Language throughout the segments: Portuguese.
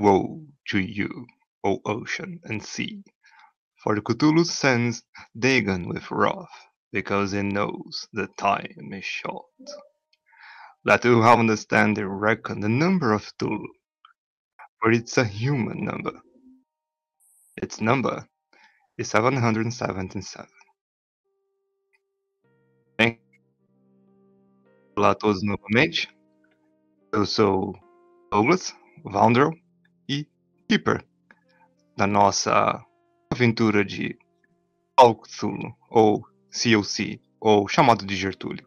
Woe to you, O ocean and sea, for Cthulhu sends Dagon with wrath, because he knows the time is short. Let who have understanding reckon the number of Cthulhu, for it's a human number. Its number is 777. Bem, olá a todos novamente. Eu sou Douglas, Vandrel Keeper da nossa aventura de Cthulhu, ou COC, ou chamado de Gertúlio,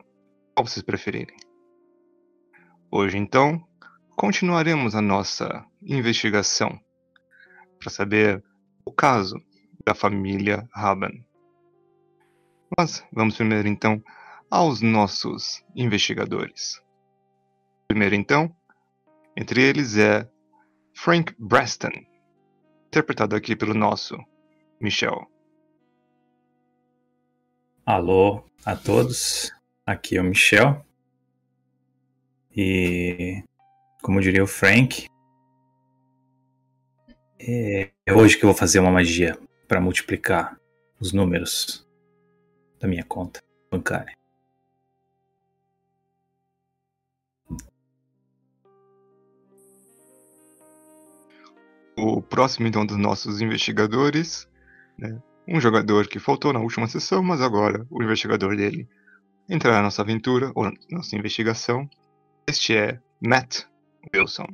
como vocês preferirem. Hoje, então, continuaremos a nossa investigação para saber o caso da família Raban. Mas vamos primeiro, então, aos nossos investigadores. Primeiro, então, entre eles é Frank Preston, interpretado aqui pelo nosso Michel. Alô a todos, aqui é o Michel. E, como diria o Frank, é hoje que eu vou fazer uma magia para multiplicar os números da minha conta bancária. O próximo, então, dos nossos investigadores, né? um jogador que faltou na última sessão, mas agora o investigador dele entrará na nossa aventura, ou nossa investigação. Este é Matt Wilson.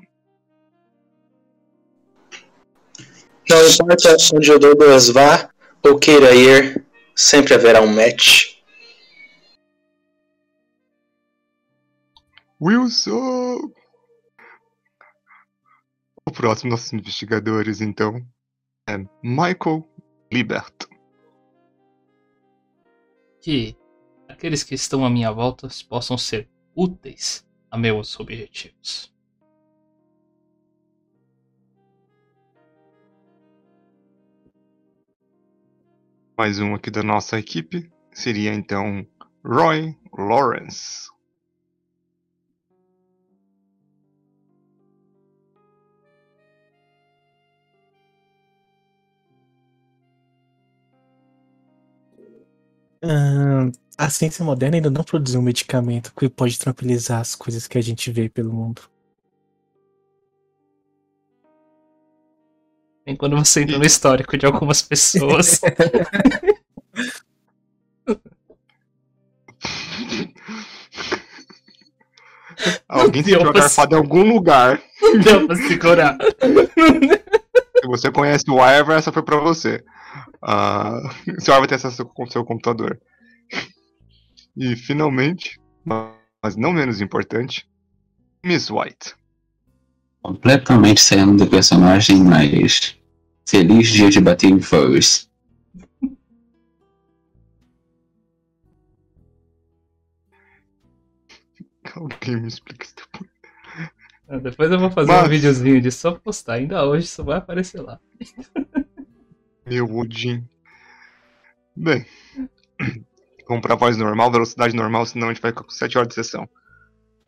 Não importa onde o Douglas vá ou queira ir, sempre haverá um match. Wilson! O próximo dos nossos investigadores, então, é Michael Libert. Que aqueles que estão à minha volta possam ser úteis a meus objetivos. Mais um aqui da nossa equipe seria então Roy Lawrence. A ciência moderna ainda não produziu um medicamento que pode tranquilizar as coisas que a gente vê pelo mundo. Nem quando você entra no histórico de algumas pessoas. Alguém se Deu jogar arfado em algum lugar. Deu pra segurar. Se você conhece o Ivor, essa foi pra você. Ah, seu Ivor tem acesso com seu computador. E finalmente, mas não menos importante, Miss White. Completamente saindo do personagem, mas. Feliz dia de bater em furries. Alguém me explica isso depois. Depois eu vou fazer Mas- um videozinho de só postar. Ainda hoje isso vai aparecer lá. Meu Odin. Bem, vamos pra voz normal, velocidade normal, senão a gente vai ficar com 7 horas de sessão.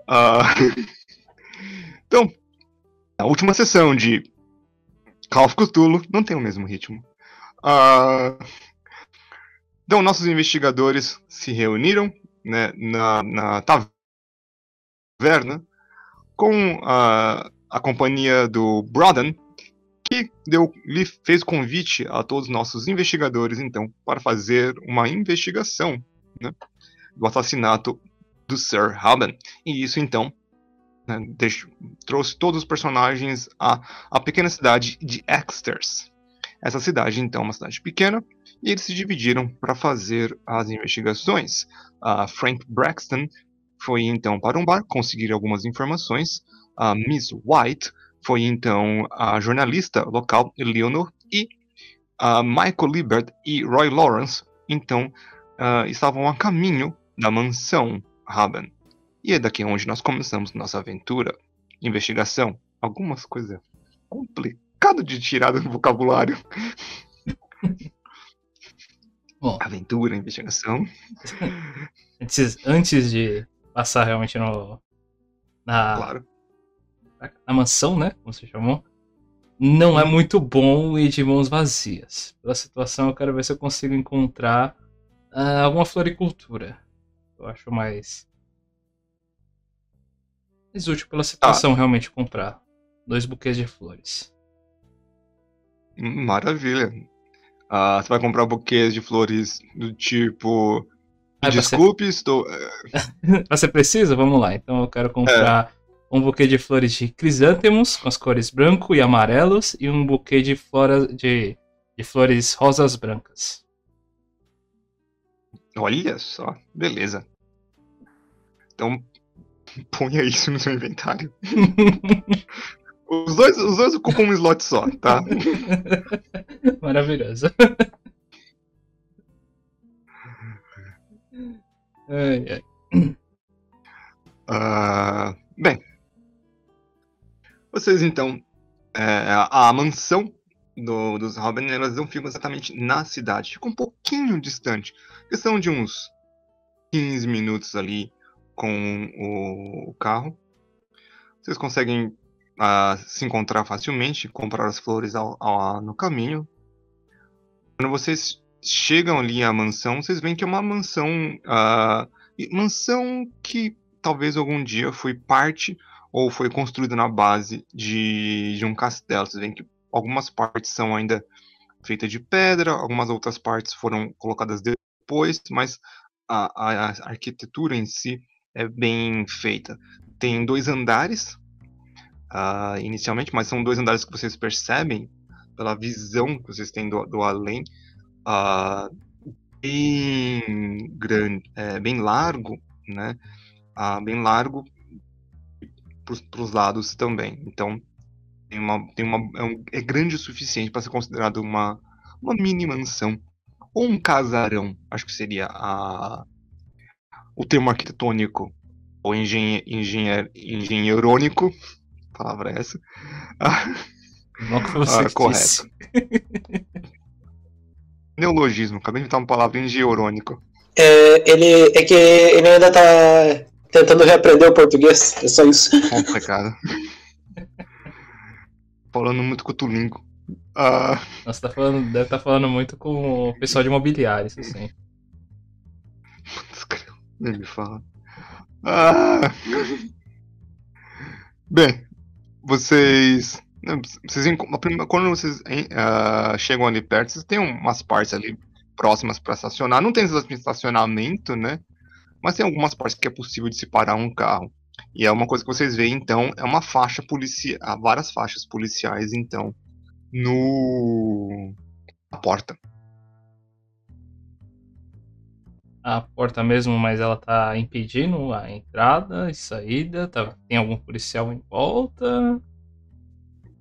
Ah, então, a última sessão de Call of Cthulhu não tem o mesmo ritmo. Ah, então, nossos investigadores se reuniram né, na, na taverna com a, a companhia do Broden, que deu, lhe fez convite a todos os nossos investigadores, então, para fazer uma investigação né, do assassinato do Sir Haben. E isso, então, né, trouxe todos os personagens à, à pequena cidade de Exters. Essa cidade, então, é uma cidade pequena, e eles se dividiram para fazer as investigações. A Frank Braxton foi, então, para um bar conseguir algumas informações. A Miss White foi então a jornalista local Leonor e a Michael Libert e Roy Lawrence então ah, estavam a caminho da mansão Haben. E é daqui onde nós começamos nossa aventura, investigação, algumas coisas complicado de tirar do vocabulário. Bom. Aventura, investigação. Antes, antes de passar realmente no. Na, Claro. na mansão, né? Como você chamou. não é muito bom ir de mãos vazias. Pela situação, eu quero ver se eu consigo encontrar ah, alguma floricultura. Eu acho mais. mais útil pela situação realmente comprar dois buquês de flores. Maravilha. Ah, você vai comprar buquês de flores do tipo. Pra ser- Desculpe, estou. Pra ser preciso, vamos lá. Então eu quero comprar um buquê de flores de crisântemos com as cores branco e amarelos e um buquê de, flora, de, de flores rosas brancas. Olha só, beleza. Então, ponha isso no seu inventário. Os dois, os dois ocupam um slot só, tá? Maravilhoso. Ai, ai. Ah, bem. Vocês então. é, a, mansão do- dos Robin, elas não ficam exatamente na cidade. Fica um pouquinho distante. Questão de uns 15 minutos ali com o, o carro. Vocês conseguem ah, se encontrar facilmente, comprar as flores ao- ao- no caminho. Quando vocês chegam ali à mansão, vocês veem que é uma mansão. e- mansão que talvez algum dia foi parte ou foi construída na base de, de um castelo. Vocês veem que algumas partes são ainda feitas de pedra, algumas outras partes foram colocadas depois, mas a, a- a arquitetura em si é bem feita. Tem dois andares ah, inicialmente, mas são dois andares que vocês percebem pela visão que vocês têm do, do além, ah, bem grande, é, bem largo, né? Ah, bem largo para os lados também. Então tem uma, tem uma é, um- é grande o suficiente para ser considerado uma, uma mini mansão ou um casarão. Acho que seria a, o termo arquitetônico ou engenhe, engenhe, engenheirônico. Palavra é essa. Ah, Não que você Ah, correto. neologismo. Acabei de inventar uma palavra engenheirônico. É, ele, é que ele ainda tá tentando reaprender o português, é só isso. Complicado. Falando muito cotulingo. Ah, Nossa, tá falando, deve estar falando muito com o pessoal de imobiliários, assim. Nem me fala. Ah. Bem, vocês. Vocês a quando vocês ah, chegam ali perto, vocês têm umas partes ali próximas para estacionar. Não tem estacionamento, né? Mas tem algumas partes que é possível de se parar um carro. E é uma coisa que vocês veem, então, é uma faixa policial. Há várias faixas policiais, então, no. na porta. A porta mesmo, mas ela tá impedindo a entrada e saída. Tá, tem algum policial em volta.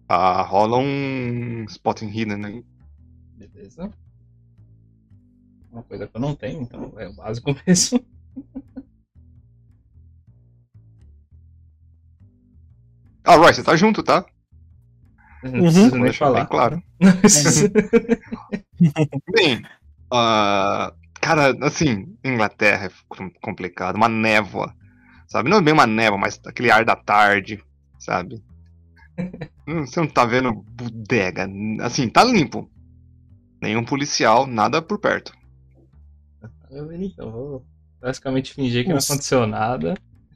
Ah, rola um spotting hidden aí. Beleza. Uma coisa que eu não tenho, então é o básico mesmo. Ah, Roy, você tá junto, tá? Não preciso nem Deixa bem falar. claro. Não Bem, ah, cara, assim, Inglaterra é com- complicado. Uma névoa, sabe? Não é bem uma névoa, mas aquele ar da tarde, sabe? Hum, Você não tá vendo bodega. Assim, tá limpo. Nenhum policial, nada por perto. Então, vou basicamente fingir que não aconteceu nada.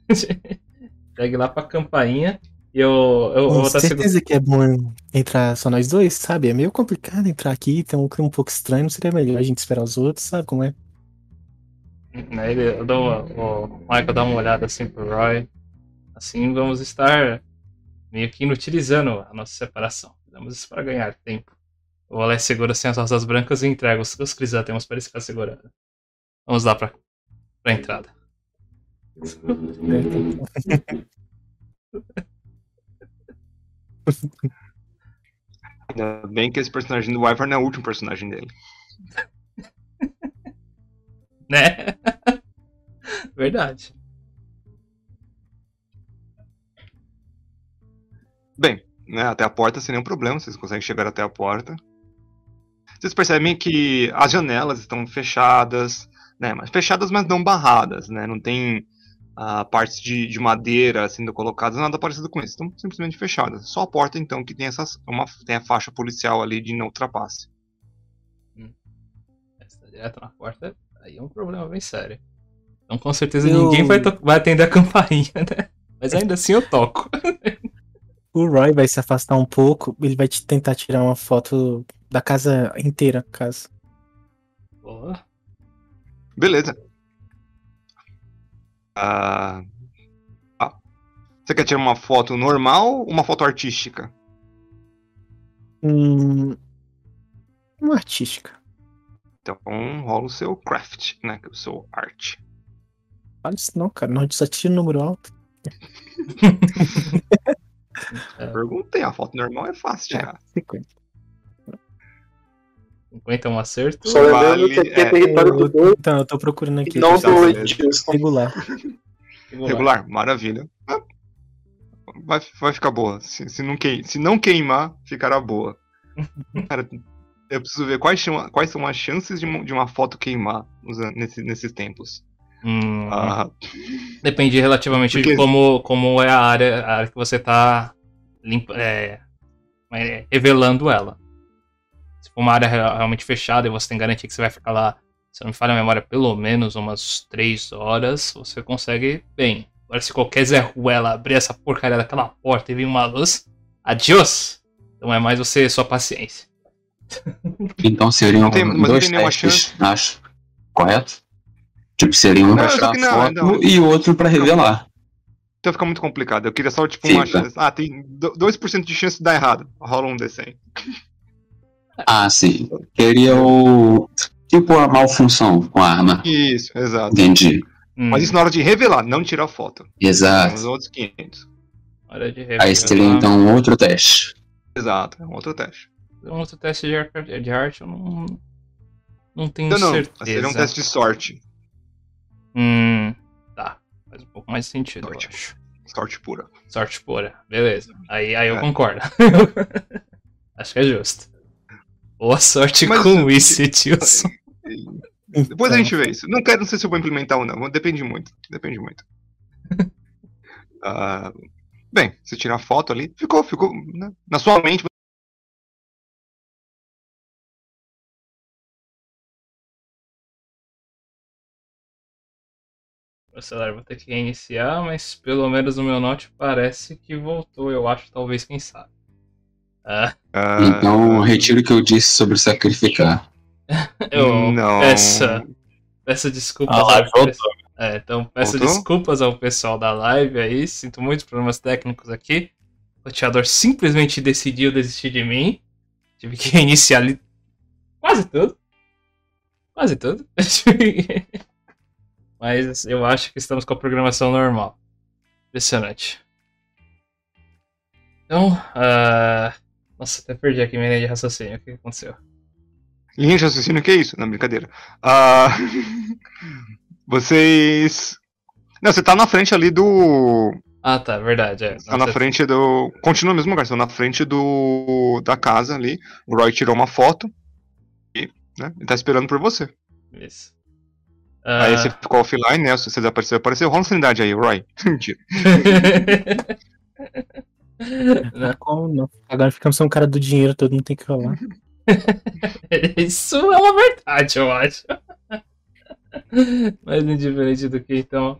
Segue lá pra campainha. E eu, eu, eu vou Com estar seguro. certeza que é bom entrar só nós dois, sabe? É meio complicado entrar aqui, tem um clima um pouco estranho, não seria melhor a gente esperar os outros, sabe como é? Né, ele- eu dou uma, o Michael dá uma olhada assim pro Roy. Assim vamos estar meio que inutilizando a nossa separação. Fizemos isso para ganhar tempo. O Alex segura assim as rosas brancas e entrega os, os crisântemos para ele ficar segurando. Vamos lá pra, pra entrada. Ainda bem que esse personagem do Wyvern é o último personagem dele. Né? Verdade. Bem, né, até a porta sem nenhum problema, vocês conseguem chegar até a porta. Vocês percebem que as janelas estão fechadas, né, mas fechadas, mas não barradas, né? Não tem ah, partes de, de madeira sendo colocadas, nada parecido com isso. Estão simplesmente fechadas. Só a porta, então, que tem, essas, uma, tem a faixa policial ali de não ultrapasse. Está direto na porta, aí é um problema bem sério. Então com certeza Eu- ninguém vai, vai atender a campainha, né? Mas ainda assim eu toco. O Roy vai se afastar um pouco, ele vai te tentar tirar uma foto da casa inteira, casa. Boa. Beleza. Ah, ah, você quer tirar uma foto normal ou uma foto artística? Hum, uma artística. Então rola o seu craft, né? Que é o seu arte. Fala isso não, cara. Não, só tira o número alto. É. Perguntei, a foto normal é fácil de tirar. 50. 50 é um acerto. Só lembrando Vale, que aqui é, é, território do Eu- dois então, eu tô procurando aqui. não do. Edilson. Regular. Regular, maravilha. Ah, Vai, vai ficar boa. Se, se, não queim, se não queimar, ficará boa. Cara, eu preciso ver quais, são- quais são as chances de, uma- de uma foto queimar usa- nesse- nesses tempos. Hum, Ah, Depende relativamente Porque- de como, como é a área, a área que você tá limpa, é, é, revelando ela. Se for uma área real- realmente fechada e você tem garantia que você vai ficar lá, se não me falha a memória, pelo menos umas 3 horas, você consegue bem. Agora, se qualquer Zé Ruela abrir essa porcaria daquela porta e vir uma luz, adiós! Então é mais você sua paciência. Então seriam Não tem- não dois tem testes, acho. Correto? Tipo, seria um Não, pra tirar não, foto não. e outro pra revelar. então fica muito complicado. Eu queria só, tipo, uma Fica. chance. Ah, tem do- 2% de chance de dar errado. Rola um desse aí. Ah, sim. Seria o. Tipo a malfunção com a arma. Isso, exato. Entendi. Hum, Mas isso na hora de revelar, não tirar foto. Exato. os outros 500. hora de Aí revelar. seria então um outro teste. Exato, é um outro teste. Um outro teste de arte, de arte eu não, não tenho Não, não. certeza. Seria um teste de sorte. Hum, tá. Faz um pouco mais sentido, Sorte. eu acho. Sorte pura. Sorte pura. Beleza. Aí, aí eu É. concordo. acho que é justo. Boa sorte Mas, com eh, isso, Tilson. Depois a gente vê isso. Não quero, não sei se eu vou implementar ou não. Depende muito. Depende muito. Ah, bem, você tirar a foto ali, ficou, ficou. né? Na sua mente. Meu celular vou ter que reiniciar, mas pelo menos no meu note parece que voltou. Eu acho, talvez, quem sabe. Ah, ah, Então, retiro o que eu disse sobre sacrificar. eu Não. peço, peço desculpas. A ao live pe- voltou. É, então peço Voltou? desculpas ao pessoal da live aí. Sinto muitos problemas técnicos aqui. O roteador simplesmente decidiu desistir de mim. Tive que reiniciar ali quase tudo. Quase tudo. Mas eu acho que estamos com a programação normal. Impressionante. Então, ah, nossa, até perdi aqui minha linha de raciocínio. O que aconteceu? Linha de raciocínio, que é isso? Não, brincadeira. Ah, vocês. Não, você tá na frente ali do. Ah, tá, verdade. É. Tá na frente do. Continua no mesmo lugar, você tá na frente do. da casa ali. O Roy tirou uma foto. E, né? Ele tá esperando por você. Isso. Aí Ah, você ficou offline, né? Se você desapareceu, apareceu. Rola sanidade aí, Roy. Mentira. Não, Como não? Agora ficamos só um cara do dinheiro, todo mundo tem que rolar. Isso é uma verdade, eu acho. Mas indiferente do que, então.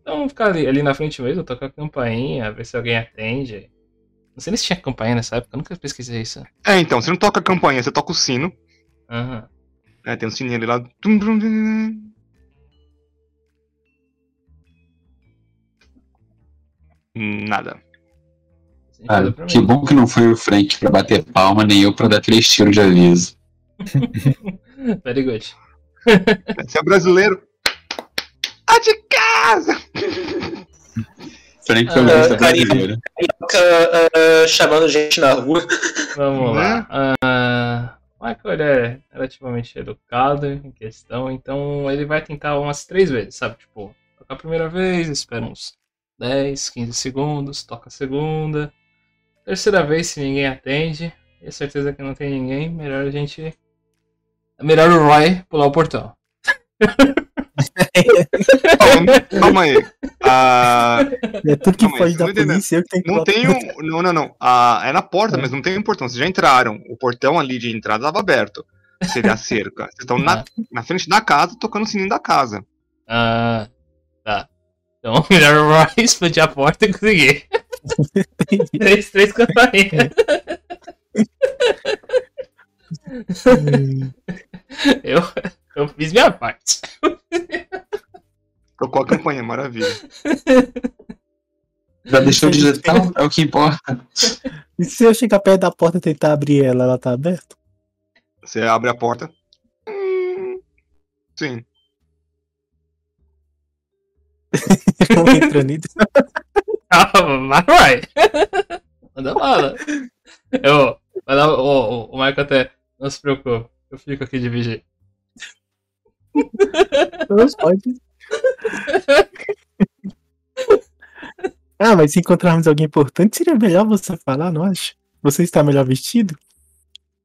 Então ficar ali, ali na frente mesmo, tocar a campainha, ver se alguém atende. Não sei nem se tinha campainha nessa época, eu nunca pesquisei isso. É, então, você não toca a campainha, você toca o sino. Aham. Né? Tem um sininho ali lá. Tum, tum, tum, tum. Nada. Pra que bom que não foi o Frank pra bater palma, nem eu pra dar três tiros de aviso. Very good. Você é brasileiro. Ah, de casa! Frank Ah, foi o cara, brasileiro. Ah, chamando gente na rua. Vamos Né? lá. Michael é relativamente educado em questão, então ele vai tentar umas três vezes, sabe? Tipo, toca a primeira vez, espera uns 10, 15 segundos, toca a segunda. Terceira vez, se ninguém atende, e certeza que não tem ninguém, melhor a gente. Melhor o Roy pular o portão. Calma, calma aí. Ah, É tudo que foge da polícia, eu que tenho que não botar- tem um. Não, não, não. Ah, é na porta, mas não tem um portão. Vocês já entraram. O portão ali de entrada estava aberto. Seria a cerca. Vocês estão na, na frente da casa, tocando o sininho da casa. Ah, tá. Então, melhor explodir a porta e conseguir. três, três campainhas. Eu, eu fiz minha parte. Tocou a campanha, maravilha. Já deixou de digitar, é o que importa. E se eu chegar perto da porta e tentar abrir ela, ela tá aberta? Você abre a porta. Hum, sim. Eu entrando e Ah, vai, vai. Manda bala. Eu, vai lá, o, o, o Michael até, não se preocupe, eu fico aqui de vigia. Não pode. Ah, mas se encontrarmos alguém importante, seria melhor você falar, não acha? Você está melhor vestido?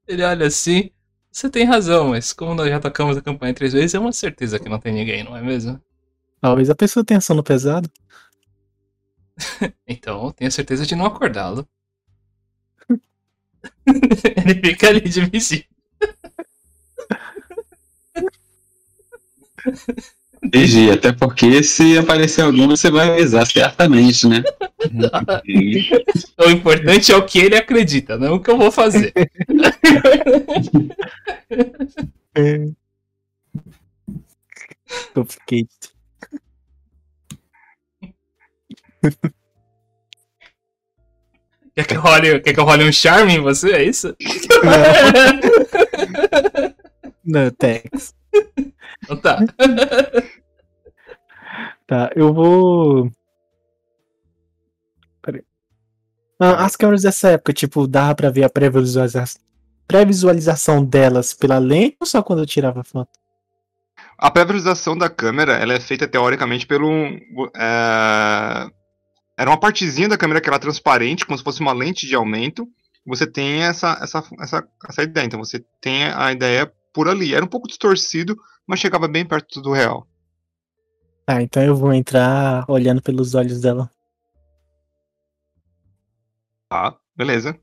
Ele olha assim, você tem razão, mas como nós já tocamos a campanha três vezes, é uma certeza que não tem ninguém, não é mesmo? Talvez a pessoa tenha sono pesado. Então, tenho certeza de não acordá-lo. Ele fica ali de vigia. Vigia, até porque se aparecer alguém, você vai avisar certamente, né? O importante é o que ele acredita, não o que eu vou fazer. Complicated. Quer que eu role, quer que eu role um charme em você? É isso? Não, Tex. Então tá. Tá, eu vou. Peraí. Ah, as câmeras dessa época, tipo, dava pra ver a pré-visualização pré-visualização delas pela lente ou só quando eu tirava foto? A pré-visualização da câmera ela é feita teoricamente pelo. é, Era uma partezinha da câmera que era transparente, como se fosse uma lente de aumento. Você tem essa, essa, essa, essa ideia. Então você tem a ideia por ali. Era um pouco distorcido, mas chegava bem perto do real. Tá, então eu vou entrar olhando pelos olhos dela. Tá, beleza.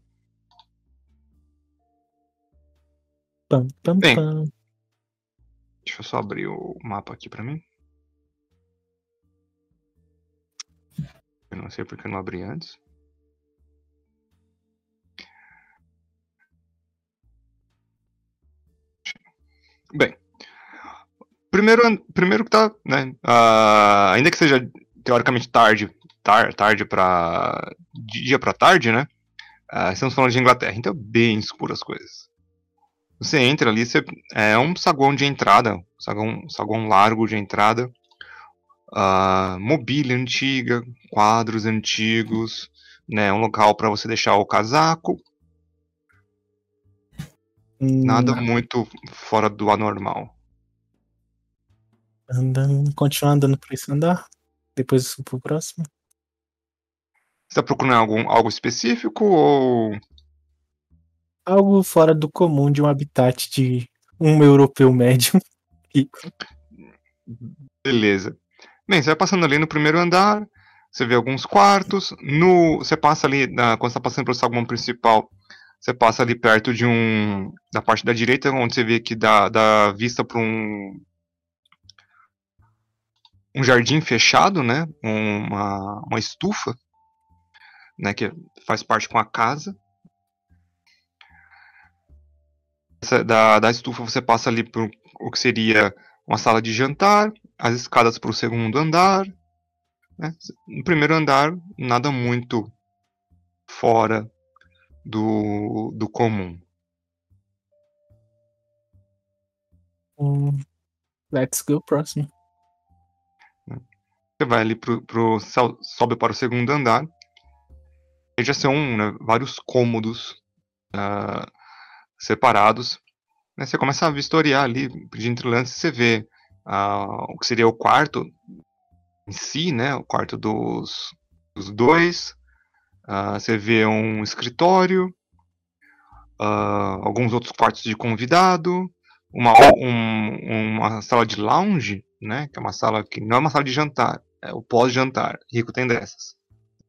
Pam, pam, Bem. pam. Deixa eu só abrir o mapa aqui pra mim. Eu não sei porque eu não abri antes. Bem, primeiro, primeiro que tá, né? ah, ainda que seja teoricamente tarde, tar, tarde para dia pra tarde, né? ah, estamos falando de Inglaterra, então é bem escuro as coisas. Você entra ali, você é um saguão de entrada, saguão, saguão largo de entrada, ah, mobília antiga, quadros antigos, né, um local para você deixar o casaco, Hum, nada muito fora do anormal. Andando, continuar andando por esse andar. Depois eu pro próximo. Você está procurando algum, algo específico ou Algo fora do comum de um habitat de um europeu médio. rico. Beleza. Bem, você vai passando ali no primeiro andar, você vê alguns quartos. No, você passa ali, na- quando você está passando pelo saguão principal, você passa ali perto de um. da parte da direita, onde você vê que dá, dá vista para um. Um jardim fechado, né? Uma, uma estufa, né? Que faz parte com a casa. Essa- da, da estufa você passa ali por o que seria uma sala de jantar, as escadas para o segundo andar. né? No primeiro andar, nada muito fora do, do comum. Hum, let's go, próximo. Você vai ali pro, pro sobe para o segundo andar. E já são né, vários cômodos ah, separados. né? Você começa a vistoriar ali de entrelances, você vê ah, o que seria o quarto em si, né? O quarto dos, dos dois. Ah, você vê um escritório, ah, alguns outros quartos de convidado, uma, um- uma sala de lounge né? Que é uma sala que não é uma sala de jantar, é o pós-jantar. Rico tem dessas.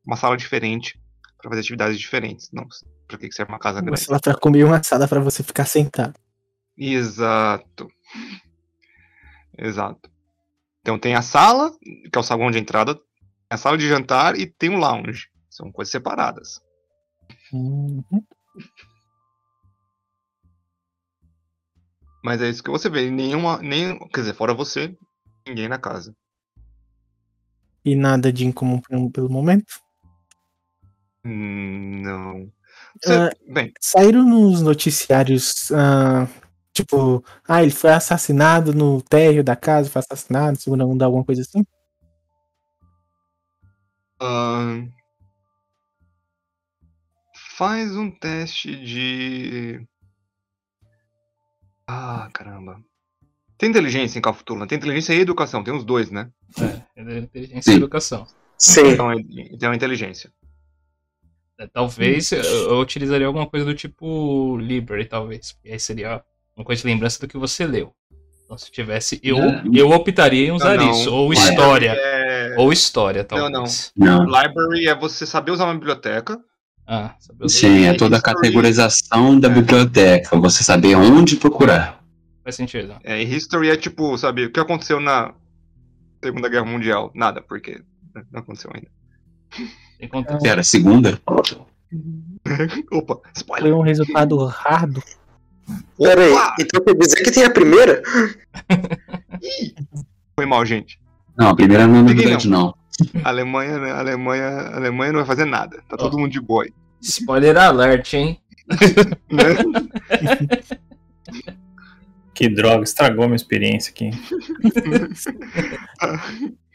Uma sala diferente para fazer atividades diferentes. Não, para que serve uma casa Uma grande? sala pra comer e uma sala pra você ficar sentado. Exato. Exato. Então tem a sala, que é o saguão de entrada, a sala de jantar e tem o lounge. São coisas separadas. Uhum. Mas é isso que você vê. Nenhuma. Nem, quer dizer, fora você, ninguém na casa. E nada de incomum pelo momento. Não. Você- Ah, bem, Saíram nos noticiários, ah, tipo, ah, ele foi assassinado no térreo da casa, foi assassinado, segunda onda, alguma coisa assim. ahn, faz um teste de. Ah, caramba. Tem inteligência em Cafutula? Tem inteligência e educação, tem os dois, né? É, inteligência e Sim. educação. Sim. Então, é- então é inteligência. É, Talvez eu, eu utilizaria alguma coisa do tipo Library, talvez. porque aí seria uma coisa de lembrança do que você leu. Então, se tivesse. Eu, Não. eu optaria em usar Não, não. isso. Ou Library história. É... Ou história, Não, talvez. não. Não. Library é você saber usar uma biblioteca. Ah, saber usar. Sim, é toda a categorização da biblioteca. Você saber onde procurar. Faz sentido. É, e history é tipo, sabe, o que aconteceu na Segunda Guerra Mundial? Nada, porque não aconteceu ainda. Contexto. Era a segunda? Opa, Foi spoiler. um resultado raro. Pera aí, então quer dizer que tem a primeira? Ih, Foi mal, gente. Não, a primeira não é novidade, não. A Alemanha, né? A Alemanha, a Alemanha não vai fazer nada. Tá todo mundo de aí, Spoiler alert, hein? né? Que droga, estragou minha experiência aqui.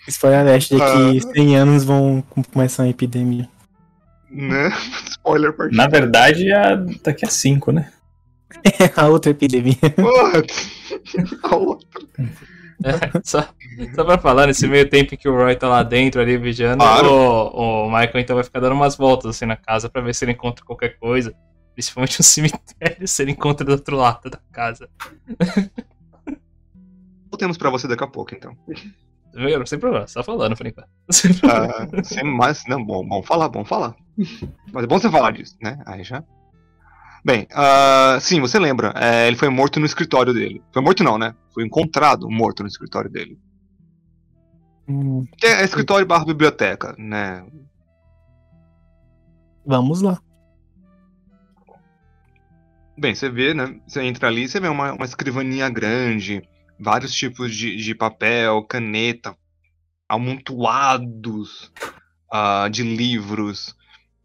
Spoiler alert de que Ah. 100 anos vão começar uma epidemia. né? Spoiler partido. Na verdade, é daqui a cinco, né? a outra epidemia. A outra. É, só, só pra falar, nesse meio tempo que o Roy tá lá dentro ali vigiando, Claro. o, o Michael então vai ficar dando umas voltas assim na casa pra ver se ele encontra qualquer coisa. Principalmente um cemitério, se ele encontra do outro lado da casa. Voltemos pra você daqui a pouco, então. Viu? Sem problema, só falando por enquanto. Ah, sem mais. Não, bom, bom falar, bom falar. Mas é bom você falar disso, né? Aí já. Bem, ah, sim, você lembra. é, ele foi morto no escritório dele. Foi morto não, né? Foi encontrado morto no escritório dele. Hum, Que é escritório barra biblioteca, né? vamos lá. Bem, você vê, né? Você entra ali, você vê uma, uma escrivaninha grande, vários tipos de, de papel, caneta, amontoados ah, de livros,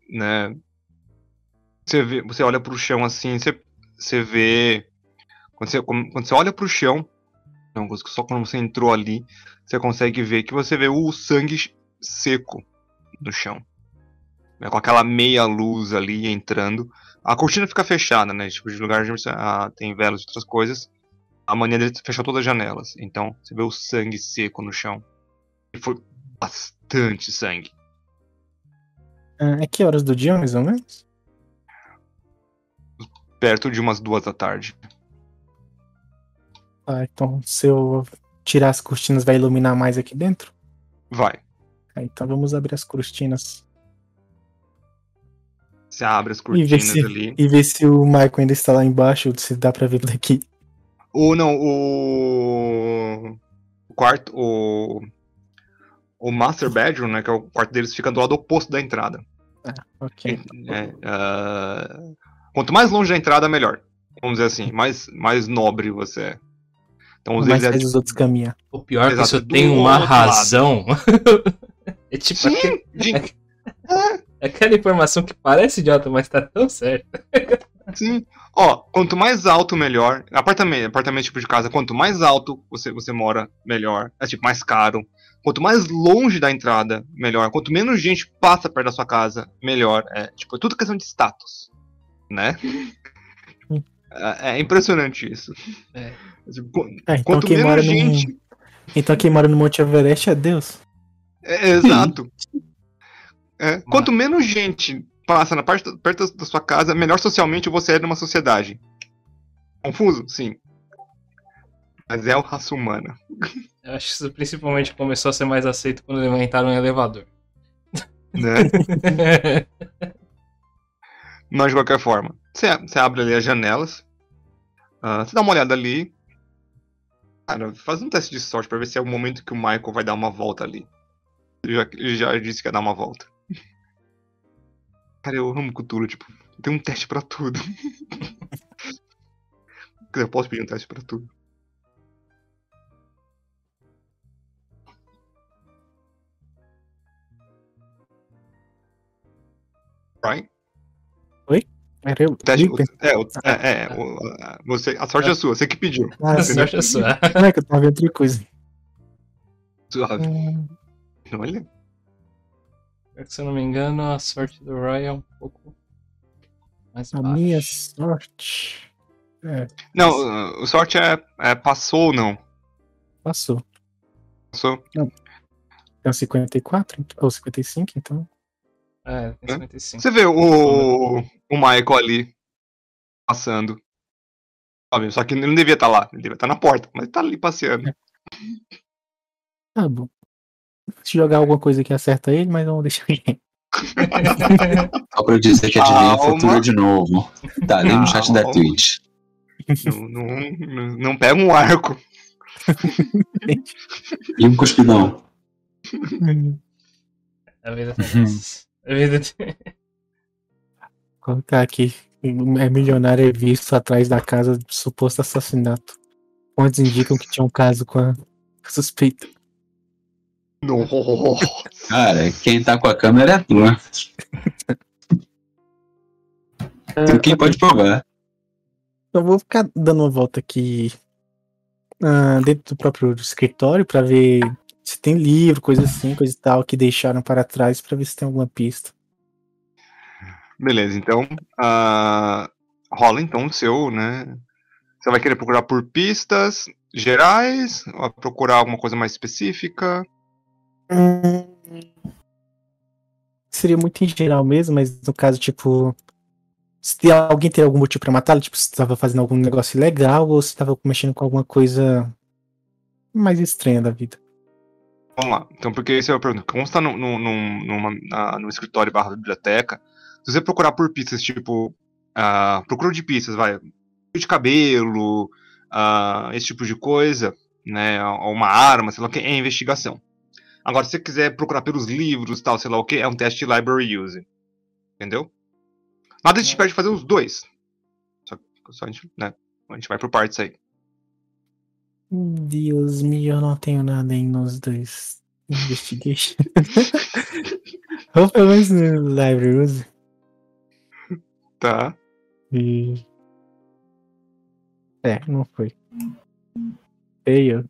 né? Você vê, você olha pro chão assim, você, você vê. Quando você, quando você olha pro chão, não, só quando você entrou ali, você consegue ver que você vê o sangue seco no chão. Né, com aquela meia luz ali entrando. A cortina fica fechada, né? Tipo, de lugar onde ah, tem velas e outras coisas. A mania dele fechou todas as janelas. Então, você vê o sangue seco no chão. E foi bastante sangue. Ah, é que horas do dia, mais ou menos? Perto de umas duas da tarde. Ah, então se eu tirar as cortinas vai iluminar mais aqui dentro? Vai. Ah, então vamos abrir as cortinas Você abre as e ver, cortinas se, ali. e ver se o Michael ainda está lá embaixo, se dá pra ver daqui. Ou não, o. O quarto. O. O Master Bedroom, né? Que é o quarto deles, fica do lado oposto da entrada. Ok. É, ah, quanto mais longe da entrada, melhor. Vamos dizer assim, mais, mais nobre você é. Então, os Mas deles é faz os outros caminhar. O pior é que isso tem uma razão. é tipo Sim, aquele- de- é aquela informação que parece idiota, mas tá tão certa. sim. Ó, quanto mais alto, melhor. Apartamento, apartamento tipo de casa, quanto mais alto você, você mora, melhor. É tipo mais caro. Quanto mais longe da entrada, melhor. Quanto menos gente passa perto da sua casa, melhor. É tipo, é tudo questão de status, né? É, é impressionante isso. É. Tipo, qu- Ah, então quanto quem menos no gente. Então quem mora no Monte Everest é Deus. É, exato. É, quanto menos gente passa na parte perto da sua casa, melhor socialmente você é numa sociedade. Confuso? Sim. Mas é o raça humana. Eu acho que isso principalmente começou a ser mais aceito quando inventaram um elevador. Né? Mas de qualquer forma, você, abre ali as janelas. ah, você dá uma olhada ali. Cara, faz um teste de sorte pra ver se é o momento que o Michael vai dar uma volta ali. Ele já, ele já disse que ia dar uma volta. Cara, eu amo cultura, tipo, tem um teste pra tudo. Eu posso pedir um teste pra tudo. Right? Era eu. Teste, Ih, é, o- é, é, o- a- você, a sorte é sua, você que pediu. Ah, A sorte é sua. Ah, que eu tava vendo outra coisa. Suave. Hum, Olha. Se eu não me engano, a sorte do Roy é um pouco mais A baixa. minha sorte. É, Não, o sorte é, é passou ou não. passou. Passou. É um 54, ent- ou 55, então. É, tem 55. Você vê o, o Michael ali passando. Sabe? Só que ele não devia estar lá, ele devia estar na porta, mas tá ali passeando. Tá bom. Se jogar alguma coisa que acerta ele, mas vamos deixar ele. Só pra eu dizer que adivinha o futuro de novo. Tá ali no chat da. Twitch. não, não, não- pega um arco. E um cuspidão. A vida tem. A vida tem... Colocar aqui. É milionário é visto atrás da casa do suposto assassinato. Fontes indicam que tinha um caso com a suspeita. Nossa. Cara, quem tá com a câmera é tua. Tu quem pode provar. Eu vou ficar dando uma volta aqui ah, dentro do próprio escritório pra ver se tem livro, coisa assim, coisa e tal, que deixaram para trás pra ver se tem alguma pista. Beleza, então. ah, rola então o seu, né? Você vai querer procurar por pistas gerais? Ou procurar alguma coisa mais específica? Seria muito em geral mesmo, mas no caso, tipo. Se alguém tem algum motivo pra matá-lo, tipo, se tava fazendo algum negócio ilegal ou se tava mexendo com alguma coisa mais estranha da vida. Vamos lá. Então, porque isso é a pergunta. Como você tá no, no, num- numa, na- no escritório barra biblioteca, se você procurar por pistas, tipo. ah, procura de pistas, vai. de cabelo, ah, esse tipo de coisa, né? Uma arma, sei lá o que, é investigação. Agora, se você quiser procurar pelos livros tal, sei lá o que, é um teste de library use. Entendeu? Nada te impede de fazer os dois. Só, só a gente, né? A gente vai por partes aí. Deus me, eu não tenho nada em nos dois. Investigation. Ou pelo menos no Library Use. Tá. E... É, não foi. Feio.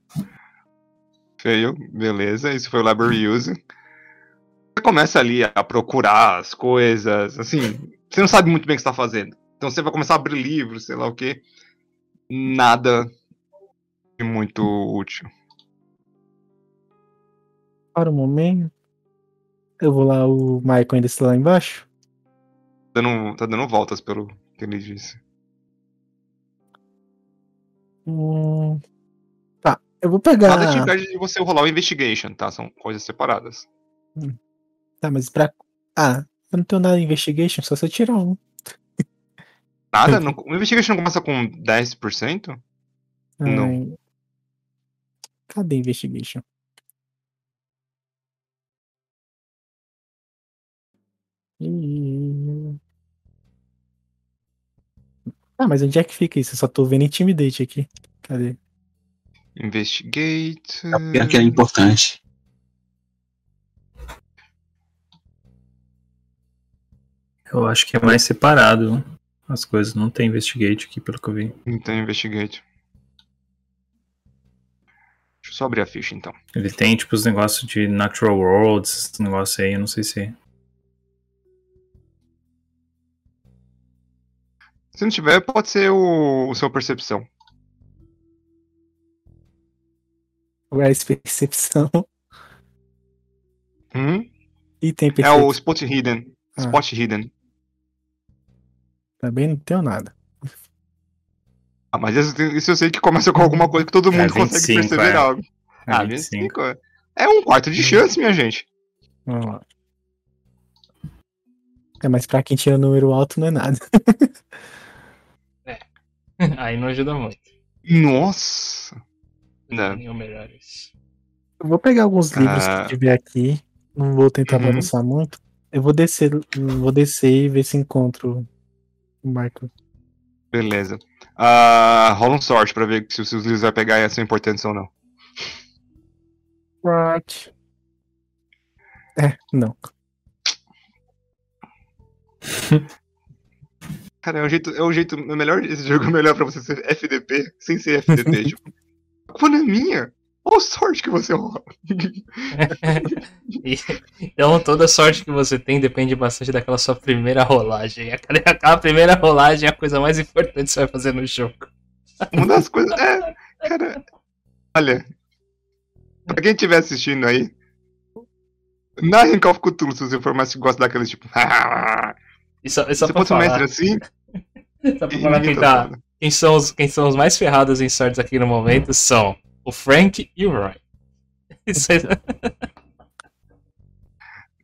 Feio, beleza. Isso foi o library use. Você começa ali a procurar as coisas, assim, você não sabe muito bem o que você tá fazendo. Então você vai começar a abrir livros, sei lá o que. Nada de muito útil. Para o momento. Eu vou lá, o Michael ainda está lá embaixo. Dando, tá dando voltas pelo que ele disse. Hum, Tá, eu vou pegar. Nada te impede de você rolar o investigation, tá? São coisas separadas. Tá, mas pra. Ah, eu não tenho nada em investigation, só se eu tirar um. Nada? Não, o investigation não começa com 10%? Não. Ai. Cadê investigation? Ih. Ah, mas onde é que fica isso? Eu só tô vendo intimidate aqui. Cadê? Investigate. É que é importante. Eu acho que é mais separado as coisas. Não tem investigate aqui, pelo que eu vi. Então, investigate. Deixa eu só abrir a ficha então. Ele tem, tipo, os negócios de Natural Worlds, esse negócio aí, eu não sei se. Se não tiver, pode ser o, o seu percepção. Where's percepção? Hum? E tem É percepção. o Spot Hidden. Ah. Spot Hidden. Também não tenho nada. Ah, mas isso, isso eu sei que começa com alguma coisa que todo É, mundo consegue 25, perceber é. algo. Ah, 25. é. É um quarto de chance, minha gente. Vamos lá. É, mas pra quem tira número alto não é nada. Aí não ajuda muito. Nossa. Não. Melhores. Eu vou pegar alguns livros Ah. que tiver aqui. Não vou tentar Uhum. balançar muito. Eu vou descer, vou descer e ver se encontro o Michael. Beleza. Ah, rola um sorte pra ver se os seus livros vai pegar e são importantes ou não. Right. É, não. Cara, é o jeito, é o jeito é melhor, esse jogo é melhor pra você ser FDP sem ser FDP, tipo. Culpa não é minha. Olha a sorte que você rola. Então toda sorte que você tem depende bastante daquela sua primeira rolagem. Aquela, aquela primeira rolagem é a coisa mais importante que você vai fazer no jogo. Uma das coisas. É, cara. Olha. Pra quem estiver assistindo aí. Narrem Call of Cthulhu se você for mais que gosta daqueles tipo. E só, e um falar, mestre assim. só pra falar quem, tá tá, falando. Quem, são os, quem são os mais ferrados em sortes aqui no momento são o Frank e o Roy. Isso é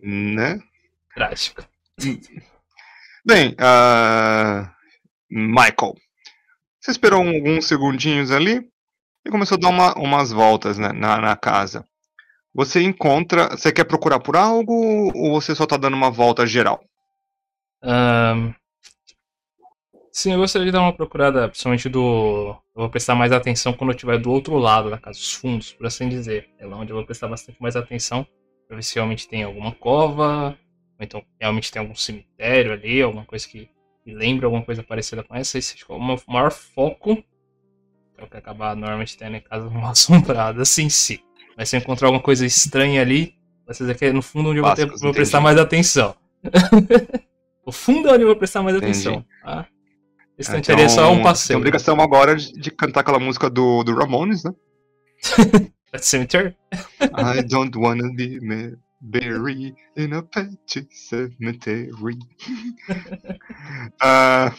Né? trágico. Bem, ah, Michael. Você esperou um- alguns segundinhos ali e começou a dar uma- umas voltas né, na, na casa. Você encontra. Você quer procurar por algo ou você só tá dando uma volta geral? Ahn, sim, eu gostaria de dar uma procurada, principalmente do. Eu vou prestar mais atenção quando eu estiver do outro lado da casa, os fundos, por assim dizer. É lá onde eu vou prestar bastante mais atenção, pra ver se realmente tem alguma cova, ou então realmente tem algum cemitério ali, alguma coisa que me lembra alguma coisa parecida com essa. Esse é o meu maior foco, que é o que acaba normalmente tendo em casa mal assombrada, assim, sim. Mas se eu encontrar alguma coisa estranha ali, vai ser que é no fundo onde eu vou, ter, vou prestar mais atenção. o fundo é onde eu vou prestar mais Entendi. atenção. Tá? O restante ali é só um Tem passeio. obrigação agora de, de cantar aquela música do, do Ramones, né? Pet Cemetery? I don't wanna be buried in a pet cemetery. Ah,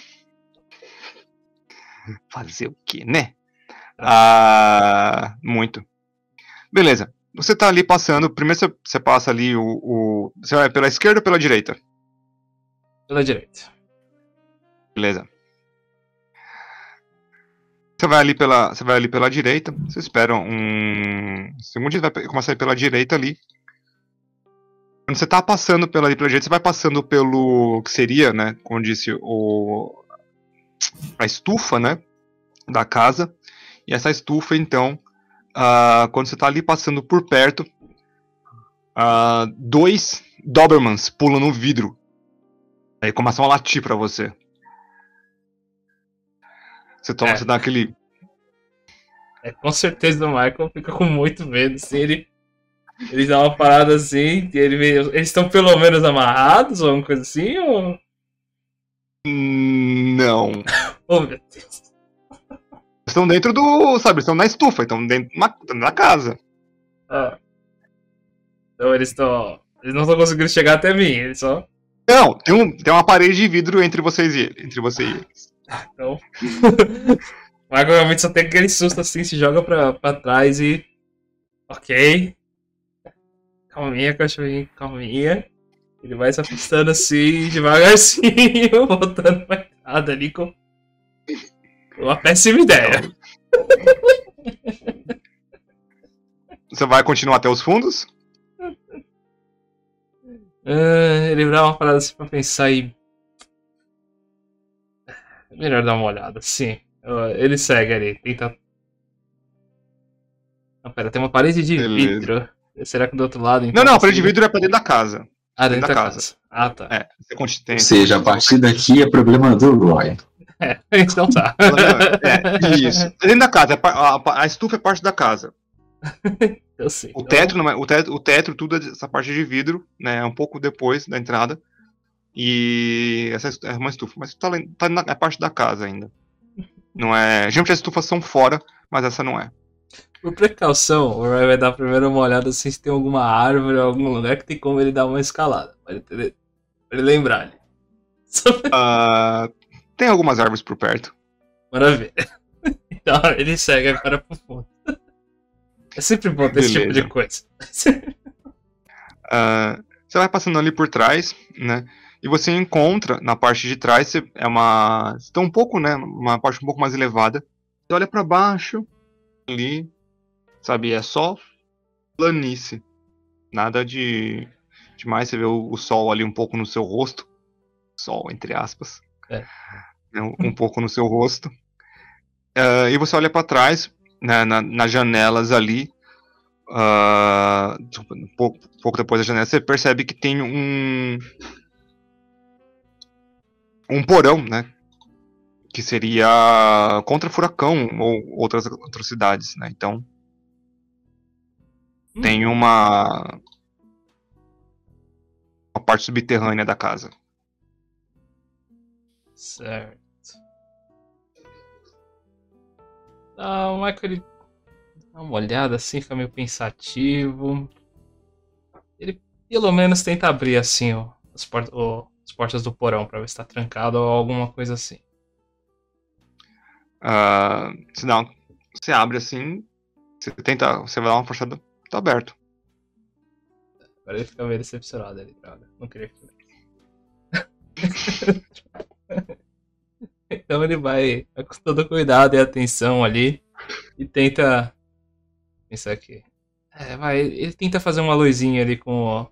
fazer o que, né? Ah, muito. Beleza. Você tá ali passando. Primeiro você, você passa ali o, o. Você vai pela esquerda ou pela direita? Pela direita. Beleza. Você vai ali pela, você vai ali pela direita. Você espera um segundo, vai começar a ir pela direita ali. Quando você tá passando pela, ali pela direita, você vai passando pelo que seria, né, como disse, o a estufa, né, da casa. E essa estufa, então, ah, quando você tá ali passando por perto, ah, dois Dobermans pulam no vidro. Aí começam a latir pra você. Você toma, É. você dá aquele. É, com certeza o Michael fica com muito medo. Assim, ele, ele dá uma parada assim, e ele eles estão pelo menos amarrados ou alguma coisa assim? Ou... "Hum, Não. Oh, meu Deus. Estão dentro do. Sabe, estão na estufa, estão dentro da dentro da casa. Ah. Então eles estão. Eles não estão conseguindo chegar até mim, eles só. Não, tem, um, tem uma parede de vidro entre vocês e ele. Entre você e eles. Então. Michael realmente só tem aquele susto assim, se joga pra, pra trás e. Ok. Calminha, cachorrinho, calminha. Ele vai se afastando assim, devagarzinho, voltando pra entrada ali com. Uma péssima ideia. Você vai continuar até os fundos? Ah, ele dá uma parada assim pra pensar e. É melhor dar uma olhada, sim. Ele segue ali, tenta. Não, pera, tem uma parede de Beleza. vidro. Será que do outro lado? Não, então, não, a parede de vidro é pra dentro da casa. Ah, dentro da da casa. casa. Ah, tá. É, você tem- Ou seja, a partir daqui é problema do Roy. É, então tá. É, isso. É dentro da casa, é a, a estufa é parte da casa. Eu sei. O teto, não é, o teto, o teto, tudo é essa parte de vidro, né? É um pouco depois da entrada. E essa é uma estufa, mas tá, tá na é parte da casa ainda. Não é. Geralmente as estufas são fora, mas essa não é. Por precaução, o Roy vai dar primeiro uma olhada assim se tem alguma árvore ou algum lugar que tem como ele dar uma escalada. Pra ele, pra ele lembrar ali. Ah, tem algumas árvores por perto. Maravilha. Então ele segue agora pro fundo. É sempre bom ter esse tipo Beleza. de coisa. Ah, você vai passando ali por trás, né? E você encontra na parte de trás, você- é uma. Está um pouco, né? Uma parte um pouco mais elevada. Você olha pra baixo, ali, sabe? É só planície. Nada de demais. Você vê o, o sol ali um pouco no seu rosto. Sol, entre aspas. É. Né, Um, um pouco no seu rosto. Ah, e você olha pra trás, né, na, nas janelas ali. tipo, um pouco, pouco depois da janela, você percebe que tem um. Um porão, né? Que seria contra furacão ou outras atrocidades, né? Então. Tem uma. Uma parte subterrânea da casa. Certo. Ah, o Michael ele dá uma olhada assim, fica meio pensativo. Ele pelo menos tenta abrir assim ó, as, port o- as portas do porão pra ver se tá trancado ou alguma coisa assim. Ah, se uma- você abre assim. Você tenta. Você vai dar uma forçada. Tá aberto. Agora ele fica meio decepcionado ali, droga. Não queria que Então ele vai, vai com todo cuidado e atenção ali e tenta pensar aqui. É, vai, ele tenta fazer uma luzinha ali com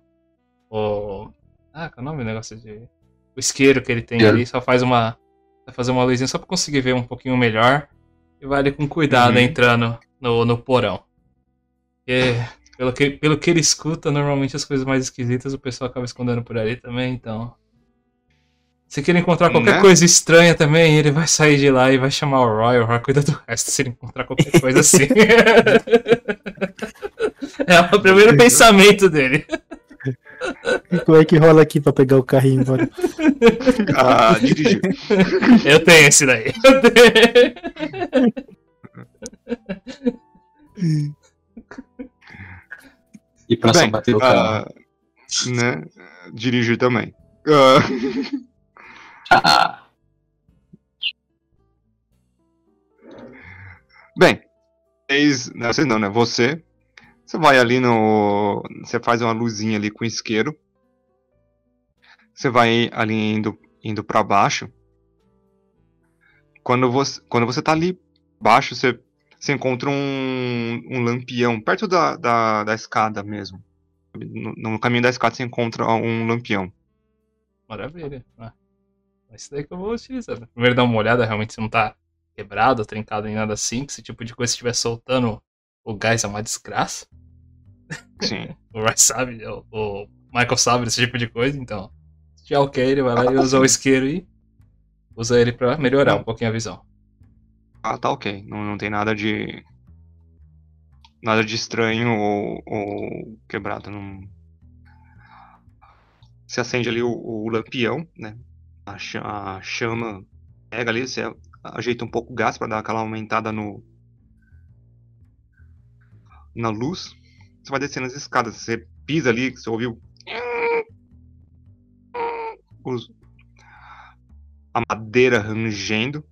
o. o ah, qual é o nome do negócio de. O isqueiro que ele tem Isqueiro. ali, só faz uma. Vai fazer uma luzinha só pra conseguir ver um pouquinho melhor. E vai ali com cuidado Uhum. entrando no, no porão. E, pelo, que, pelo que ele escuta, normalmente as coisas mais esquisitas o pessoal acaba escondendo por ali também, então. Se ele encontrar qualquer Né? coisa estranha também, ele vai sair de lá e vai chamar o Roy, o Roy cuida do resto se ele encontrar qualquer coisa assim. é o primeiro pensamento dele. Como é que rola aqui pra pegar o carrinho e embora? Ah, dirigir. Eu tenho esse daí. Eu tenho. E pra só Bem, bater o carro. ah, né? Dirigir também. Ah, Ah, Bem, vocês, não, vocês não, né? Você, você vai ali no, você faz uma luzinha ali com isqueiro. Você vai ali indo, indo para baixo. Quando você, quando você tá ali baixo, você, você encontra um, um lampião perto da, da, da escada mesmo. No, no caminho da escada você encontra um lampião. Maravilha. Ah, isso daí que eu vou utilizar. Primeiro dar uma olhada realmente se não tá quebrado, trincado nem nada assim. Que esse tipo de coisa estiver soltando o gás é uma desgraça. Sim. O Roy sabe, o, o Michael sabe desse tipo de coisa, então. Se tiver ok, ele vai lá e usa o isqueiro e usa ele pra melhorar um pouquinho a visão. Ah, tá ok. Não, não tem nada de. Nada de estranho ou, ou quebrado. Não... Você acende ali o, o lampião, né? A, a chama pega ali, você ajeita um pouco o gás para dar aquela aumentada no. Na luz. Você vai descendo as escadas. Você pisa ali, você ouviu. os- a madeira rangendo.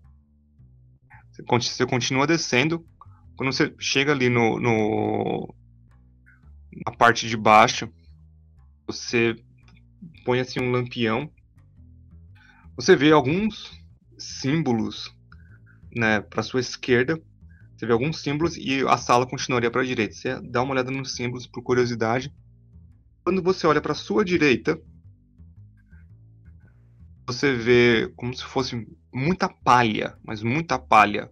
Você conti- você continua descendo. Quando você chega ali no, no- na parte de baixo, você põe assim um lampião. Você vê alguns símbolos, né, para sua esquerda. Você vê alguns símbolos e a sala continuaria para a direita. Você dá uma olhada nos símbolos por curiosidade. Quando você olha para sua direita, você vê como se fosse muita palha, mas muita palha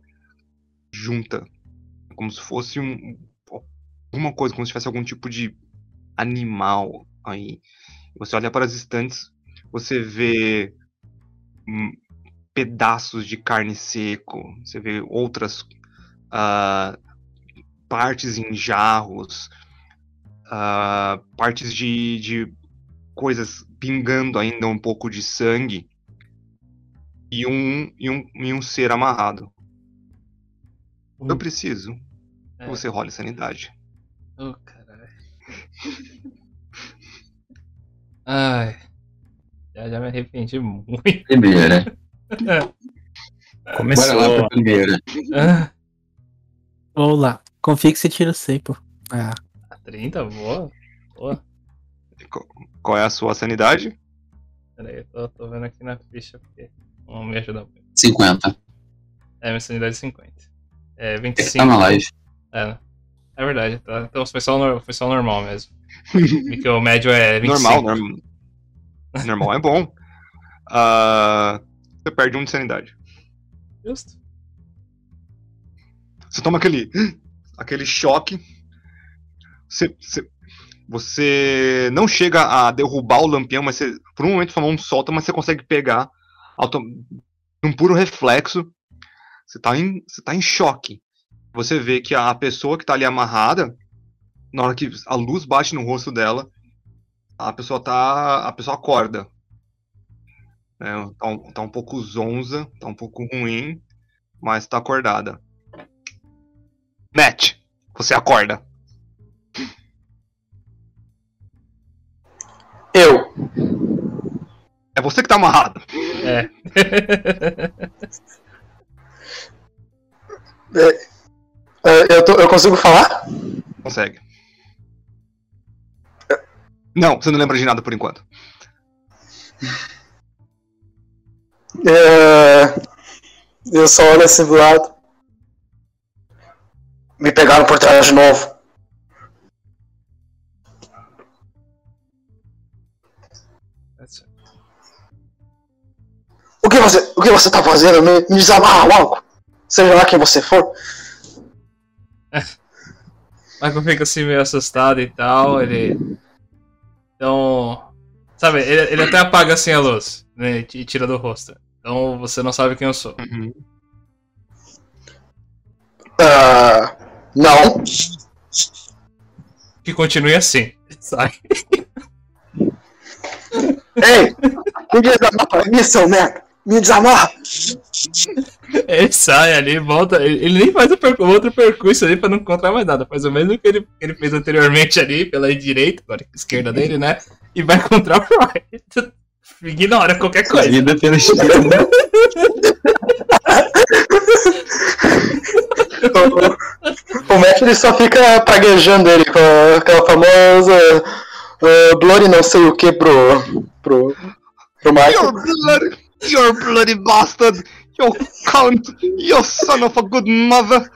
junta, como se fosse um, alguma coisa, como se tivesse algum tipo de animal aí. Você olha para as estantes, você vê hum, pedaços de carne seco, você vê outras ah, partes em jarros, ah, partes de, de coisas pingando ainda um pouco de sangue e um, e um, e um ser amarrado. Eu preciso que É. você role sanidade. Oh, caralho. Ai. Já, já me arrependi muito. primeira. Bora lá Começou. pra primeira. Ah, Vamos lá. Confia que você tira 100, pô. Ah, A 30, boa. Boa. Qual é a sua sanidade? Pera aí, eu tô, tô vendo aqui na ficha porque não me ajuda muito. 50. É, minha sanidade é 50. É, Ele 25. tá na live. É, é verdade, tá? Então foi só, o foi só o normal mesmo. Porque o médio é 25. Normal, normal. Normal é bom. Ah, você perde um de sanidade. Justo. Você toma aquele, aquele choque. Você, você, você não chega a derrubar o lampião, mas você, por um momento sua mão solta, mas você consegue pegar auto, num puro reflexo. Você tá, em, você tá em choque. Você vê que a pessoa que tá ali amarrada, na hora que a luz bate no rosto dela, a pessoa tá. A pessoa acorda. É, tá, um, tá um pouco zonza, tá um pouco ruim, mas tá acordada. Matt, você acorda. Eu. É você que tá amarrado. É. É, Eu, tô- eu consigo falar? Consegue. Não, você não lembra de nada por enquanto. É, Eu só olho assim do lado. Me pegaram por trás de novo. O que você, o que você tá fazendo? Me, me desamarra logo. Seja lá quem você for. Michael fica assim meio assustado e tal, ele. Então. Sabe, ele, ele até apaga assim a luz, né? E tira do rosto. Então você não sabe quem eu sou. Ah, não. Que continue assim. Sai. Ei! Me desamarra aí, seu merda! Me desamarra! Ele sai ali, volta. Ele, ele nem faz o, percu- outro percurso ali pra não encontrar mais nada. Faz o mesmo que ele, que ele fez anteriormente ali, pela direita, agora esquerda dele, né? E vai encontrar o Roy. Ignora qualquer coisa. Vida pela esquerda. O, o Matt ele só fica praguejando ele com aquela famosa uh, Glory não sei o que pro. pro. pro Michael. You're bloody, you're bloody bastard! You cunt! You son of a good mother!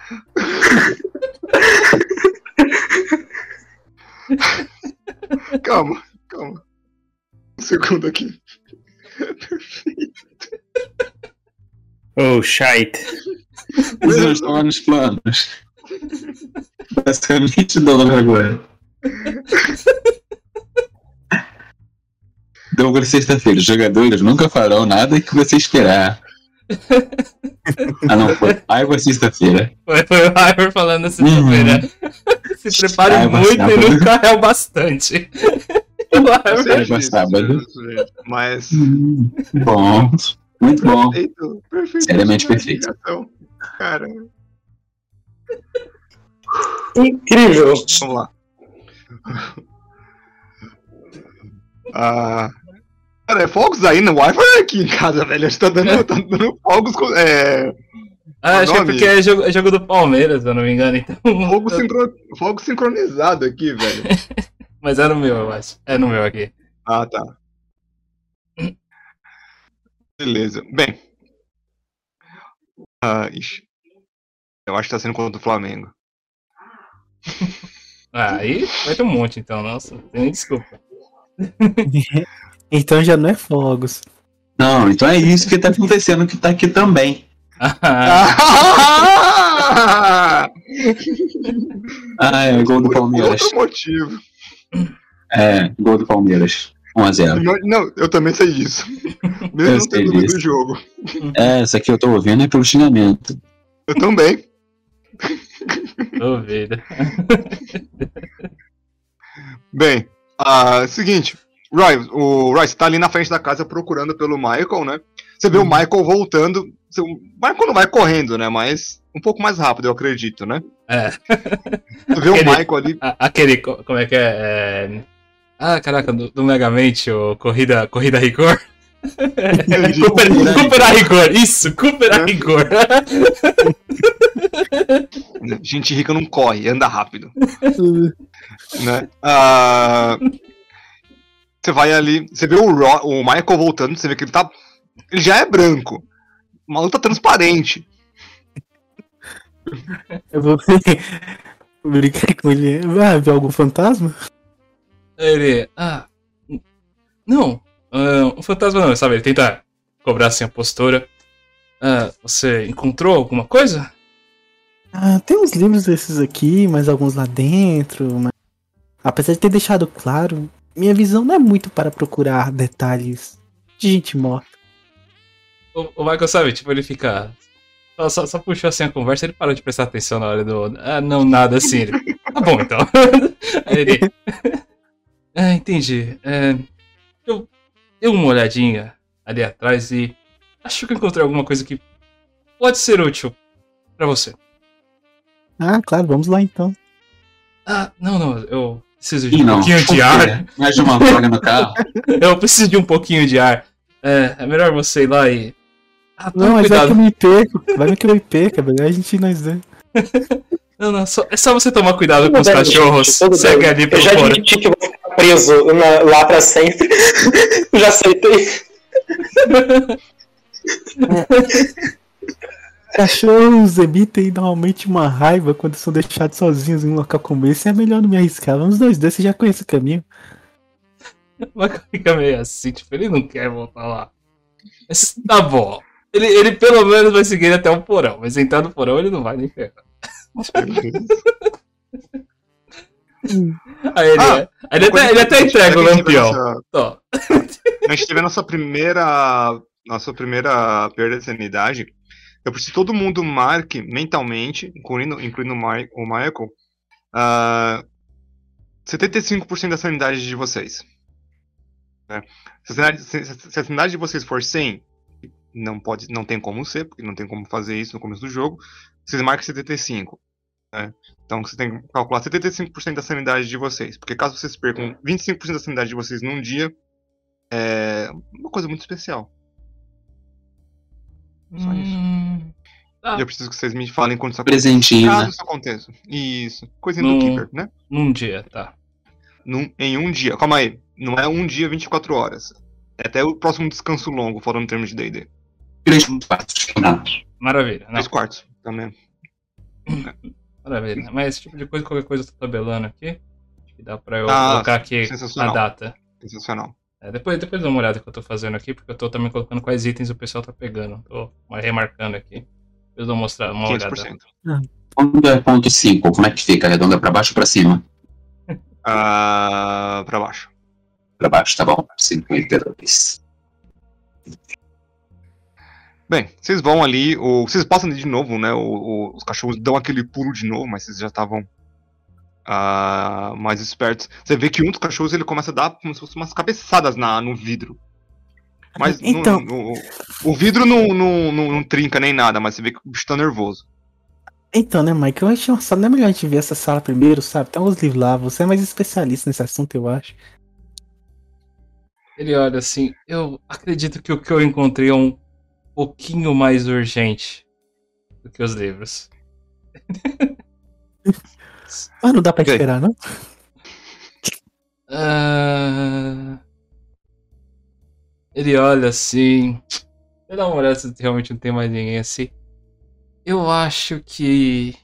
calma, calma. Um segundo aqui. Oh, shite. Eles não estão lá nos planos. Basicamente, dólar agora. Douglas, sexta-feira. Os jogadores nunca farão nada que você esperar. Ah, não, foi. Água sexta-feira. Foi, foi o Ivor falando sexta-feira. Se prepare Ai, muito mas e sábado. nunca é o bastante. O Ivor- disso, sábado. Mas. Hum, bom. Muito bom. Perfeito, perfeito. Seriamente perfeito. Então, Cara, Incrível! vamos lá. Ah. Cara, é fogos aí no Wi-Fi é aqui em casa, velho? A gente tá dando, tá dando fogos com. É. Ah, acho que é nome? porque é jogo, é jogo do Palmeiras, se eu não me engano. Então... Fogo, sincro... fogo sincronizado aqui, velho. Mas é no meu, eu acho. É no meu aqui. Ah, tá. Beleza. Bem. Ah, ixi. Eu acho que tá sendo contra o Flamengo. Ah, aí vai ter um monte, então. Nossa, desculpa. Então já não é fogos. Não, então é isso que tá acontecendo que tá aqui também. Ah, Ah! Ah, é gol do Por Palmeiras. outro motivo. É, gol do Palmeiras. 1x0. Não, não, eu também sei disso. Mesmo Eu não tendo visto o jogo. É, essa aqui eu tô ouvindo é pelo xingamento. Eu também. duvido. Bem, ah, seguinte. Roy, o Roy, você tá ali na frente da casa procurando pelo Michael, né? Você vê o Michael voltando. O Michael não vai correndo, né? Mas um pouco mais rápido, eu acredito, né? É. Você vê o Aquele- Michael ali. A- Aquele, co- como é que é? É- Ah, caraca, do, do Megamente, o Corrida, Corrida Rigor. Cooper, Cooper a Rigor, isso, Cooper a. Rigor. Gente rica não corre, anda rápido. né? Ah, você vai ali, você vê o, Ro, o Michael voltando, você vê que ele tá. Ele já é branco. O maluco tá transparente. Eu vou brincar com ele. Ah, ver algum fantasma? Ele. Ah. Não. ah, um fantasma não, sabe? Ele tenta cobrar assim a postura. Ah, você encontrou alguma coisa? Ah, tem uns livros desses aqui, mas alguns lá dentro. Mas... Apesar de ter deixado claro, minha visão não é muito para procurar detalhes de gente morta. O, o Michael, sabe? Tipo, ele fica. Só, só, só puxou assim a conversa, ele parou de prestar atenção na hora do. Ah, não, nada assim. Ele, tá bom então. Aí ele. Ah, entendi. É, eu dei uma olhadinha ali atrás e acho que eu encontrei alguma coisa que pode ser útil pra você. Ah, claro, vamos lá então. Ah, não, não, eu preciso de Ih, um não. pouquinho de ar. Mais de uma vaga no carro. Eu preciso de um pouquinho de ar. É, é melhor você ir lá e. Ah, Não, mas vai cuidado. que eu me perco. Vai que eu me perca, velho. A gente nós dois. Não, não, só- é só você tomar cuidado com os cachorros. Segue bem. ali Eu pelo já fora. admiti que eu vou ficar preso na- lá pra sempre. já aceitei. Cachorros emitem normalmente uma raiva quando são deixados sozinhos em um local como esse. É melhor não me arriscar. Vamos nós dois, você já conhece o caminho. O Michael fica meio assim, tipo, ele não quer voltar lá. Mas tá bom. Ele, ele pelo menos vai seguir até o porão, mas entrar no porão ele não vai nem ferrar. Aí ele, Ah, aí ele, até, ele até entrega o lampião. Ó, A gente teve a nossa primeira. Nossa primeira perda de sanidade. Eu preciso que todo mundo marque mentalmente, incluindo, incluindo o, Mi- o Michael, ah, 75% da sanidade de vocês. né? Se, a sanidade, se- se a sanidade de vocês for 100, não, pode, não tem como ser, porque não tem como fazer isso no começo do jogo, vocês marcam 75. Né? Então você tem que calcular 75% da sanidade de vocês. Porque caso vocês percam 25% da sanidade de vocês num dia, é uma coisa muito especial. Só isso. hum, tá. E eu preciso que vocês me falem quando isso aconteça. Presentinho, Caso né? isso aconteça. Isso. Coisinha Não. do Keeper, né? Num dia, tá. Num- em um dia. Calma aí. Não é um dia 24 horas. É até o próximo descanso longo, falando em termos de D&D. Três quartos. Maravilha. Não, Três quartos também. maravilha. Mas esse tipo de coisa, qualquer coisa eu tô tabelando aqui. Acho que dá pra eu Ah, colocar aqui a data. Sensacional. É, depois, depois dá uma olhada que eu tô fazendo aqui, porque eu tô também colocando quais itens o pessoal tá pegando. Tô remarcando aqui. Eu dou mostrar uma olhada. 500%. Quando é ponto 5, como é que fica? Arredonda pra baixo ou pra cima? Ah, pra baixo. Pra baixo, tá bom. 52. Bem, vocês vão ali, o, vocês passam ali de novo, né? o- o- os cachorros dão aquele pulo de novo, mas vocês já estavam ah, mais espertos. Você vê que um dos cachorros ele começa a dar como se fossem umas cabeçadas na, no vidro. Mas no- Então- no- o vidro não, não, não, não trinca nem nada, mas você vê que o bicho tá nervoso. Então, né, Mike? Eu acho uma sala. Não é melhor a gente ver essa sala primeiro, sabe? Tem uns livros lá. Você é mais especialista nesse assunto, eu acho. Ele olha assim, eu acredito que o que eu encontrei é um pouquinho mais urgente do que os livros. Mas não dá pra esperar, não? Ah, Ele olha assim. Ele dá uma olhada se realmente não tem mais ninguém assim. Eu acho que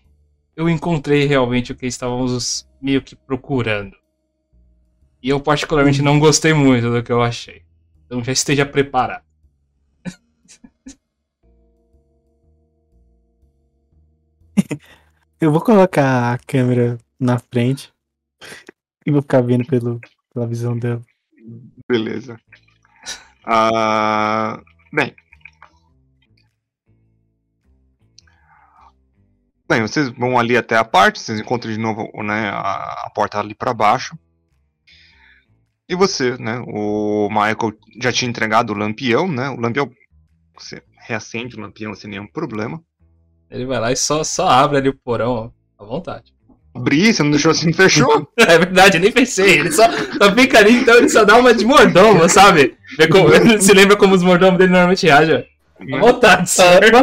eu encontrei realmente o que estávamos meio que procurando. E eu particularmente não gostei muito do que eu achei. Então já esteja preparado. Eu vou colocar a câmera na frente e vou ficar vendo pelo, pela visão dela. Beleza. Ah, bem. Bem, vocês vão ali até a parte, vocês encontram de novo né, a, a porta ali pra baixo. E você, né? O Michael já tinha entregado o lampião, né? O lampião. Você reacende o lampião sem nenhum problema. Ele vai lá e só, só abre ali o porão ó, à vontade. Abri, você não deixou assim, fechou? É verdade, eu nem pensei. Ele só, só fica ali, então ele só dá uma de mordomo, sabe? Vê como- ele se lembra como os mordomos dele normalmente reagem. À vontade, Ah, senhor.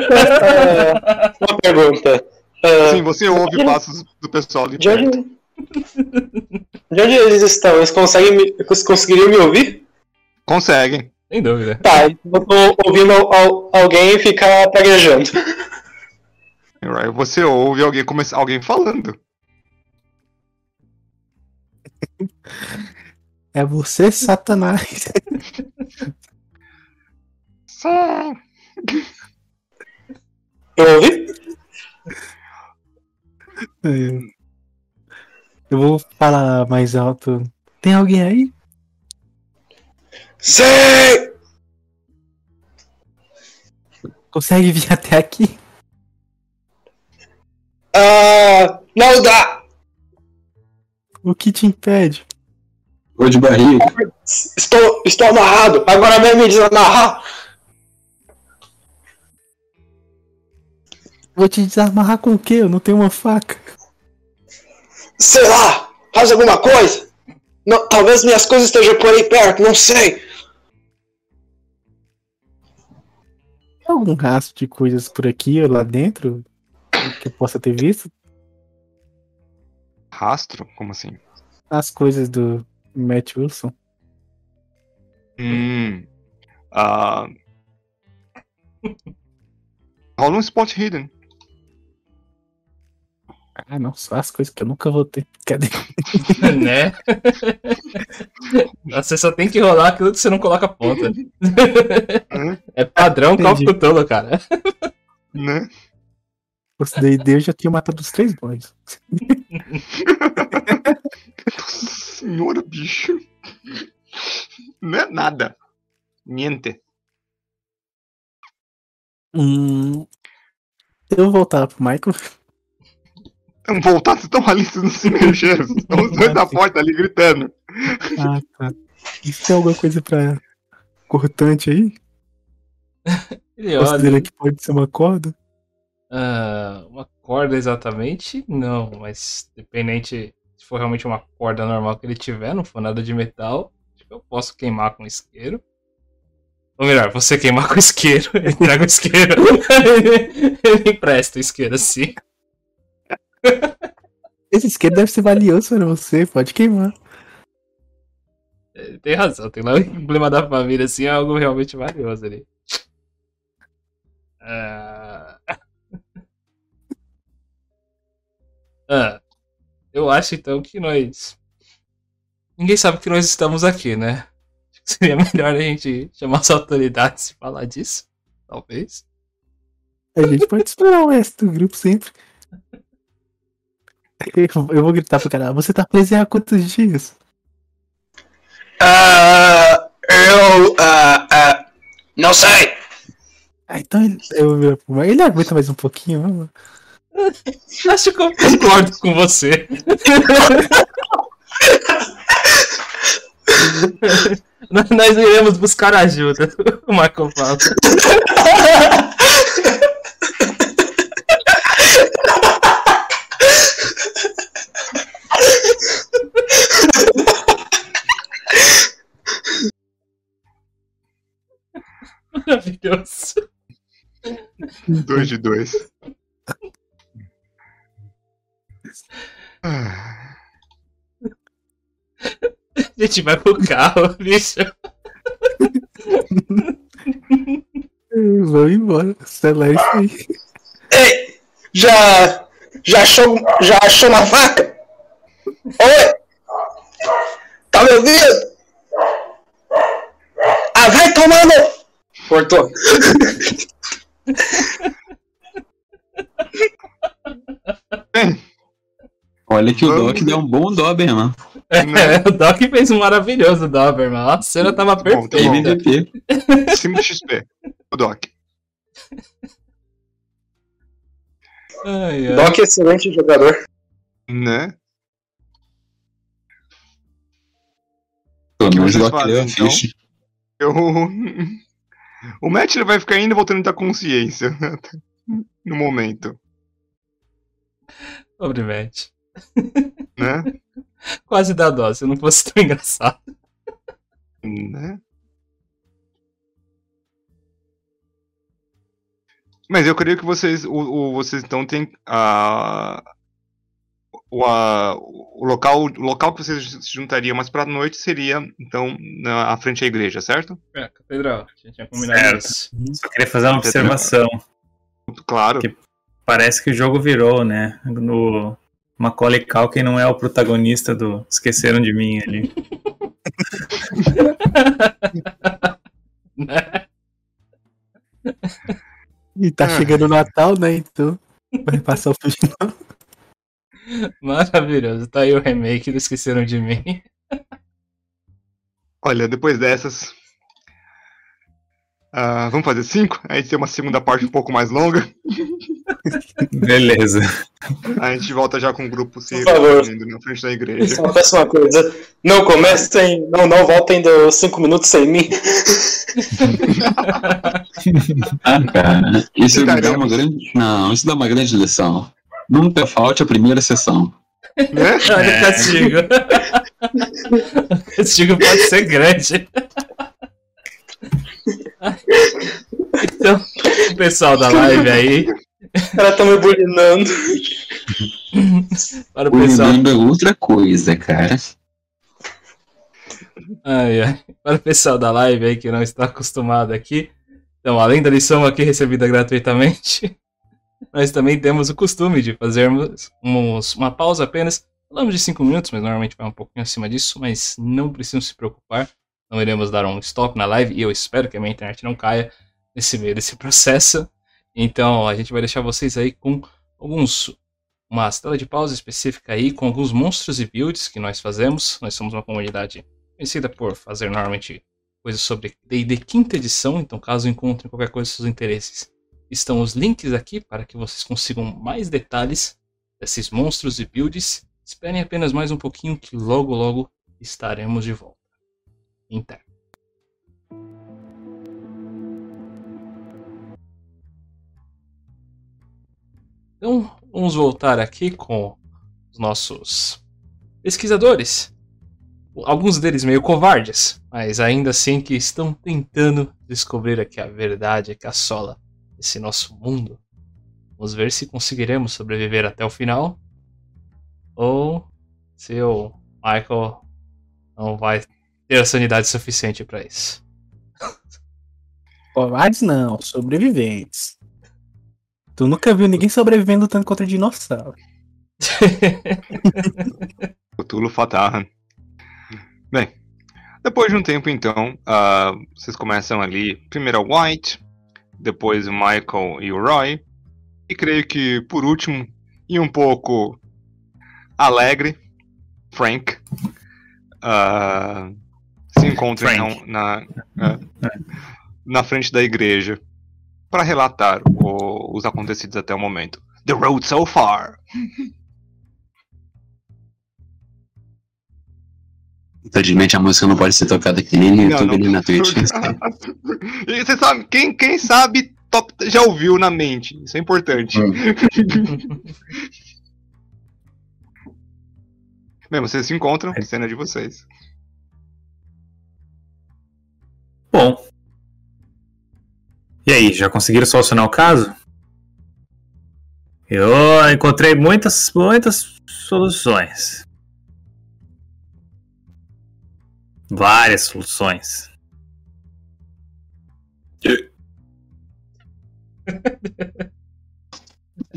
uma, pergunta. Ah, Sim, você ouve passos do pessoal ali de, onde... de onde eles estão? Eles conseguem me... eles conseguiriam me ouvir? Conseguem. Sem dúvida. Tá, eu tô ouvindo al- alguém ficar praguejando. Right. Você ouve alguém começar alguém falando. É você, Satanás. Sim. Eu ouvi? Eu vou falar mais alto. Tem alguém aí? Sim! Consegue vir até aqui? Ah, não dá! O que te impede? Dor de barriga. Estou, estou amarrado! Agora vem me desamarrar! Vou te desamarrar com o quê? Eu não tenho uma faca. Sei lá! Faz alguma coisa! Não, talvez minhas coisas estejam por aí perto, não sei! Tem algum rastro de coisas por aqui ou lá dentro que eu possa ter visto? Rastro? Como assim? As coisas do Matt Wilson. Hum. Ah. Rola um spot hidden. Ah, não, só as coisas que eu nunca vou ter. Cadê? né? Você só tem que rolar aquilo que você não coloca ponta. é padrão Entendi. cálculo tolo, cara. Né? Fosse D&D eu já tinha matado os três boys. Nossa senhora, bicho. Não é nada. Niente. Hum, eu vou voltar pro Michael. Estão voltados, estão ali, vocês não se mexeram. vocês Estão os dois na porta ali gritando. Ah, tá. E se tem alguma coisa pra cortante aí? Ele Considera olha. que pode ser uma corda? Ah, uma corda exatamente? Não, mas dependente. Se for realmente uma corda normal que ele tiver, não for nada de metal, eu posso queimar com isqueiro. Ou melhor, você queimar com isqueiro, ele traga o isqueiro. ele empresta o isqueiro assim. Esse isqueiro deve ser valioso para você, pode queimar. Ele tem razão, tem lá o emblema da família assim, é algo realmente valioso ali. Ah... ah, eu acho então que nós. Ninguém sabe que nós estamos aqui, né? Acho que seria melhor a gente chamar as autoridades e falar disso. Talvez. A gente pode esperar o resto do grupo sempre. Eu, vou gritar pro cara, você tá preso há quantos dias? Ah, eu. Ah, ah, não sei! Ah, então ele, eu. Ele aguenta mais um pouquinho, vamos. Acho que eu concordo com você. Nós- iremos buscar ajuda. O Michael fala. Maravilhoso. Dois de dois. Ah, A gente vai pro carro, bicho. Vamos embora, acelera isso aí. Ei! Já. Já achou. Já achou uma faca? Oi! Tá me ouvindo? Ah, vai tomando! Cortou. Bem, Olha que o Vamos Doc deu um bom Doberman. É, o Doc fez um maravilhoso Doberman. A cena tava bom, tá bom. perfeita. MVP. 5 XP. O Doc. Ai, ai. Doc é excelente jogador. Né? Pelo que menos o vocês Doc fazem, então? Eu. O Matt ele vai ficar indo voltando a ter consciência. No momento. Obviamente. Né? Quase dá dó, se não fosse tão engraçado. né? Mas eu creio que vocês, o, o- vocês então têm a, o, a- o local, o local que vocês se juntariam mais pra noite seria então na à frente da igreja, certo? É, catedral. A gente tinha combinado Certo. isso. Só queria fazer uma observação. Claro. Que- Parece que o jogo virou, né? No Macaulay Culkin não é o protagonista do Esqueceram de Mim ali. E tá Ah. chegando o Natal, né? Então vai passar o final. Maravilhoso. Tá aí o remake do Esqueceram de Mim. Olha, depois dessas. ah, vamos fazer cinco? Aí tem uma segunda parte um pouco mais longa. Beleza. A gente volta já com o grupo se Por favor. reunindo na frente da igreja. Só peço uma coisa. Não comecem. Não, não voltem dos 5 minutos sem mim. Ah, cara, isso me dá uma grande. Não, isso dá uma grande lição. Nunca falte a primeira sessão. Né? Olha É. o castigo. o castigo pode ser grande. Então, o pessoal da live aí, Os caras estão me bulinando. para o O pessoal, lembrando é outra coisa, cara. ai, ai, para o pessoal da live aí que não está acostumado aqui. Então, além da lição aqui recebida gratuitamente, nós também temos o costume de fazermos uns- uma pausa apenas. Falamos de 5 minutos, mas normalmente vai um pouquinho acima disso, mas não precisam se preocupar. Não iremos dar um stop na live e eu espero que a minha internet não caia nesse meio desse processo. Então a gente vai deixar vocês aí com alguns uma tela de pausa específica aí com alguns monstros e builds que nós fazemos. Nós somos uma comunidade conhecida por fazer normalmente coisas sobre D&D quinta edição, então caso encontrem qualquer coisa dos seus interesses, estão os links aqui para que vocês consigam mais detalhes desses monstros e builds. Esperem apenas mais um pouquinho que logo logo estaremos de volta. Inter. Então, vamos voltar aqui com os nossos pesquisadores. Alguns deles meio covardes, mas ainda assim que estão tentando descobrir aqui a verdade que assola esse nosso mundo. Vamos ver se conseguiremos sobreviver até o final. Ou se o Michael não vai ter a sanidade suficiente para isso. Covardes não, sobreviventes. Tu nunca viu ninguém sobrevivendo lutando contra dinossauro. Cthulhu Fatahan. Bem, depois de um tempo então, ah, vocês começam ali, primeiro o White, depois o Michael e o Roy, e creio que por último, e um pouco alegre, Frank, ah, se encontram então na, ah, na frente da igreja para relatar o- os acontecidos até o momento. The road so far. Infelizmente a música não pode ser tocada aqui nem no Não, YouTube não. nem na Twitch. e você sabe, quem, quem sabe top- já ouviu na mente. Isso é importante. Hum. Bem, vocês se encontram, cena de vocês. Bom. E aí, já conseguiram solucionar o caso? Eu encontrei muitas, muitas soluções. Várias soluções.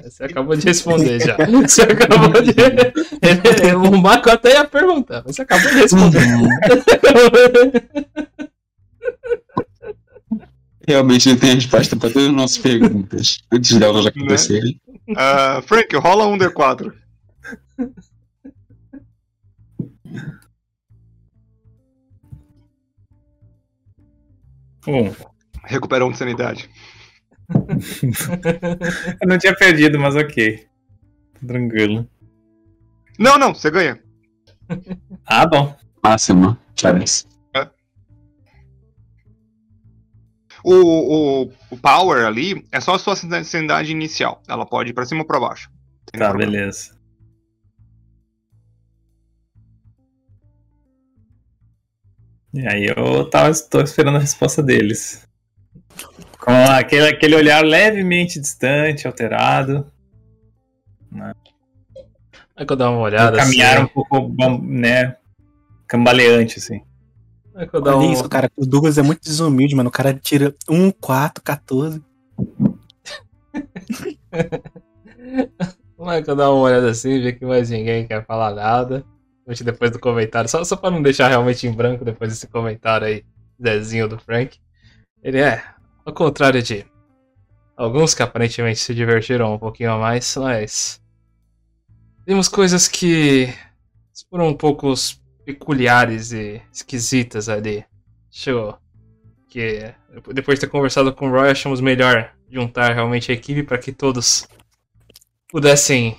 Você acabou de responder já. Você acabou de. o Marco até ia perguntar, mas você acabou de responder. Realmente ele tem a resposta para todas as nossas perguntas. Antes delas acontecerem. Ah, Frank, rola um D4. Um. Recupera um de sanidade. Eu não tinha perdido, mas ok. Tranquilo. Não, não, você ganha. Ah, bom. Máximo. Parece. O, o, o power ali é só a sua sanidade inicial. Ela pode ir pra cima ou pra baixo. Tá, problema. beleza. E aí eu tava, tô esperando a resposta deles. Com aquele, aquele olhar levemente distante, alterado. Aí que eu dar uma olhada Caminhar um assim. pouco, bom, né? Cambaleante, assim. Dar Olha um... isso, cara. O Douglas é muito desumilde, mano. O cara tira 1, 4, 14. Como é que eu dar uma olhada assim, ver que mais ninguém quer falar nada. Depois do comentário, só, só pra não deixar realmente em branco depois desse comentário aí, Zezinho do Frank. Ele é, ao contrário de alguns que aparentemente se divertiram um pouquinho a mais, mas. Vimos coisas que foram um pouco peculiares e esquisitas ali. Chegou. Que depois de ter conversado com o Roy, achamos melhor juntar realmente a equipe para que todos pudessem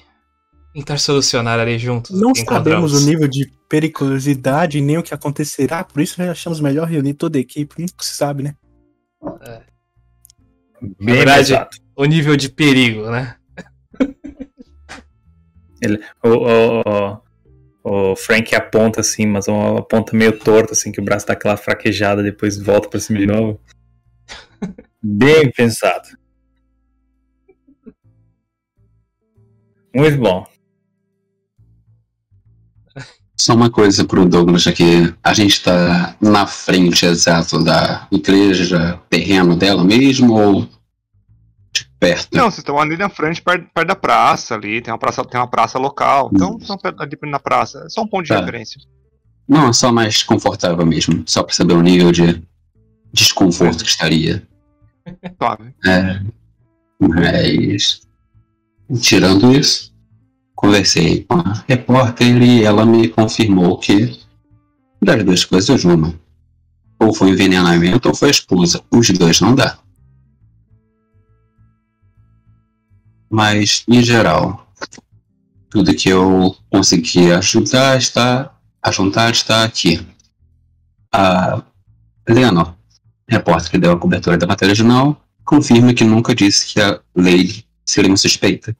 tentar solucionar ali juntos. Não sabemos o nível de periculosidade nem o que acontecerá, por isso nós achamos melhor reunir toda a equipe. Nunca se sabe, né? Bem verdade- exato. O nível de perigo, né? O, o, o- o Frank aponta assim, mas uma ponta meio torta, assim, que o braço dá aquela fraquejada, depois volta pra cima de novo. Bem pensado. Muito bom. Só uma coisa pro Douglas aqui. A gente tá na frente exato da igreja, terreno dela mesmo, ou perto? Não, vocês estão ali na frente, perto, perto da praça ali, tem uma praça, tem uma praça local. Então, estão ali na praça. É só um ponto de Tá. referência. Não, é só mais confortável mesmo. Só pra saber o nível de desconforto que estaria. Suave. É, mas, tirando isso, conversei com a repórter e ela me confirmou que das duas coisas uma. Ou foi envenenamento ou foi esposa. Os dois não dá. Mas, em geral, tudo que eu consegui ajudar está, ajuntar está aqui. A Leonor, repórter que deu a cobertura da matéria jornal, confirma que nunca disse que a lei seria uma suspeita.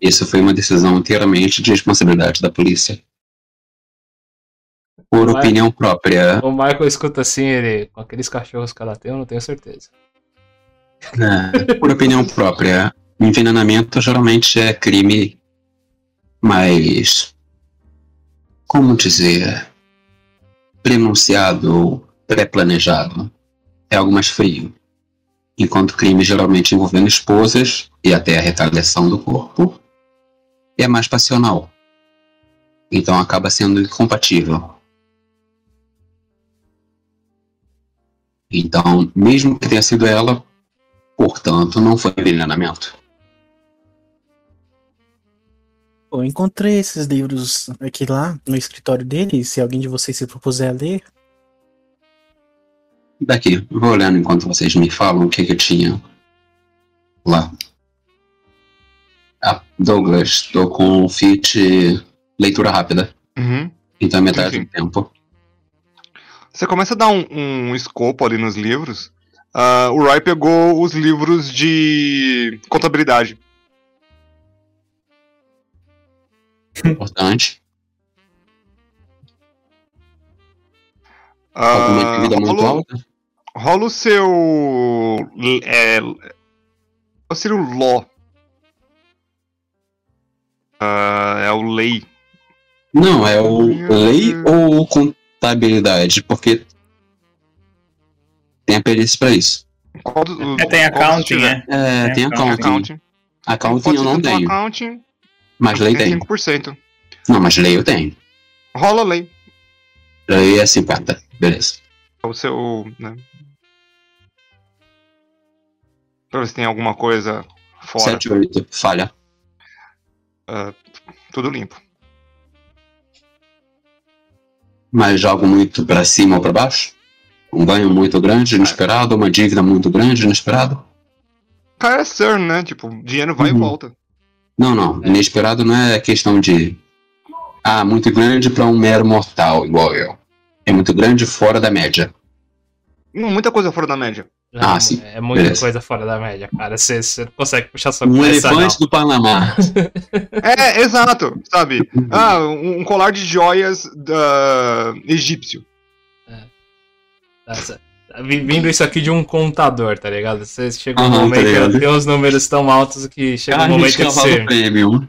Isso foi uma decisão inteiramente de responsabilidade da polícia. Por opinião própria, O Michael escuta assim, ele. Com aqueles cachorros que ela tem, eu não tenho certeza. É, por opinião própria, envenenamento geralmente é crime mais. Como dizer? Prenunciado, pré-planejado. É algo mais frio. Enquanto crime geralmente envolvendo esposas e até a retaliação do corpo é mais passional. Então acaba sendo incompatível. Então, mesmo que tenha sido ela, Portanto, não foi envenenamento. Eu encontrei esses livros aqui lá no escritório dele. Se alguém de vocês se propuser a ler, Daqui, vou olhando enquanto vocês me falam o que que tinha lá. Ah, Douglas, tô com o fit leitura rápida. Uhum. Então é metade sim. do tempo. Você começa a dar um, um escopo ali nos livros. Ah, o Roy pegou os livros de contabilidade. Importante. Alguma atividade muito rola, alta? rola o seu. É, qual seria o Law? Ah, é o Lei. Não, é o lei ou contabilidade? Porque tem a perícia pra isso. Qual do- É, tem accounting, tiver? né? É, tem accounting. accounting. Accounting. Eu não tenho. accounting, Mas lei tem tem. 5%. Não, mas lei eu tenho. Rola lei. Lei é 50. Beleza. É o seu. Né? Pra ver se tem alguma coisa fora. 7, 8. Falha. Tudo limpo. Mas jogo muito pra cima ou pra baixo? Um ganho muito grande, inesperado, uma dívida muito grande, inesperado? Cara, é CERN, né? Tipo, dinheiro vai Uhum. e volta. Não, não. Inesperado não é questão de. Ah, muito grande pra um mero mortal, igual eu. É muito grande fora da média. Hum, Muita coisa fora da média. Ah, sim. É muita Beleza. coisa fora da média, cara. Você não consegue puxar sua Um não. elefante do Panamá. É, exato, sabe? Ah, um, um colar de joias da... egípcio. Nossa, vi- vindo isso aqui de um contador, tá ligado? Você chega um tá momento que tem uns números tão altos que chega um Carne momento de que você. premium.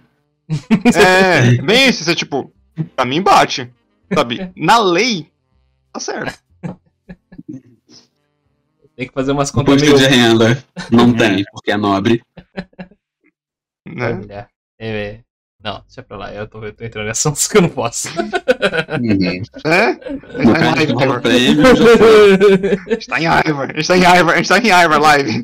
É, bem isso, você tipo, pra mim bate. Sabe? Na lei, tá certo. Tem que fazer umas contas meio. de renda. Não tem, porque é nobre. Né? Olha, é, não, deixa pra lá, eu tô, eu tô entrando em assuntos que eu não posso. Uhum. É? Está em foi. Está em Ivor. Está em Ivor. A gente tá em Ivor live.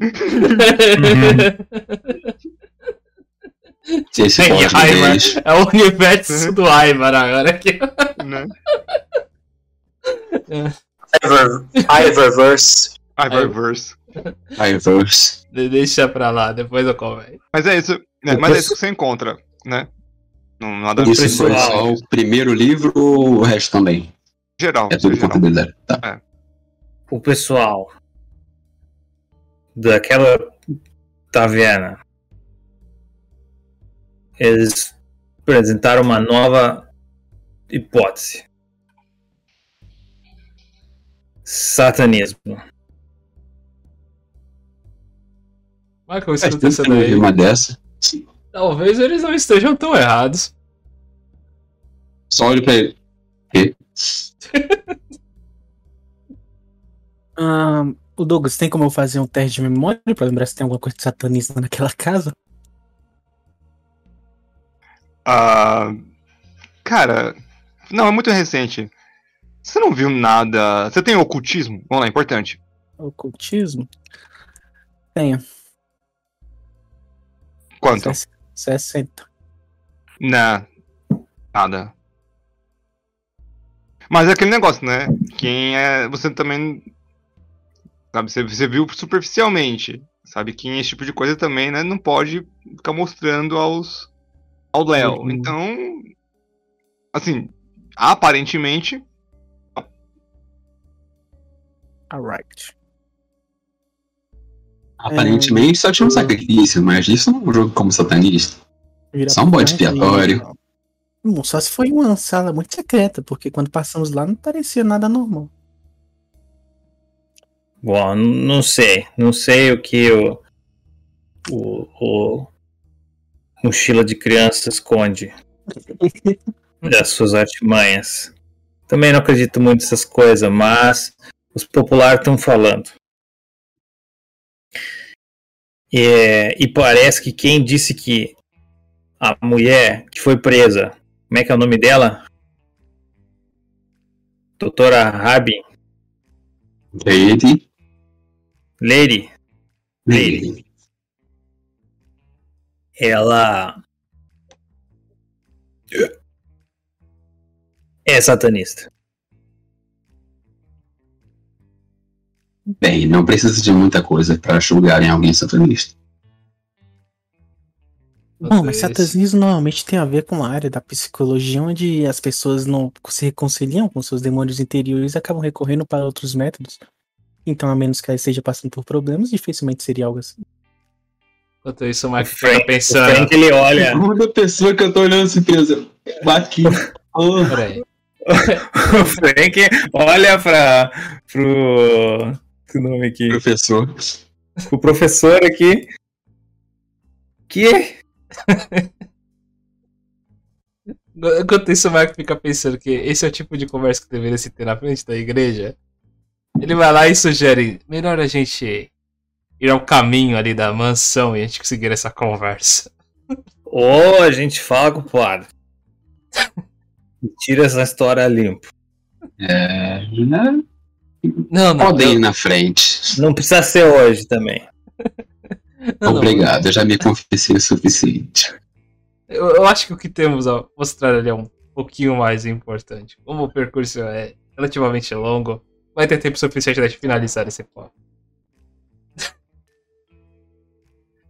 Esse Ivar. deles. É o universo do Ivar agora aqui. Né? Ivor, Ivorverse. Ivorverse. Iverse. De- Deixa pra lá, depois eu converso. Mas é isso. né, Mas é isso que você encontra, né? Não, nada Isso foi só o primeiro livro ou o resto também? geral. É tudo geral. contabilidade. Tá. o pessoal daquela taverna eles apresentaram uma nova hipótese satanismo Michael, eu não daí. uma dessa. Talvez eles não estejam tão errados. Só olho pra ele. E? Ah, o Douglas, tem como eu fazer um teste de memória pra lembrar se tem alguma coisa de satanista naquela casa? Ah, cara, não, é muito recente. Você não viu nada. Você tem ocultismo? Vamos lá, importante. Ocultismo? Tenho. Quanto? Ses- 60. Não. Nada. Mas é aquele negócio, né? Quem é. Você também. Sabe, você, você viu superficialmente. Sabe, que esse tipo de coisa também, né? Não pode ficar mostrando aos. ao Léo. Uhum. Então. Assim, aparentemente. Alright. Aparentemente só tinha um sacrifício, mas isso não é um jogo como satanista. Vira Só um bode e- expiatório. Bom, só se foi uma sala muito secreta, porque quando passamos lá não parecia nada normal. bom não sei não sei o que o o, o mochila de criança esconde das suas artimanhas. Também não acredito muito nessas coisas, mas os populares estão falando. É, e parece que quem disse que a mulher que foi presa, como é que é o nome dela? Doutora Harbin, Lady. Lady, Lady. ela é satanista. Bem, não precisa de muita coisa pra julgarem alguém satanista. Bom, mas satanismo normalmente tem a ver com a área da psicologia onde as pessoas não se reconciliam com seus demônios interiores e acabam recorrendo para outros métodos. Então, a menos que ela esteja passando por problemas, dificilmente seria algo assim. Enquanto isso, o O Michael fica Frank, o pensando. Frank, ele olha. Segunda pessoa que eu tô olhando assim, pensa. Aqui. Oh, Peraí. o Frank olha para pro que nome aqui, professor. o professor aqui. Que? Enquanto isso, o Michael fica pensando que esse é o tipo de conversa que deveria se ter na frente da igreja. Ele vai lá e sugere: melhor a gente ir ao caminho ali da mansão e a gente conseguir essa conversa. Ou a gente fala com o padre. E Tira essa história limpo. É, né? Não, não. Podem ir na frente. Não precisa ser hoje também. não, não. Obrigado, eu já me confessei o suficiente. Eu, eu acho que o que temos a mostrar ali é um pouquinho mais importante. Como o percurso é relativamente longo, vai ter tempo suficiente de finalizar esse plano.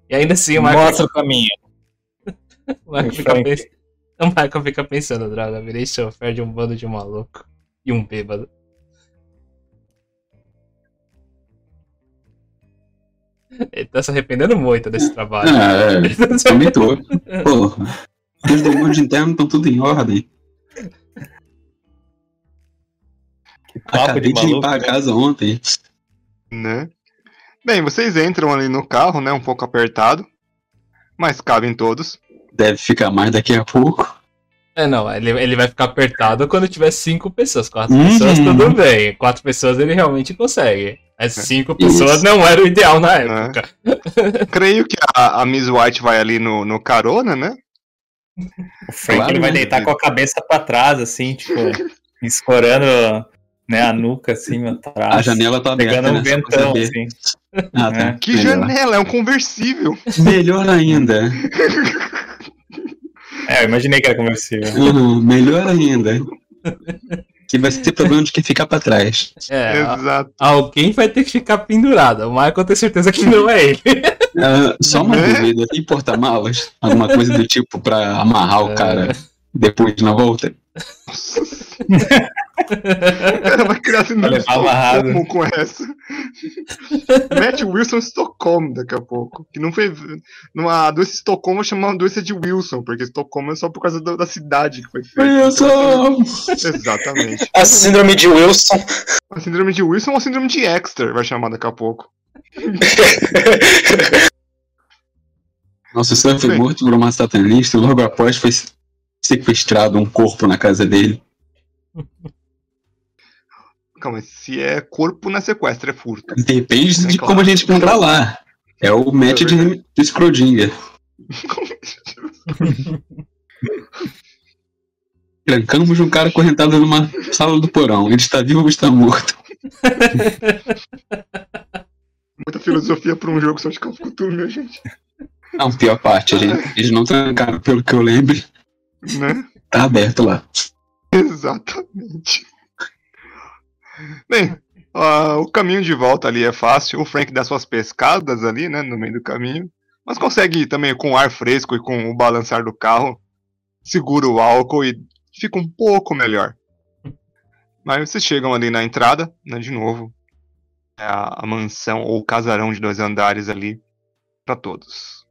e ainda assim, o Michael, Mostra o caminho. o Michael fica, pens- o Michael fica pensando, droga, virei chofer de um bando de maluco e um bêbado. Ele tá se arrependendo muito desse trabalho. Ah, é, Ele se também tô. Porra. Os demônios internos estão tudo em ordem. Papo Acabei de de, maluco, limpar a né? casa ontem. Né? Bem, vocês entram ali no carro, né? Um pouco apertado. Mas cabem todos. Deve ficar mais daqui a pouco. É, não, ele, ele vai ficar apertado quando tiver cinco pessoas. Quatro Uhum. pessoas, tudo bem. Quatro pessoas ele realmente consegue. Mas cinco Isso. pessoas não era o ideal na época. Creio que a, a Miss White vai ali no, no carona, né? O Frank Claro, ele vai né? deitar com a cabeça pra trás, assim, tipo, escorando né, a nuca assim atrás. A janela tá aberta, Pegando né? um pra ventão, assim. Ah, tá. É. Que Melhor. janela, é um conversível. Melhor ainda. É, eu imaginei que era conversível. Uhum, melhor ainda. Que vai ter problema de quem ficar pra trás. É, Exato. alguém vai ter que ficar pendurado. O Michael tem certeza que não é ele. Ah, só uma Né? dúvida, tem porta-malas? Alguma coisa do tipo pra amarrar o cara depois na volta? O cara vai criar síndrome de levar amarrado. Estocolmo com essa. Matt Wilson Estocolmo daqui a pouco. Que não foi. Numa doença de Estocolmo uma doença de Wilson, porque Estocolmo é só por causa da, da cidade que foi feita. Exatamente. A síndrome de Wilson. A síndrome de Wilson ou a síndrome de Exeter vai chamar daqui a pouco. Nossa, o senhor foi morto por uma satanista e logo após foi sequestrado um corpo na casa dele. Calma, se é corpo na sequestra, é furto. Depende É de claro. como a gente encontrar lá. É o match É de, de Scrodinger. Trancamos um cara correntado numa sala do porão. Ele está vivo ou está morto? Muita filosofia pra um jogo só de Call of Cthulhu, minha gente. Não, pior parte, a gente- eles não trancaram, pelo que eu lembro. Né? Tá aberto lá. Exatamente. Bem, ah, o caminho de volta ali é fácil. O Frank dá suas pescadas ali, né, no meio do caminho. Mas consegue também com o ar fresco e com o balançar do carro. Segura o álcool e fica um pouco melhor. Mas vocês chegam ali na entrada, né, de novo. É a, mansão ou casarão de dois andares ali para todos.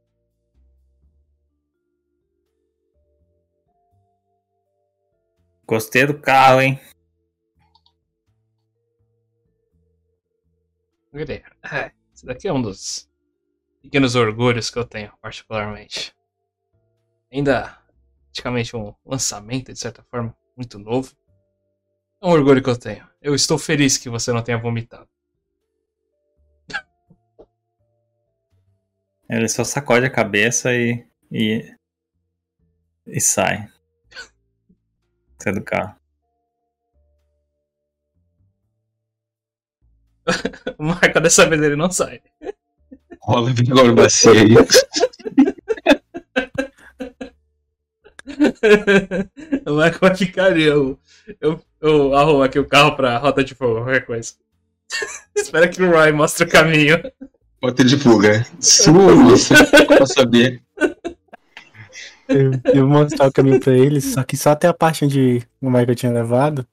Gostei do carro, hein? Guerreiro. É, esse daqui é um dos pequenos orgulhos que eu tenho, particularmente. Ainda praticamente um lançamento, de certa forma, muito novo. É um orgulho que eu tenho. Eu estou feliz que você não tenha vomitado. Ele só sacode a cabeça e. e. e sai. Sai do carro. O Marco dessa vez ele não sai. Rola agora bacia aí. o Marco vai ficar ali. Eu, eu, eu arrumo aqui o carro pra rota de fogo, qualquer coisa. Espera que o Roy mostre o caminho. Bota de fuga. Sua, moça. Pra saber. Eu, eu vou mostrar o caminho pra eles, só que só até a parte onde o Michael tinha levado.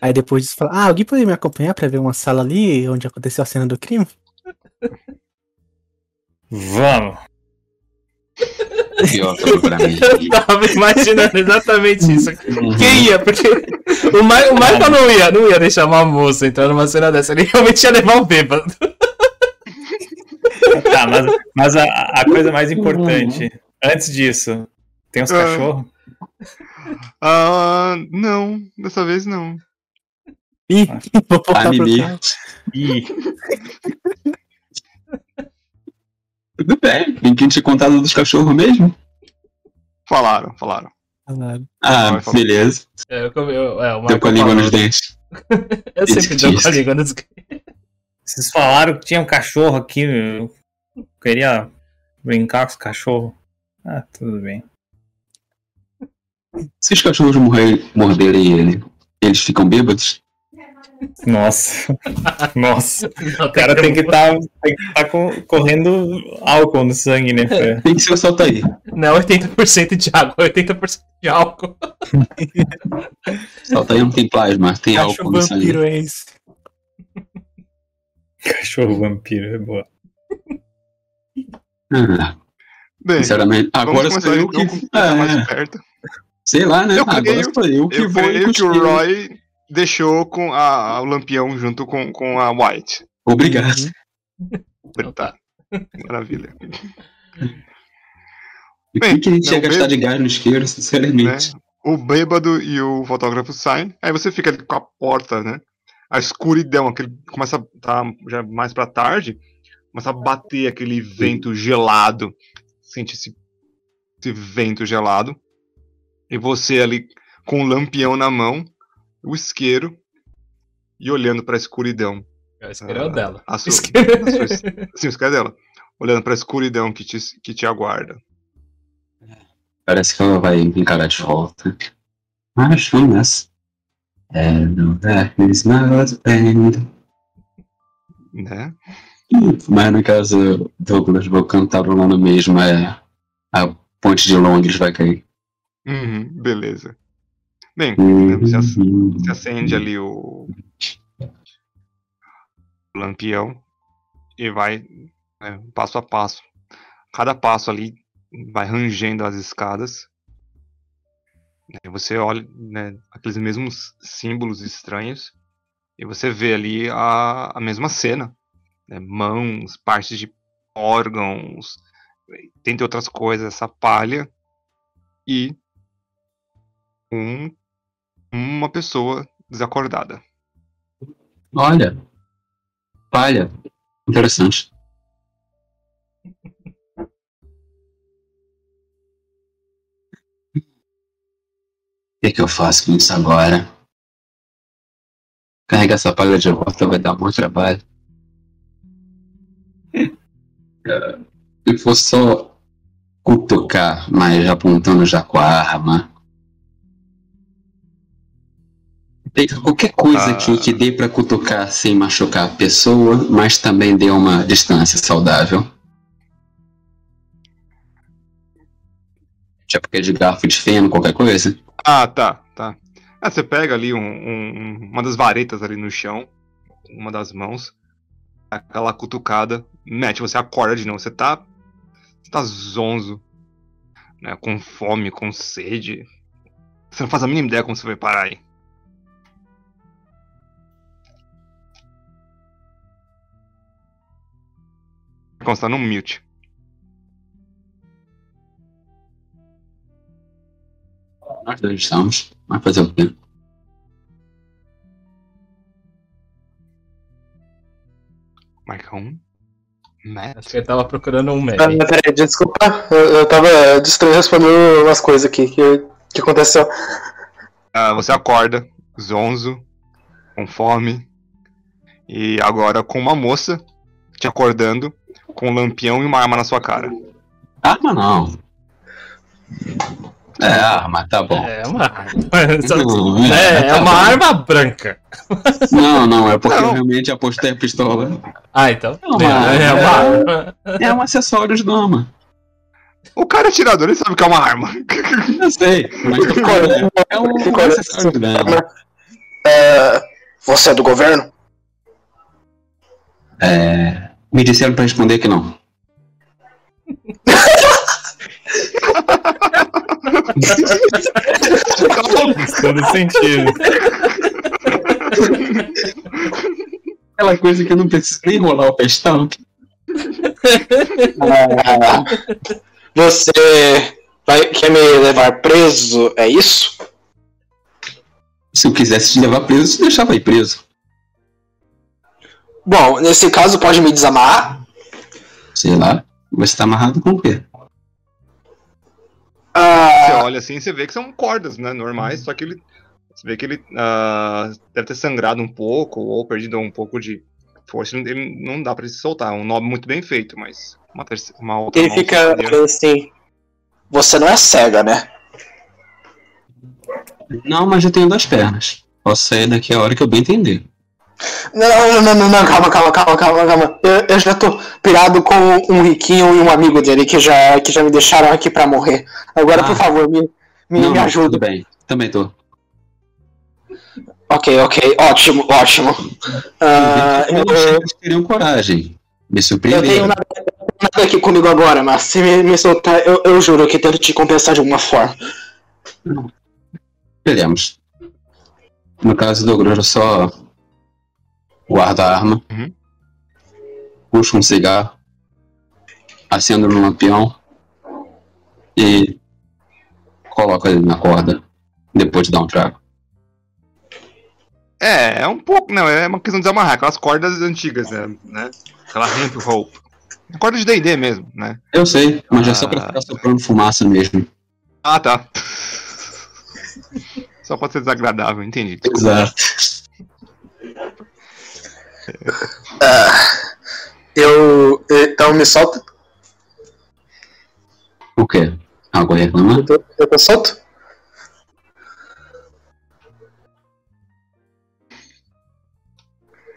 Aí depois disso fala, ah, alguém pode me acompanhar pra ver uma sala ali onde aconteceu a cena do crime? Vamos! Pior. Eu tava imaginando exatamente isso. Quem ia? Porque o, Ma o Michael não ia, não ia deixar uma moça entrar numa cena dessa. Ele realmente ia levar o bêbado. Tá, mas, mas a, a coisa mais importante, antes disso, tem uns Ah. cachorros? Ah, não, dessa vez não. Ih, vou voltar Anime. Ih, Tudo bem. Ninguém tinha contado dos cachorros mesmo? Falaram, falaram. Falaram. Ah, beleza. É, eu, eu, é, Deu com a língua nos dentes. Eu sempre dou com a língua nos vocês falaram que tinha um cachorro aqui. Eu queria brincar com os cachorros. Ah, tudo bem. Se os cachorros morrer- morderem ele, eles ficam bêbados? Nossa. Nossa. O cara tem que estar tá co- correndo álcool no sangue, né? Fê? Tem que ser o Saltaí. Não, 80% de água, 80% de álcool. Saltaí não tem plasma, tem álcool no sangue. vampiro é esse. Cachorro vampiro, é boa. Ah, Bem, sinceramente, agora sou eu então que. tá mais Ah, perto. Sei lá, né? Eu agora creio- sou eu que Eu vou creio que o. Roy deixou com a, a- o lampião junto com, com a White. Obrigado. Tá. Maravilha. O Bem, que, que a gente não, ia gastar de gás no isqueiro, Né? sinceramente? O bêbado e o fotógrafo saem, aí você fica ali com a porta, né? A escuridão, aquele começa a tá já mais pra tarde, começa a bater aquele vento gelado. Sente esse, esse vento gelado. E você ali com o lampião na mão, o isqueiro e olhando pra escuridão. A isqueira é o dela. A sua, Isqueira- a sua, sim, o isqueiro é dela. Olhando pra escuridão que te, que te aguarda. Parece que ela vai encarar de volta. Mas vamos nessa. É, no darkness not bend. Né? Mas no caso, Douglas, vou cantar lá no mesmo, é. A ponte de Londres vai cair. Uhum, beleza. Bem, né, você, ac- você acende ali o lampião e vai né, passo a passo. Cada passo ali vai rangendo as escadas. Você olha né, aqueles mesmos símbolos estranhos e você vê ali a, a mesma cena. né, mãos, partes de órgãos, dentre outras coisas, essa palha e um, uma pessoa desacordada. Olha. Palha. Interessante. O que, que eu faço com isso agora? Carregar essa palha de volta vai dar muito trabalho. É, Se for só cutucar, mas apontando já com a arma. Tem qualquer coisa Ah. aqui que dê pra cutucar sem machucar a pessoa, mas também dê uma distância saudável. Tipo que é de garfo de feno, qualquer coisa. Ah, tá, tá. Ah, você pega ali um- um- uma das varetas ali no chão, uma das mãos, aquela cutucada, mete, você acorda de novo, você tá, você tá zonzo, né, com fome, com sede. Você não faz a mínima ideia como você vai parar aí. Tá num mute. Nós dois estamos. Vai fazer o quê? Marca um. Matt. Acho que ele tava procurando um Ah, meme. peraí, desculpa. Eu, eu tava distraído respondendo umas coisas aqui que, que aconteceu. Ah, você acorda, zonzo, com fome, e agora com uma moça te acordando, com um lampião e uma arma na sua cara. Arma não. É, arma, tá bom. É uma arma. É, é uma arma branca. Não, não, é porque Não. realmente apostei a pistola. Ah, então. É uma É, arma. uma arma. É um acessório de dama. O cara é atirador, ele sabe que é uma arma. Eu sei, mas tô falando, é um olhando acessório de dama. É, você é do governo? É, me disseram pra responder que não. Faz todo sentido. Aquela coisa que eu não preciso nem rolar o pestão. Ah, você vai, quer me levar preso? É isso? Se eu quisesse te levar preso, eu te deixava aí preso. Bom, nesse caso pode me desamarrar? Sei lá, você tá amarrado com o quê? Você Ah, olha assim, você vê que são cordas, né, normais, só que ele, você vê que ele ah, deve ter sangrado um pouco ou perdido um pouco de força. Ele não dá pra se soltar. É um nó muito bem feito, mas uma, terceira, uma outra ele fica assim. Você não é cega, né? Não, mas eu tenho duas pernas. Posso sair daqui a hora que eu bem entender. Não, não, não, não, calma, calma, calma, calma, calma. Eu, eu já tô pirado com um riquinho e um amigo dele que já, que já me deixaram aqui pra morrer. Agora, Ah. por favor, me, me, não, me ajuda. tudo bem. Também tô. Ok, ok, ótimo, ótimo. Ah, eu eu, eles teriam coragem. Me eu tenho nada, nada aqui comigo agora, mas se me, me soltar, eu, eu juro que tento te compensar de alguma forma. Veremos. No caso do eu só guardo a arma. Uhum. puxo um cigarro, acendo no lampião e coloco ele na corda depois de dar um trago. É, é um pouco, não, é uma questão de desamarrar, aquelas cordas antigas, né? né? Aquela ramp rope. Corda de D&D mesmo, né? Eu sei, mas é só pra Ah. ficar soprando fumaça mesmo. Ah, tá. Só pode ser desagradável, entendi. Exato. Ah, eu. Então me solta. O quê? Algo reclamar? Eu tô, eu tô solto?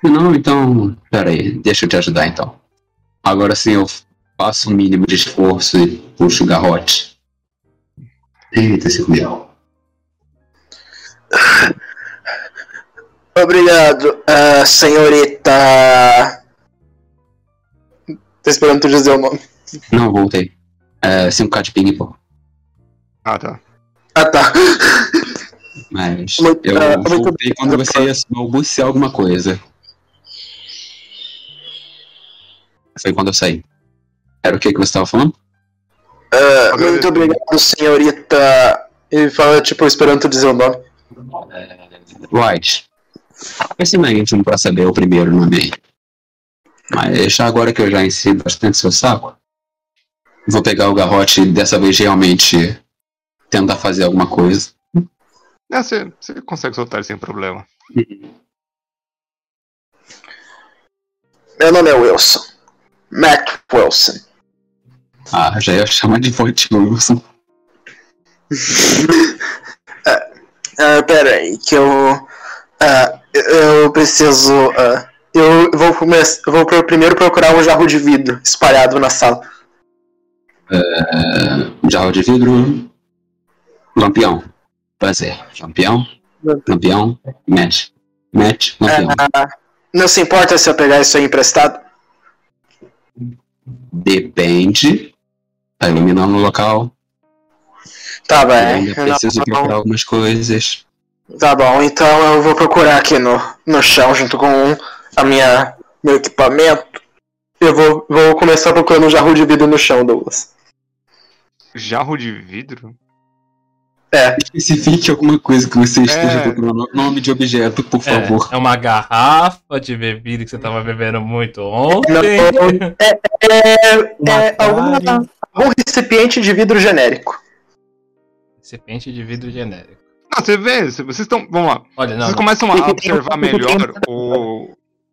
Não, então. Pera aí, deixa eu te ajudar então. Agora sim eu faço o mínimo de esforço e puxo o garrote. Eita, esse comigo. Obrigado, ah, senhorita. Tô esperando tu dizer o nome. Não, voltei. É 5k de ping, pô. Ah, tá. Ah, tá. Mas Muito- eu ah, muito voltei quando você ia balbuciar alguma coisa. Foi quando eu saí. Era o que que você tava falando? Ah, muito obrigado, senhorita. Ele fala, tipo, esperando tu dizer o nome. White. Esse não é pra saber o primeiro nome aí. Mas já agora que eu já enchi bastante seu saco, vou pegar o garrote e dessa vez realmente tentar fazer alguma coisa. É, você, você consegue soltar ele sem problema. Meu nome é Wilson. Matt Wilson. Ah, já ia chamar de Voight Wilson. Ah, pera aí, que eu. Ah, eu preciso. ah, eu vou, começar, vou primeiro procurar um jarro de vidro espalhado na sala. É, jarro de vidro. Lampião. Prazer. Lampião. Lampião. Match. Match. Lampião. Ah, não se importa se eu pegar isso aí emprestado? Depende. Tá iluminando o local. Tá Eu bem. ainda preciso Não- procurar algumas coisas. Tá bom, então eu vou procurar aqui no, no chão junto com a minha meu equipamento. Eu vou, vou começar procurando um jarro de vidro no chão, Douglas. Jarro de vidro? É, Especifique alguma coisa que você esteja É. procurando. Nome de objeto, por É, favor. é uma garrafa de bebida que você tava bebendo muito não, ontem. é, é, é alguma, aquário. algum recipiente de vidro genérico. Recipiente de vidro genérico. Não, você vê, vocês estão. Vamos lá. Olha, não. Vocês não. começam a observar melhor o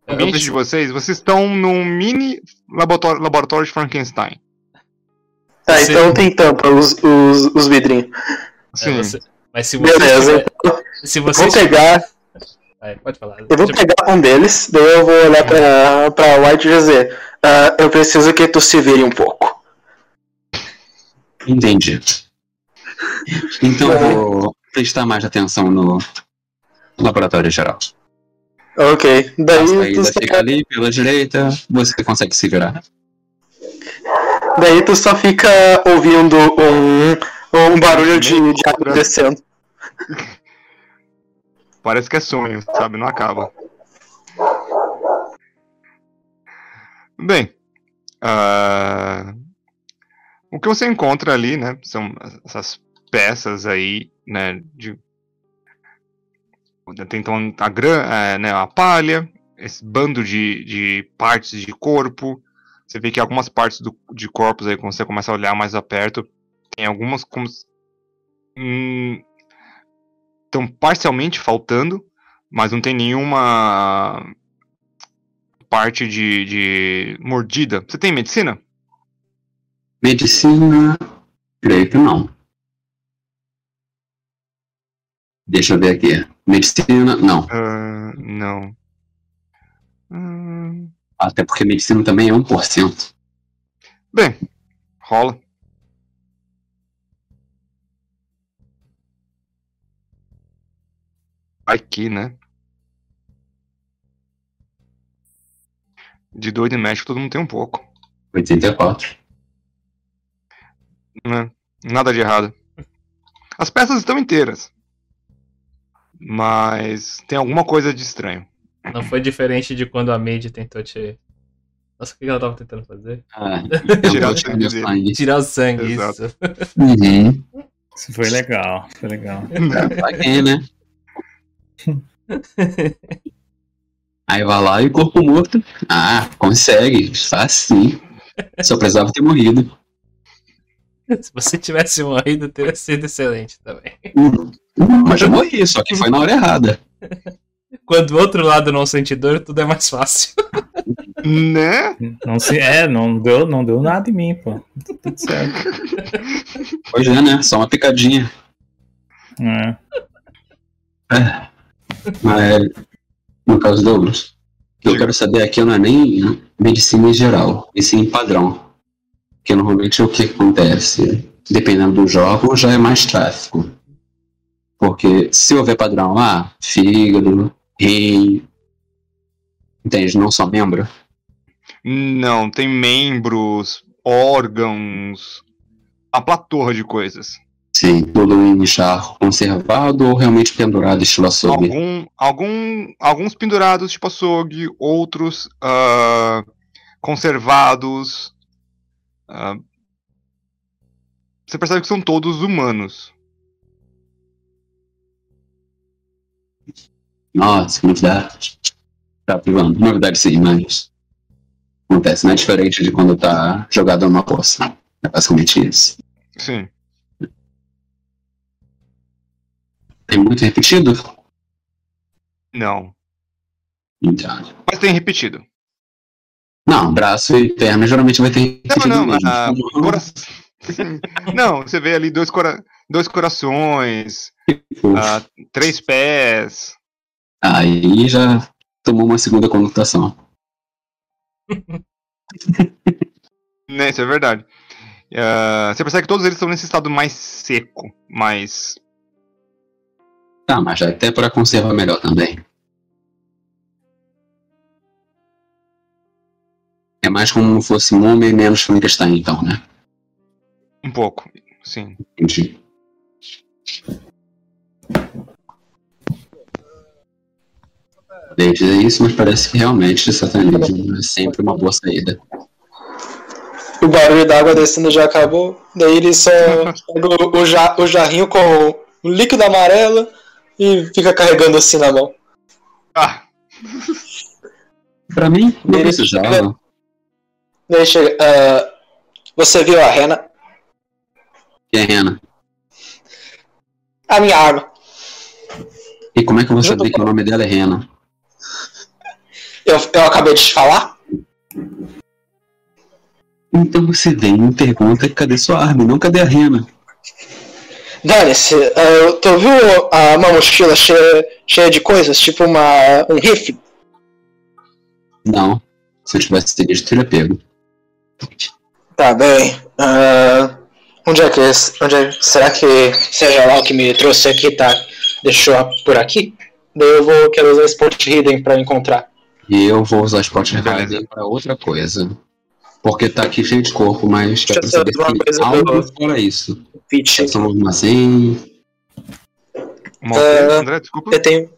Eu ambiente de vocês. Vocês estão num mini laboratório, laboratório de Frankenstein. Tá, Sim. então tem tampa, os, os, os vidrinhos. É, Sim. você- Mas se você. Beleza, tiver- Se Eu você. vou pegar, Vai, pode falar. eu vou Tipo, pegar um deles, daí eu vou olhar pra, pra White e dizer: ah, Eu preciso que tu se vire um pouco. Entendi. Então eu vou prestar mais atenção no laboratório geral. Ok, A daí saída tu, fica ali pela direita, você consegue se virar. daí tu só fica ouvindo um, um barulho de, de água descendo. Parece que é sonho, sabe? Não acaba. Bem, ah, o que você encontra ali, né? São essas peças aí, né? De tem então a grã, é, né, a palha, esse bando de, de partes de corpo. Você vê que algumas partes do, de corpos aí, quando você começa a olhar mais a perto, tem algumas como hum, estão parcialmente faltando, mas não tem nenhuma parte de, de mordida. Você tem medicina? Medicina, creio que não. Deixa eu ver aqui. Medicina, não. Ah, não. Hum, Até porque medicina também é 1%. bem, rola. Aqui, né? De doido e médico todo mundo tem um pouco. 84. né? Nada de errado. As peças estão inteiras. Mas tem alguma coisa de estranho. Não foi diferente de quando a Maid tentou te Nossa, o que ela tava tentando fazer? Ah, Tirar o sangue sangue. Tirar o sangue, Exato. isso. Uhum. Isso foi legal, foi legal. Paguei, né? Aí vai lá e o corpo morto. Ah, consegue. Faz sim. Só precisava ter morrido. Se você tivesse morrido, teria sido excelente também. Hum, Mas eu morri, só que foi na hora errada. Quando o outro lado não sente dor, tudo é mais fácil. Né? Não se, é, não deu, não deu nada em mim, pô. Tudo certo. Pois é, né? Só uma picadinha. É. É. Mas, no caso do Douglas, o que eu quero saber aqui não é nem medicina em geral, e sim padrão. Porque normalmente o que acontece? Dependendo do jogo, já é mais tráfico. Porque se houver padrão lá, fígado, rim, entende? Não só membro. Não, tem membros, órgãos, a platorra de coisas. Sim, tudo em charro conservado ou realmente pendurado, estilo açougue. Algum, algum, alguns pendurados, tipo açougue, outros ah, conservados. ah, você percebe que são todos humanos. Nossa, que novidade. Tá privando. Novidade sim, mas. Acontece, não é diferente de quando tá jogado numa poça. É basicamente isso. Sim. Tem muito repetido? Não. Então. Mas tem repetido. Não, braço e perna geralmente vai ter Não, repetido não, mesmo. ah, cora- Não, você vê ali dois, cora... dois corações, ah, três pés. Aí já tomou uma segunda conotação. Né, isso é verdade. Ah, você percebe que todos eles estão nesse estado mais seco, mais. Tá, mas até para conservar melhor também. É mais como se fosse um homem menos Frankenstein, então, né? um pouco. Sim. Entendi. Dei dizer isso, mas parece que realmente satanismo é sempre uma boa saída. O barulho da água descendo já acabou. Daí ele só pega o, o, ja- o jarrinho com o líquido amarelo e fica carregando assim na mão. Ah, Pra mim, não Ele- precisava. Daí chega. ah, você viu a Rena? E a Rena? A minha arma. E como é que eu vou saber que o nome dela é Rena? Eu, eu acabei de te falar? Então você vem e me pergunta cadê sua arma e não cadê a Rena? Dane-se, ah, tu viu uma mochila cheia, cheia de coisas? Tipo uma, um rifle? Não. Se eu tivesse dito, teria pego. Tá bem. ah, onde é que. Onde é, será que seja lá o que me trouxe aqui, tá? Deixou por aqui? Daí eu vou quero usar Sport Hidden pra encontrar. E eu vou usar Spot Beleza. Rider pra outra coisa. Porque tá aqui cheio de corpo, mas quero saber saber uma se coisa tem algo do- fora isso. É um armazém. uma Ah, André, desculpa. Eu tenho.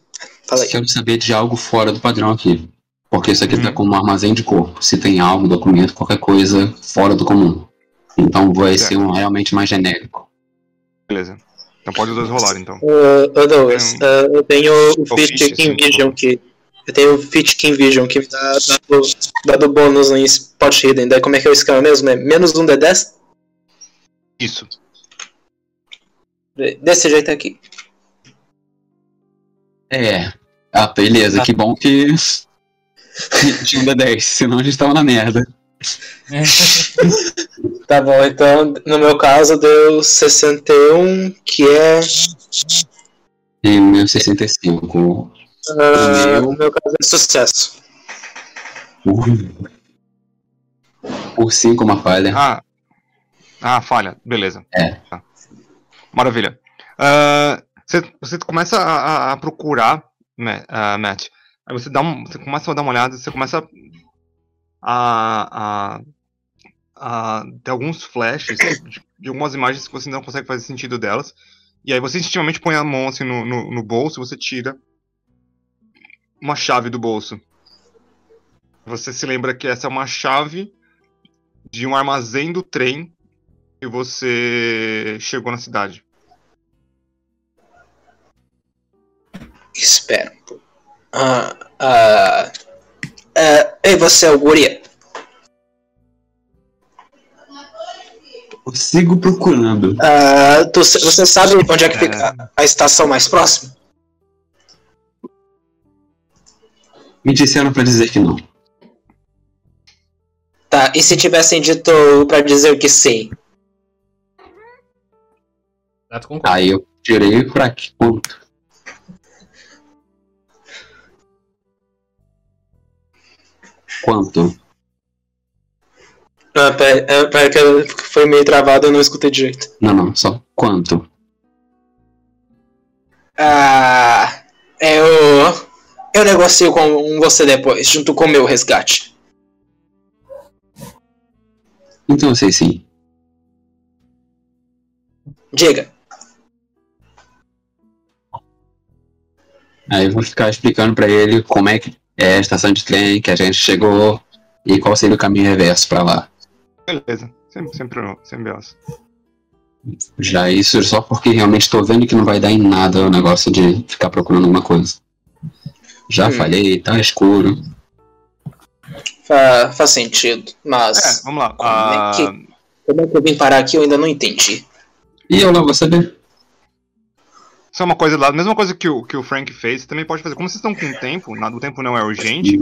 Fala aí. Quero saber de algo fora do padrão aqui. Porque isso aqui tá Uhum. como um armazém de corpo. Se tem algo, documento, qualquer coisa fora do comum. Então vai Certo. ser um realmente mais genérico. Beleza. Então pode os dois rolar, então. Douglas, Hum. ah, eu tenho o Ou Fit Fit, King sim. Vision que. Eu tenho o Fit King Vision que me dá dado, dado bônus em Spot Hidden. Daí como é que é o esquema mesmo? É menos um D10? Isso. Desse jeito aqui. É. Ah, beleza, que bom que. Tinha um D10, senão a gente tava na merda. Tá bom, então no meu caso deu 61, que é. E meu 65. Ah, Meu. no meu caso é sucesso. Uh. Por 5 uma falha. Ah. Ah, falha. Beleza. É. Tá. Maravilha. Ah, você, você começa a, a- a procurar, ah, Matt. Aí você, dá um, você começa a dar uma olhada, você começa a, a, a ter alguns flashes de, de algumas imagens que você não consegue fazer sentido delas. E aí você instintivamente põe a mão assim no, no, no bolso e você tira uma chave do bolso. Você se lembra que essa é uma chave de um armazém do trem que você chegou na cidade. Espera um pouco. Ah, ah, ah, ei, você é o guri? Eu sigo procurando. Ah, tu- você sabe onde é que fica a- a estação mais próxima? Me disseram pra dizer que não. Tá, e se tivessem dito pra dizer que sim? Aí eu tirei pra que ponto? Quanto? Ah, pera, é, pera que eu- foi meio travado, eu não escutei direito. Não, não, só quanto? Ah, eu. Eu negocio com você depois, junto com o meu resgate. Então eu sei sim. Diga. Aí eu vou ficar explicando pra ele como é que é a estação de trem que a gente chegou e qual seria o caminho reverso pra lá. Beleza. Sempre, sempre, sempre. Já isso só porque realmente tô vendo que não vai dar em nada o negócio de ficar procurando alguma coisa. Já Hum. falei, tá escuro. Fa- faz sentido, É, mas. vamos lá. Como é Ah, que- Como é que eu vim parar aqui? Eu ainda não entendi. E eu lá vou saber. Só uma coisa lá, mesma coisa que o, que o Frank fez, você também pode fazer. Como vocês estão com tempo, nada, o tempo não é urgente,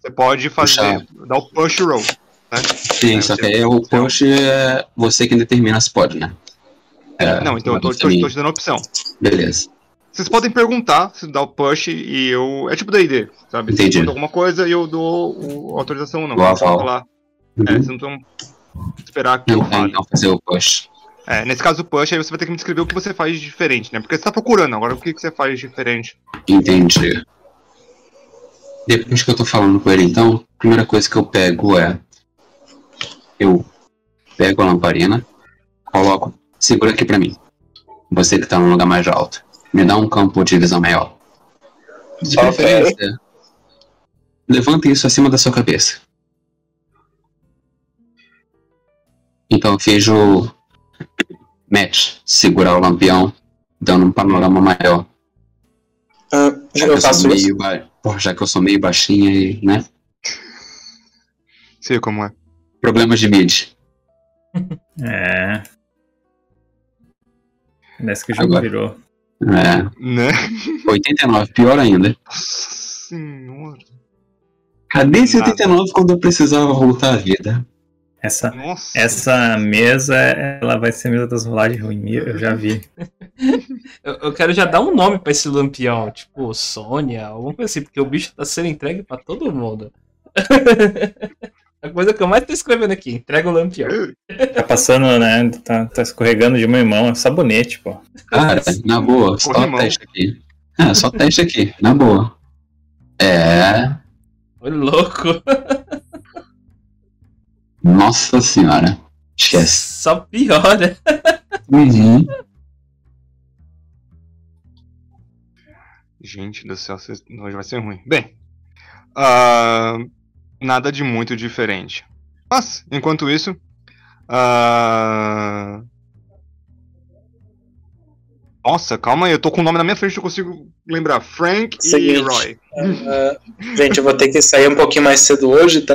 você pode fazer, dar o push roll. Né? Sim, É, só que aí o push é você quem determina se pode, né? É, não, então eu tô, tô- tô te dando a opção. Beleza. Vocês podem perguntar se dá o push e eu. É tipo da ID, sabe? Entendi. Se alguma coisa e eu dou o- autorização ou não. Aval. falar. Uhum. É, vocês não estão esperar que eu Não, fale. não fazer o push. É, nesse caso o push, aí você vai ter que me descrever o que você faz de diferente, né? Porque você tá procurando agora o que, que você faz de diferente. Entendi. Depois que eu tô falando com ele, então, a primeira coisa que eu pego é. Eu pego a lamparina, coloco. Segura aqui pra mim. Você que tá num lugar mais alto. Me dá um campo de visão maior. De Ok. preferência. Levanta isso acima da sua cabeça. Então eu fiz o. Match. Segurar o lampião, dando um panorama maior. Ah, Já eu que eu faço sou isso. meio ba... Pô, já que eu sou meio baixinha e, né? Sei como é. Problemas de mid. É. Parece que o jogo Agora. virou. É. Né? 89, pior ainda. Nossa senhora. Cadê esse 89 quando eu precisava voltar à vida? Essa, Nossa. essa mesa, ela vai ser a mesa das rolagens ruins. Eu já vi. Eu, eu quero já dar um nome pra esse lampião, tipo Sônia, alguma coisa assim, porque o bicho tá sendo entregue pra todo mundo. a coisa que eu mais tô escrevendo aqui, entrega o lampião. Tá passando, né? Tá, tá escorregando de mão em mão. É sabonete, pô. Cara, na boa, só Corrimão. teste aqui. É, só teste aqui, na boa. É. Ô, louco. Nossa senhora. Esquece. Só piora. Uhum. Gente do céu, vocês- hoje vai ser ruim. Bem, ah, nada de muito diferente. Mas, enquanto isso, ah, nossa, calma aí, eu tô com o nome na minha frente, eu consigo lembrar. Frank e Seguinte. Roy. Ah, gente, eu vou ter que sair um pouquinho mais cedo hoje, tá?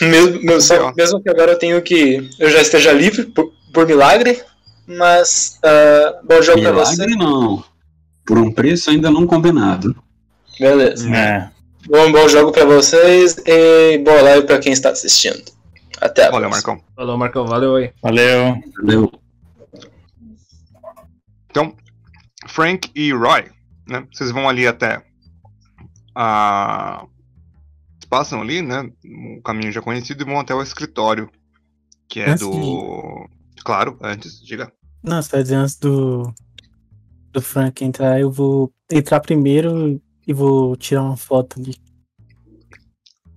Mesmo, mesmo, só- mesmo que agora eu tenho que. Eu já esteja livre por, por milagre, mas. ah, bom jogo pra você. Milagre não. Por um preço ainda não combinado. Beleza. É. Bom, bom jogo pra vocês e boa live pra quem está assistindo. Até a Valeu, próxima. Marcão. Falou, Marcão, valeu aí. Valeu. Valeu. Então, Frank e Roy, né? Vocês vão ali até a. Vocês passam ali, né? Um caminho já conhecido e vão até o escritório. Que é Antes do. Claro, antes, diga. Não, você tá dizendo antes do, do Frank entrar, eu vou entrar primeiro e vou tirar uma foto ali.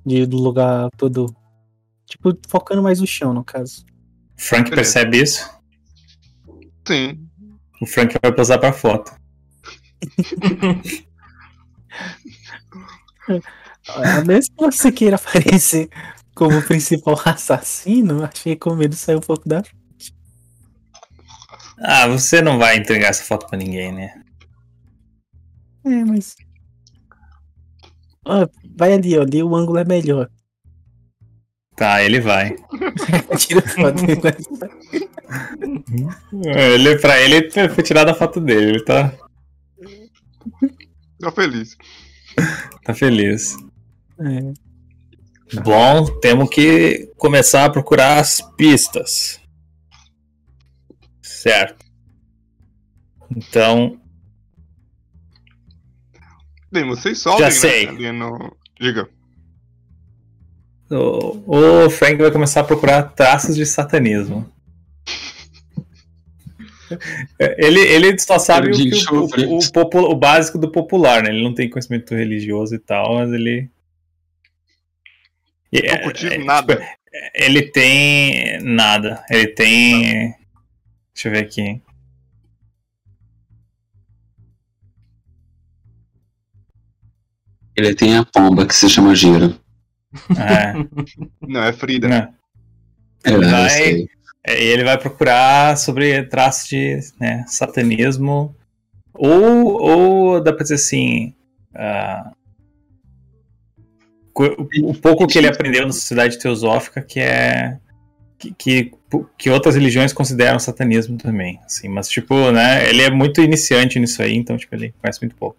De, do lugar todo. Tipo, focando mais no chão, no caso. Frank percebe isso. Sim. O Frank vai posar pra foto. A menos que você queira aparecer como o principal assassino, achei que com medo de sair um pouco da. Ah, você não vai entregar essa foto pra ninguém, né? É, mas. Ó, vai ali, ó. Ali o ângulo é melhor. Tá, ele vai. Tira a foto dele. Ele, pra ele foi tirada a foto dele, ele tá, Tô feliz. tá feliz. É. Bom, temos que começar a procurar as pistas. Certo. Então, Bem, vocês sobem, né? sei. Ali no... Diga. o, o Frank vai começar a procurar traços de satanismo. Ele, ele só sabe que o, o, o o básico do popular, né? Ele não tem conhecimento religioso e tal, mas ele. Não é, é, nada. tipo, ele tem nada. Ele tem. Deixa eu ver aqui. Ele tem a pomba que se chama Gira. É, Não, é Frida. não. É, Ele vai-. É, ele vai procurar sobre traços de né, satanismo. Ou, ou dá pra dizer assim. ah, co- o pouco que ele aprendeu na sociedade teosófica que é. Que, que, que outras religiões consideram satanismo também. Assim, mas, tipo, né? Ele é muito iniciante nisso aí, então, tipo, ele conhece muito pouco.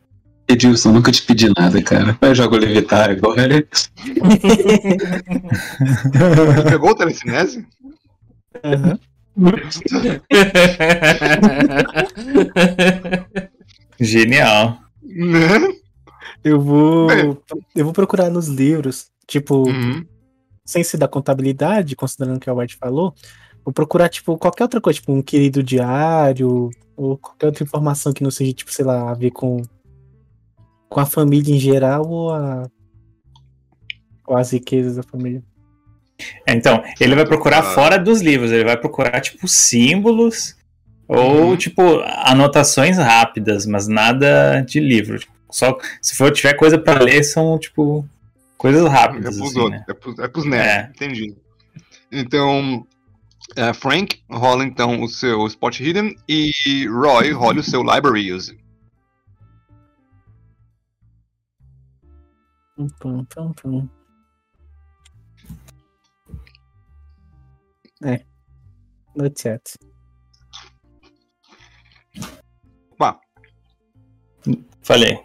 Edilson, nunca te pedi nada, cara. Vai jogar o Levitar agora. Ele pegou o telecinese? Aham. Genial. Né? Eu vou. Bem. Eu vou procurar nos livros. Tipo, Uhum. sem ser da contabilidade, considerando que a White falou, vou procurar, tipo, qualquer outra coisa, tipo, um querido diário, ou qualquer outra informação que não seja, tipo, sei lá, a ver com, com a família em geral ou, a, ou as riquezas da família. É, Então, ele vai procurar Ah. fora dos livros, ele vai procurar, tipo, símbolos ou, Uhum. tipo, anotações rápidas, mas nada de livro. Só se for tiver coisa pra ler, são, tipo, coisas É rápidas, pros assim, outros, né? é pros, é pros nerds, É. entendi. Então, é, Frank rola então o seu Spot Hidden e Roy rola o seu Library Use. Pum, pum, pum, pum. É. No chat. Pá, Falei.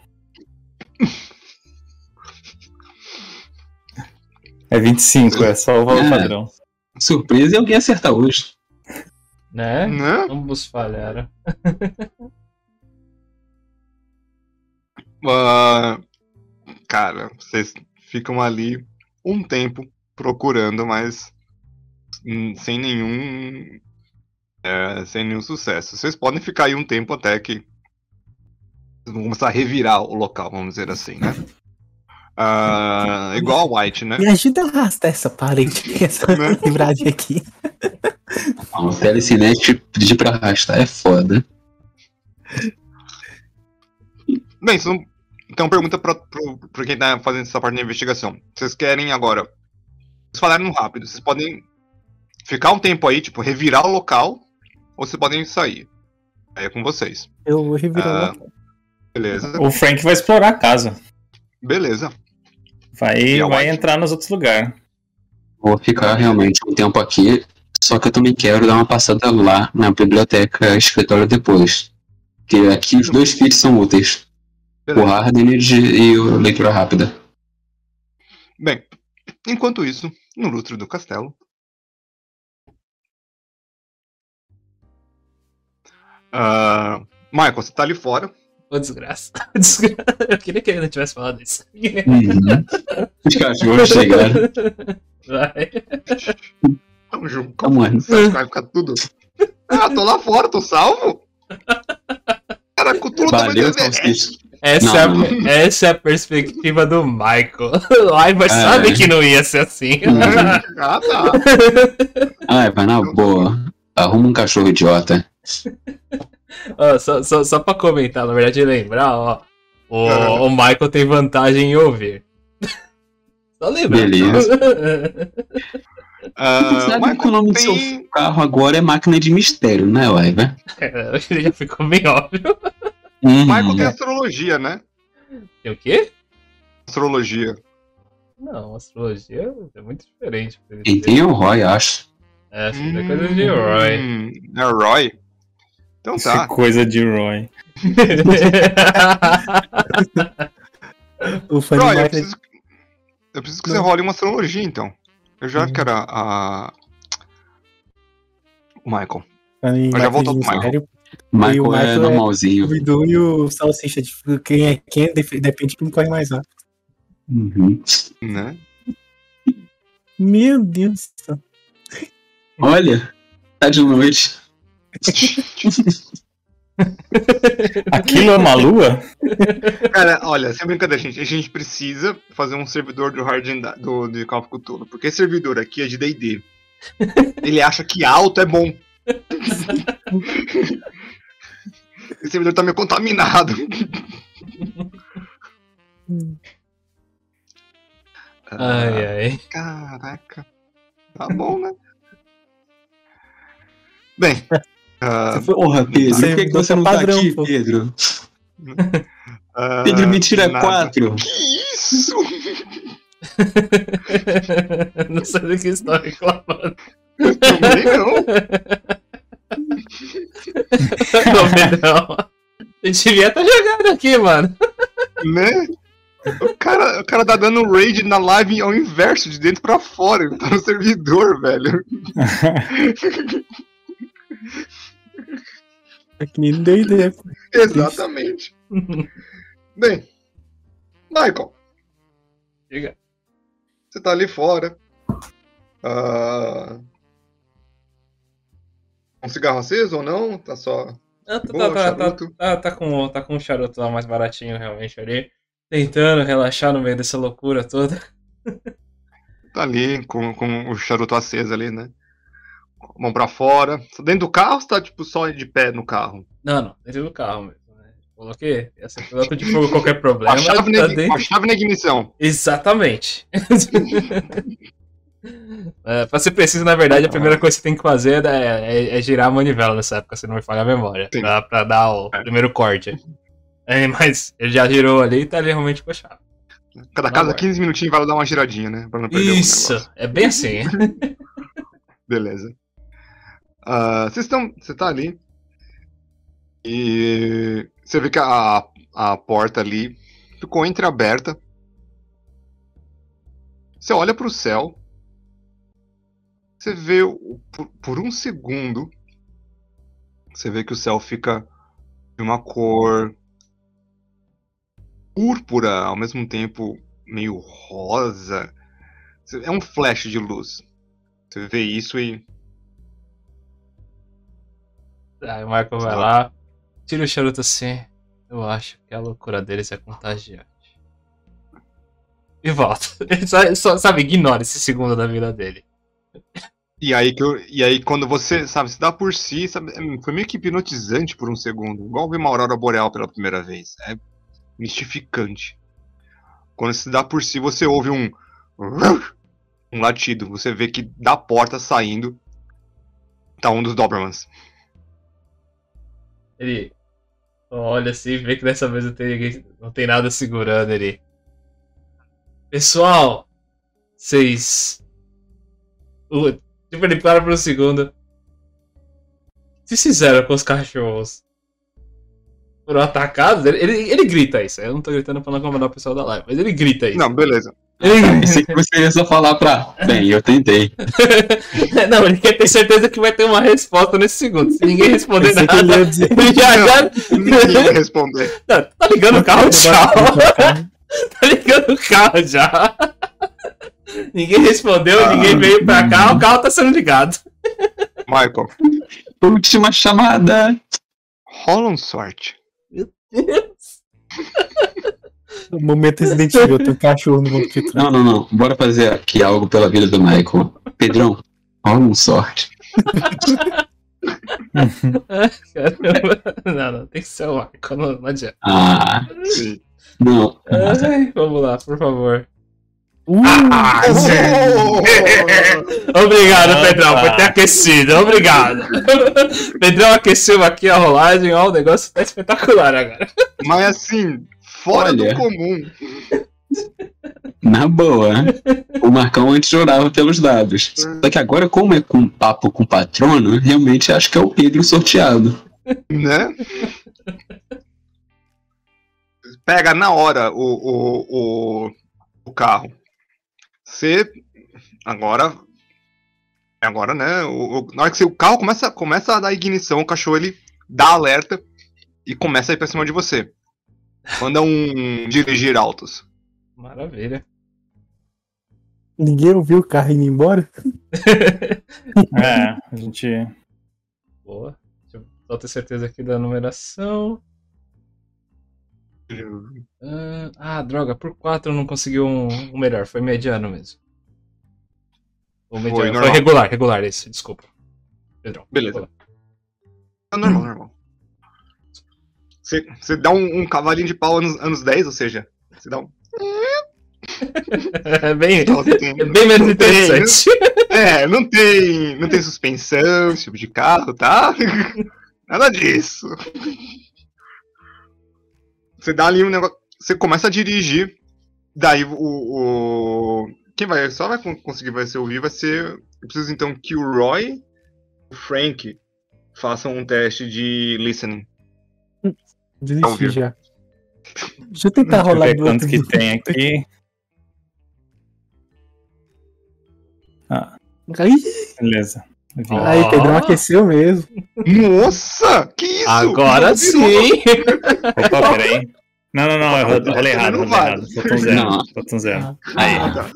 É 25, é só o valor É. padrão. Surpresa é alguém acertar hoje. né? né? Ambos falharam. Ah, cara, vocês ficam ali um tempo procurando, mas hum, sem nenhum é, sem nenhum sucesso. Vocês podem ficar aí um tempo até que vocês vão começar a revirar o local, vamos dizer assim, né? Ah, igual a White, né? Me ajuda a arrastar essa parede, essa Né? livragem aqui. O telecinete pedir pra arrastar é foda. Bem, isso não- então pergunta pra quem tá fazendo essa parte da investigação. Vocês querem agora. Vocês falaram rápido, vocês podem ficar um tempo aí, tipo, revirar o local, ou vocês podem sair. Aí é com vocês. Eu vou revirar Ah. lá. Beleza? O Frank vai explorar a casa. Beleza. Vai, E vai entrar nos outros lugares. Vou ficar realmente um tempo aqui, só que eu também quero dar uma passada lá na biblioteca escritório depois. Porque aqui os dois feats são úteis. O Beleza. Hardened e o leitura rápida. Bem, enquanto isso, no lustro do castelo. Ah, Michael, você tá ali fora. Ô, desgraça. Desgra- Eu queria que ele não tivesse falado isso. Uhum. Os cachorros chegaram. Vai. Vamos junto. Calma aí. Você acha que vai ficar tudo. Ah, tô lá fora, tô salvo. Cara, cultura Valeu, também Salsicha. Essa, Não, é não. essa é a perspectiva do Michael. O Ivar É. sabe que não ia ser assim. Ah, tá. Ai, vai na boa. Arruma um cachorro idiota. Ó, só, só, só pra comentar, na verdade, lembrar, ó. O, Ah. o Michael tem vantagem em ouvir. Só lembra. Beleza. Ah, Sabe Michael, que o nome do seu tem- carro agora é máquina de mistério, né, Waiver? É, já ficou bem óbvio. Uhum. Michael tem astrologia, né? Tem o quê? Astrologia. Não, astrologia é muito diferente. Quem ter- tem o Roy, acho. É, acho que é coisa de Roy. Hum, É Roy? Então é tá. coisa de Roy. O Roy, eu preciso, eu preciso que Não. você role uma astrologia, então. Eu já quero a... a- O Michael. Mas já de pro Michael. Michael, E o é Michael é- normalzinho. O Bidu e o Salsicha, tipo, quem é quem dep- depende de quem corre mais rápido. Uhum. Né? Meu Deus do céu. Olha, tá de noite. Aquilo é uma lua? Cara, olha, sem brincadeira, gente. A gente precisa fazer um servidor do Hard and- do, do Call of Cthulhu. Porque esse servidor aqui é de D&D. Ele acha que alto é bom. Esse servidor tá meio contaminado. Ai, ai. Caraca. Tá bom, né? Bem. ah, Porra, Pedro, Você por que, que botou você não tá padrão, aqui, pô. Pedro? ah, Pedro me tira nada. quatro. Que isso? não sei do que estão reclamando. Também não. não, não. Eu devia estar jogando aqui, mano. Né? O cara, o cara tá dando raid na live ao inverso, de dentro pra fora. Ele tá no servidor, velho. É que nem D&D. pô. Exatamente. Bem, Michael, Diga. você tá ali fora. Ah, um cigarro aceso ou não? Tá só. Ah, tá, Boa, tá, tá, tá, tá, tá com, tá com um charuto lá mais baratinho, realmente, ali. Tentando relaxar no meio dessa loucura toda. Tá ali com, com o charuto aceso ali, né? Mão pra fora. Tá Dentro do carro ou você tá tipo só de pé no carro? Não, não, dentro do carro mesmo. Né? Coloquei essa piloto de fogo qualquer problema. a chave, tá na, dentro- a chave na ignição. Exatamente. é, pra ser preciso, na verdade, a primeira coisa que você tem que fazer é, é- é girar a manivela nessa época, senão vai falhar a memória. Pra, pra dar o É. primeiro corte. É, mas ele já girou ali e tá ali realmente chave. Cada casa bom. 15 minutinhos vai dar uma giradinha, né? Pra não perder Isso, é bem assim. Beleza. Ah, Vocês estão. Você tá ali. E você vê que a, a porta ali ficou entreaberta. Você olha pro céu. Você vê por, por um segundo. Você vê que o céu fica de uma cor púrpura, ao mesmo tempo meio rosa. É um flash de luz. Você vê isso e Aí o Michael vai lá, tira o charuto assim. Eu acho que a loucura deles é contagiante. E volta. Ele só, só, sabe, ignora esse segundo da vida dele. E aí, que eu- e aí quando você, sabe, se dá por si, sabe, é- foi meio que hipnotizante por um segundo. Igual ver uma aurora boreal pela primeira vez. É mistificante. Quando se dá por si, você ouve um... Um latido. Você vê que da porta saindo tá um dos Dobermans. Ele olha assim, vê que dessa vez não tem não tem nada segurando ele. Pessoal, vocês. Tipo, ele para por um segundo. O que fizeram com os cachorros? Foram atacados? Ele, ele, ele grita isso. Eu não tô gritando pra não incomodar o pessoal da live, mas ele grita isso. Não, beleza. Pensei que você ia só falar pra. Bem, eu tentei. não, ele quer ter certeza que vai ter uma resposta nesse segundo. Se ninguém responder que nada, ele ia dizer- ele já, já, Ninguém vai responder. Não, tá ligando o carro, tchau. Tá ligando o carro já. Ninguém respondeu, ninguém veio pra cá, o carro tá sendo ligado. Michael, Última chamada. rola um sorte. O momento Resident Evil, tem um cachorro no mundo que tu. Não, não, não. Bora fazer aqui algo pela vida do Michael. Pedrão, rola um sorte. Caramba. Não, não, tem que ser o Michael, não, não adianta. Ah, não. Ai, vamos lá, por favor. Uh, Ah, Obrigado, Opa. Pedrão, por ter aquecido. Obrigado. Pedrão aqueceu aqui a rolagem, ó, o negócio tá espetacular agora. Mas assim, fora Olha. do comum. Na boa. O Marcão antes chorava pelos dados. Só que agora, como é com papo com o patrono, realmente acho que é o Pedro sorteado. né? Pega na hora o, o, o, o carro. Você. Agora. Agora, né? O, o- na hora que você- o carro começa, começa a dar ignição, o cachorro ele dá alerta e começa a ir pra cima de você. Manda um dirigir altos. Maravilha. ninguém ouviu o carro indo embora? É, a gente. Boa. Deixa eu só ter certeza aqui da numeração. Ah, ah, droga, por 4 eu não consegui um, um melhor, foi mediano mesmo. Ou mediano, foi, normal. regular, regular esse, desculpa. Pedrão. Beleza. É normal, normal. Você, você dá um, um cavalinho de pau anos, anos 10, ou seja, você dá um. É bem, tem- é bem menos interessante. É, não tem, não tem suspensão, esse tipo de carro, tá? Nada disso. Você dá ali um negócio. Você começa a dirigir, daí o. o quem vai, só vai con- conseguir vai ser ouvir vai ser. Eu preciso então que o Roy, o Frank, façam um teste de listening. Desisti já. Deixa eu tentar Deixa eu rolar ver do quanto outro. que tem aqui. Ah, Aí, beleza. Ó. aí, Pedrão aqueceu mesmo. Nossa! Que isso? Agora sim! Opa, peraí. Não, não, não, eu rolei errado, Não vale. errado. Um zero. Faltou um zero. Aí, Ah, tá.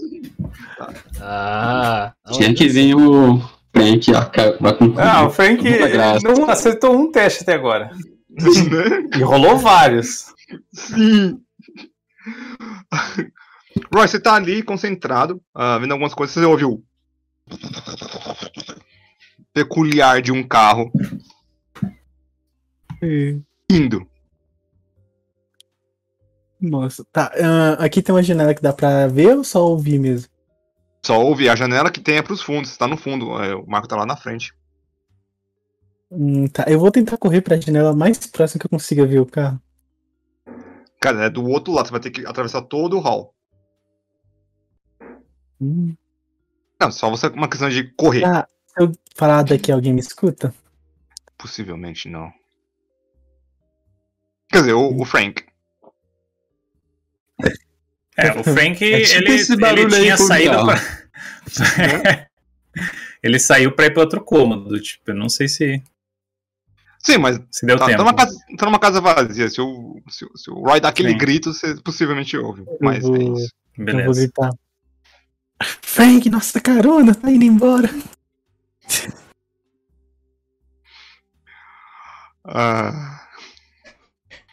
Ah, tinha que vir o Frank acabar com Ah, o Frank não acertou um teste até agora. Né? E rolou vários. Sim. Roy, você tá ali concentrado, ah, vendo algumas coisas, você ouviu peculiar de um carro indo. Nossa, tá. ah, aqui tem uma janela que dá pra ver ou só ouvir mesmo? Só ouve a janela que tem é pros fundos, tá no fundo, é, o Marco tá lá na frente. Hum, tá, eu vou tentar correr pra janela mais próxima que eu consiga ver o carro. Cara, é do outro lado, você vai ter que atravessar todo o hall. Hum. Não, só você uma questão de correr. Ah, se eu falar daqui, alguém me escuta? Possivelmente não. Quer dizer, o, o Frank. É, o Frank, É tipo ele, esse ele tinha saído pra... ele saiu pra ir pra outro cômodo, tipo, eu não sei se, Sim, mas se deu tá, tá tempo. numa casa, tá numa casa vazia. Se o, se, o- se o Roy dá aquele Sim. grito, você possivelmente ouve. Mas é vou- isso. Eu vou Beleza. gritar. Frank, nossa carona, tá indo embora. Ah.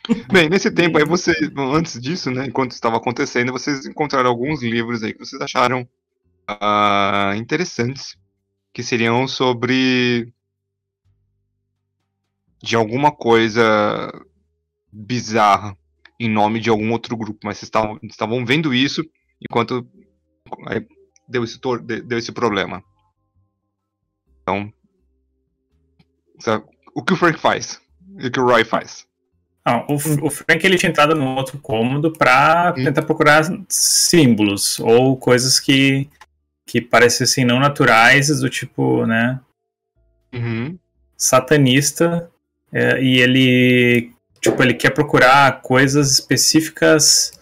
Bem, nesse tempo aí, vocês, antes disso, né, enquanto estava acontecendo, vocês encontraram alguns livros aí que vocês acharam ah, interessantes, que seriam sobre de alguma coisa bizarra em nome de algum outro grupo, mas vocês estavam, estavam vendo isso enquanto deu esse, deu esse problema. Então, o que o Frank faz? E o que o Roy faz? Ah, o, F- o Frank ele tinha entrado num outro cômodo pra Hum. tentar procurar símbolos ou coisas que, que parecessem não naturais, do tipo, né, Uhum. satanista, é, e ele, tipo, ele quer procurar coisas específicas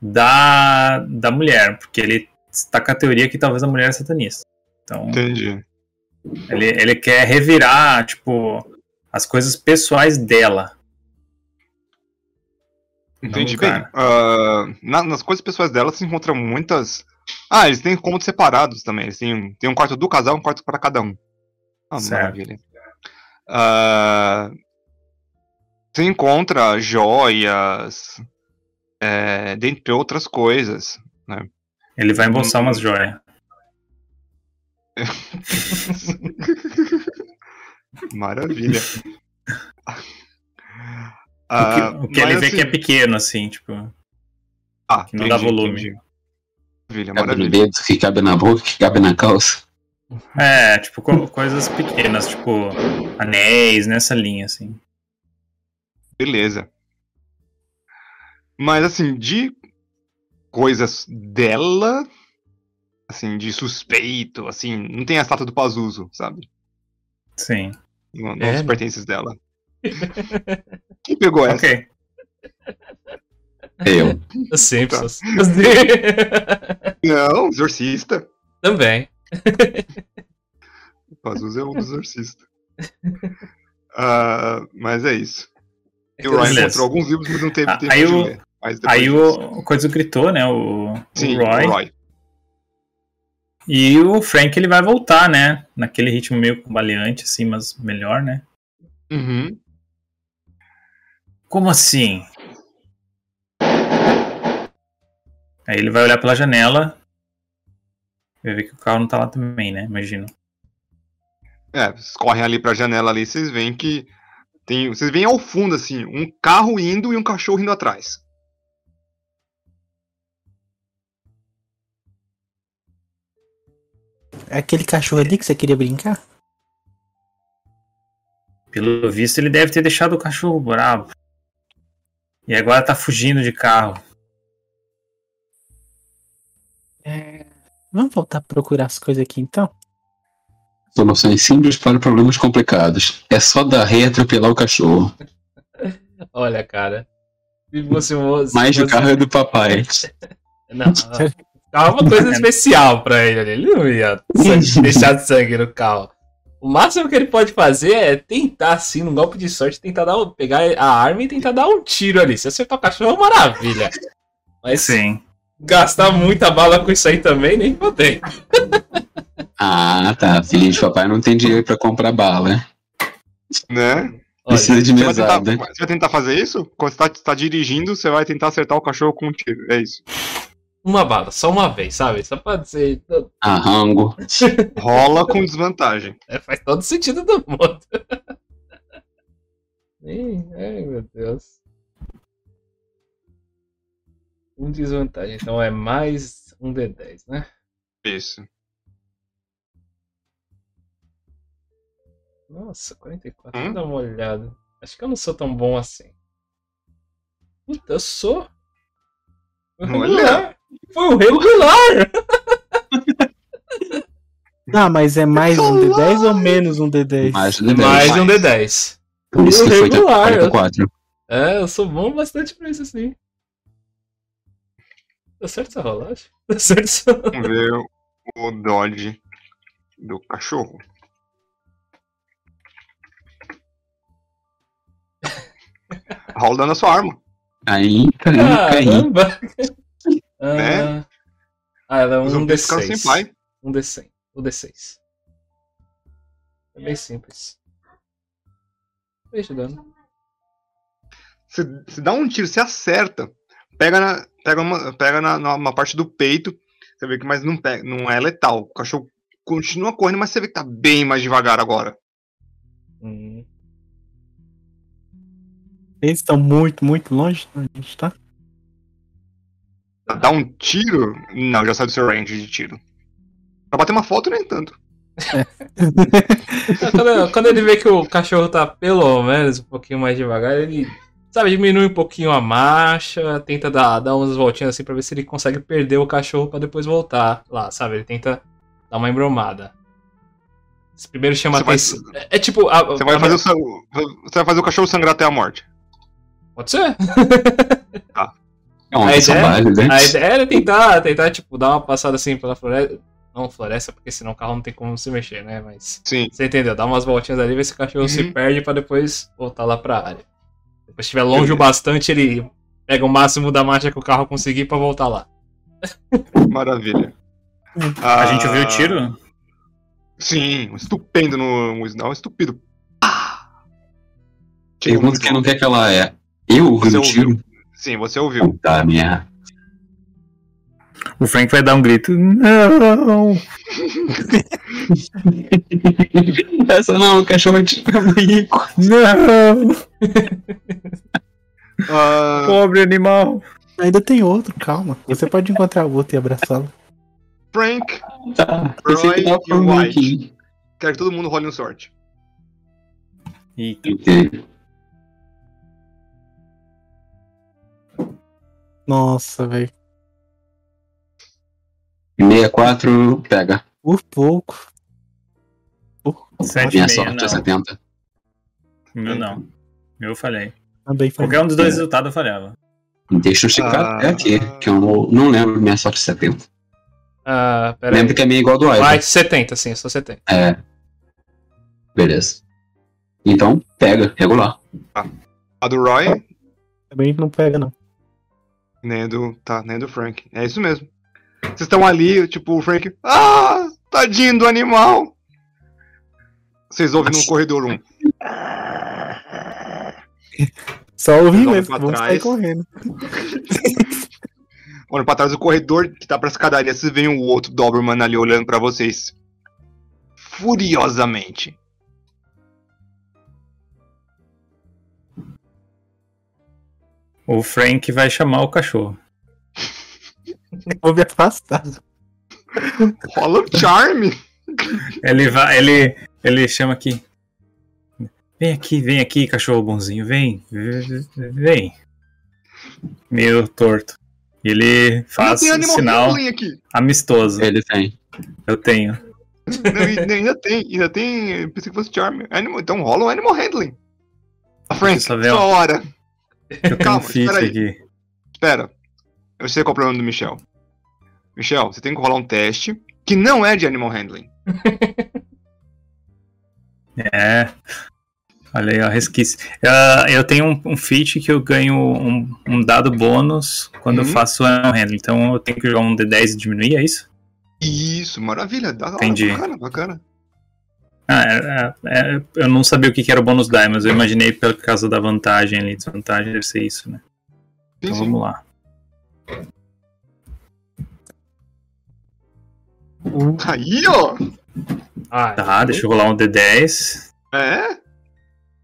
da, da mulher, porque ele está com a teoria que talvez a mulher é satanista. Então, Entendi. ele, ele quer revirar, tipo, as coisas pessoais dela. Entendi Não, bem. ah, na- nas coisas pessoais dela se encontram muitas. Ah, eles têm cômodos separados também. Eles têm, um- tem um quarto do casal, um quarto para cada um. Ah, Certo. maravilha. Ah, você encontra joias, é, dentre outras coisas. Ele vai embolsar umas joias. Maravilha. O Ah, que, o que ele vê que é assim- pequeno, assim, tipo. Ah, que não dá entendi, volume. entendi. Maravilha, Cabe no maravilha. dedo, que cabe na boca, que cabe na calça. É, tipo, co- coisas pequenas, tipo, anéis, nessa linha, assim. Beleza. Mas assim, de coisas dela, assim, de suspeito, assim, não tem a estátua do Pazuzu, sabe? Sim. Não, não É, os né? pertences dela. Quem pegou essa? Ok. Eu. Os Simpsons. Não, exorcista. Também. O Pazuzu é um dos exorcistas. Ah, mas é isso. E o Ryan Beleza. encontrou alguns livros, mas não teve Ah, tempo aí de o- ler. Aí disso. o, o Coisa gritou, né? O, o Sim, Roy. o Roy. E o Frank ele vai voltar, né? Naquele ritmo meio combaleante, assim, mas melhor, né? Uhum. Como assim? Aí ele vai olhar pela janela. Vai ver que o carro não tá lá também, né? Imagino. É, vocês correm ali pra janela ali, vocês veem que tem, vocês veem ao fundo assim, um carro indo e um cachorro indo atrás. É aquele cachorro ali que você queria brincar? Pelo visto, ele deve ter deixado o cachorro bravo. E agora tá fugindo de carro. Vamos voltar a procurar as coisas aqui então? Soluções simples para problemas complicados. É só dar ré e atropelar o cachorro. Olha, cara. Se você, você... o carro é do papai. Não, não. Carro é uma coisa especial pra ele ali. Ele não ia sangue- deixar de sangue no carro. O máximo que ele pode fazer é tentar, assim, num golpe de sorte, tentar dar pegar a arma e tentar dar um tiro ali. Se acertar o cachorro, maravilha. Mas Sim. gastar muita bala com isso aí também, nem fodei. Ah, tá. Filho de papai não tem dinheiro pra comprar bala. Né? Olha, Precisa de Você vai, tentar, mesada. você vai tentar fazer isso? Quando você tá, tá dirigindo, você vai tentar acertar o cachorro com um tiro. É isso. Uma bala, só uma vez, sabe? Só pode ser. Arrango. Rola com desvantagem. É, faz todo sentido do mundo. Ih, ai, meu Deus. Um desvantagem. Então é mais um D10, né? Isso. Nossa, 44. Hum? Vou dar uma olhada. Acho que eu não sou tão bom assim. Puta, eu sou. Olha. Foi o regular! Ah, mas é mais um D10 ou menos um D10? Mais de 10. Mais um D10. Por isso que foi regular, 44. É, eu sou bom bastante pra isso assim. Deu certo essa rolagem? Deu certo essa... Vamos ver o- dodge do cachorro. Rola dando a sua arma. Aí, caí, caí. Caramba! Né? ah, ela é um zumbis ficaram sem pai. D6. Um D6. Um D6. É bem simples. Beijo dano. Você, você dá um tiro, você acerta. Pega na, pega uma, pega na, numa parte do peito. Você vê que mas não, pega, não é letal. O cachorro continua correndo, mas você vê que tá bem mais devagar agora. Hum. Eles estão muito, muito longe de onde a gente tá? Dá um tiro. Não, já sai do seu range de tiro. Pra bater uma foto, nem tanto. Quando, quando ele vê que o cachorro tá pelo menos um pouquinho mais devagar, ele, sabe, diminui um pouquinho a marcha, tenta dar, dar umas voltinhas assim pra ver se ele consegue perder o cachorro pra depois voltar lá, sabe? Ele tenta dar uma embromada. Esse primeiro chama Você vai- atenção. É, é tipo. a- Você vai, a- fazer o, você vai fazer o cachorro sangrar até a morte. Pode ser? É uma A ideia-. A ideia era tentar, tentar, tipo, dar uma passada assim pela floresta. Não floresta, porque senão o carro não tem como se mexer, né? Mas. Sim. Você entendeu? Dá umas voltinhas ali, ver se o cachorro se Uhum. perde pra depois voltar lá pra área. Depois estiver longe o bastante, ele pega o máximo da marcha que o carro conseguir pra voltar lá. Maravilha. A gente Ah, ouviu o tiro? Sim, um estupendo no. Um, um estupido. Pergunta quem não quer que ela é. Eu ouvi o tiro? Sim, você ouviu. Tá, minha. O Frank vai dar um grito. Não! Essa não, o cachorro é tipo rico. Não! Ah, Pobre animal! Ainda tem outro, calma. Você pode encontrar o outro e abraçá-lo. Frank, Tá, Roy que e White. quero que todo mundo role um sorte. Eita. Nossa, velho. 64 pega. Por pouco. Por... Sete Minha e meia, sorte não. é 70. Meu não. Meu eu falhei. Também foi. Qualquer um dos dois resultados eu falhava. Deixa eu checar Ah. até aqui, que eu não, não lembro minha sorte é 70. Ah, pera Lembro aí. que a minha é igual do Ivan. White, 70, sim, eu sou 70. É. Beleza. Então, pega, regular. A do Roy, Também não pega, não. Nem do. Tá, nem do Frank. É isso mesmo. Vocês estão ali, tipo, o Frank. Ah! Tadinho do animal! Vocês ouvem no corredor um. Só ouvi mesmo. Vamos trás. sair correndo. Olha pra trás do corredor que tá pra escadaria. Vocês veem o outro Doberman ali olhando pra vocês. Furiosamente. O Frank vai chamar o cachorro. Vou me afastar. Rola o charme. Ele vai, ele, ele chama aqui. Vem aqui, vem aqui, cachorro bonzinho, vem, vem. Meio torto. Ele faz um animal sinal handling aqui. amistoso. Ele tem. Eu tenho. Não, ainda tem, ainda tem. Pensei que fosse charme. Animal, então rola o animal handling. A Frank, Só vê, sua hora. Eu tenho Calma, espera aí. aqui. Espera. Eu sei qual é o problema do Michel. Michel, você tem que rolar um teste que não é de animal handling. É. Olha aí, ó, resquício. Ah, eu tenho um, um feat que eu ganho um, um dado bônus quando eu Uhum. faço animal handling. Então eu tenho que jogar um D10 e diminuir, é isso? Isso, maravilha. Dá, Entendi. Bacana, bacana. Ah, é- é- é- eu não sabia o que era o bônus die, mas eu imaginei por causa da vantagem ali. Desvantagem deve ser isso, né? Sim, Então sim. vamos lá. Aí, ó. Ah, Tá, deixa eu rolar um D10. É?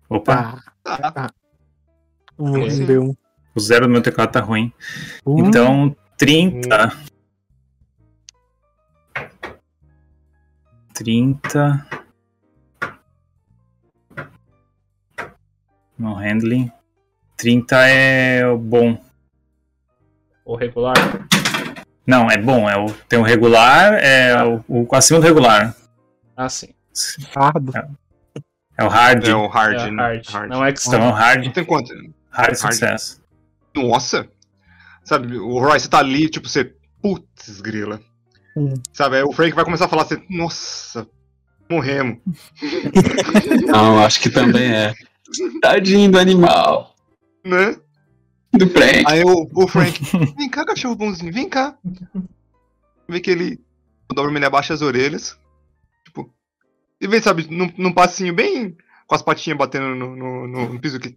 Opa, Tá. Tá. Um, um. o zero do meu teclado tá ruim. Um. Então, 30. 30. No handling. 30 é o bom. o regular. Não, é bom. É o, tem o regular, é o, o acima do regular. Ah, sim. Pardo. É o hard. É o hard, É né? hard. Hard. Não é Então é o hard, Tem quanto? hard sucesso. Nossa! Sabe, o Roy, você tá ali, tipo, você. Putz, grila. Hum. Sabe, aí o Frank vai começar a falar assim, nossa, morremos. Não, acho que também é. Tadinho do animal. Né? Do Frank. Aí o, o Frank, vem cá, cachorro bonzinho, vem cá. Vê que ele. O Doberman abaixa as orelhas. Tipo. E vem, sabe, num, num passinho bem. Com as patinhas batendo no, no, no- no piso que.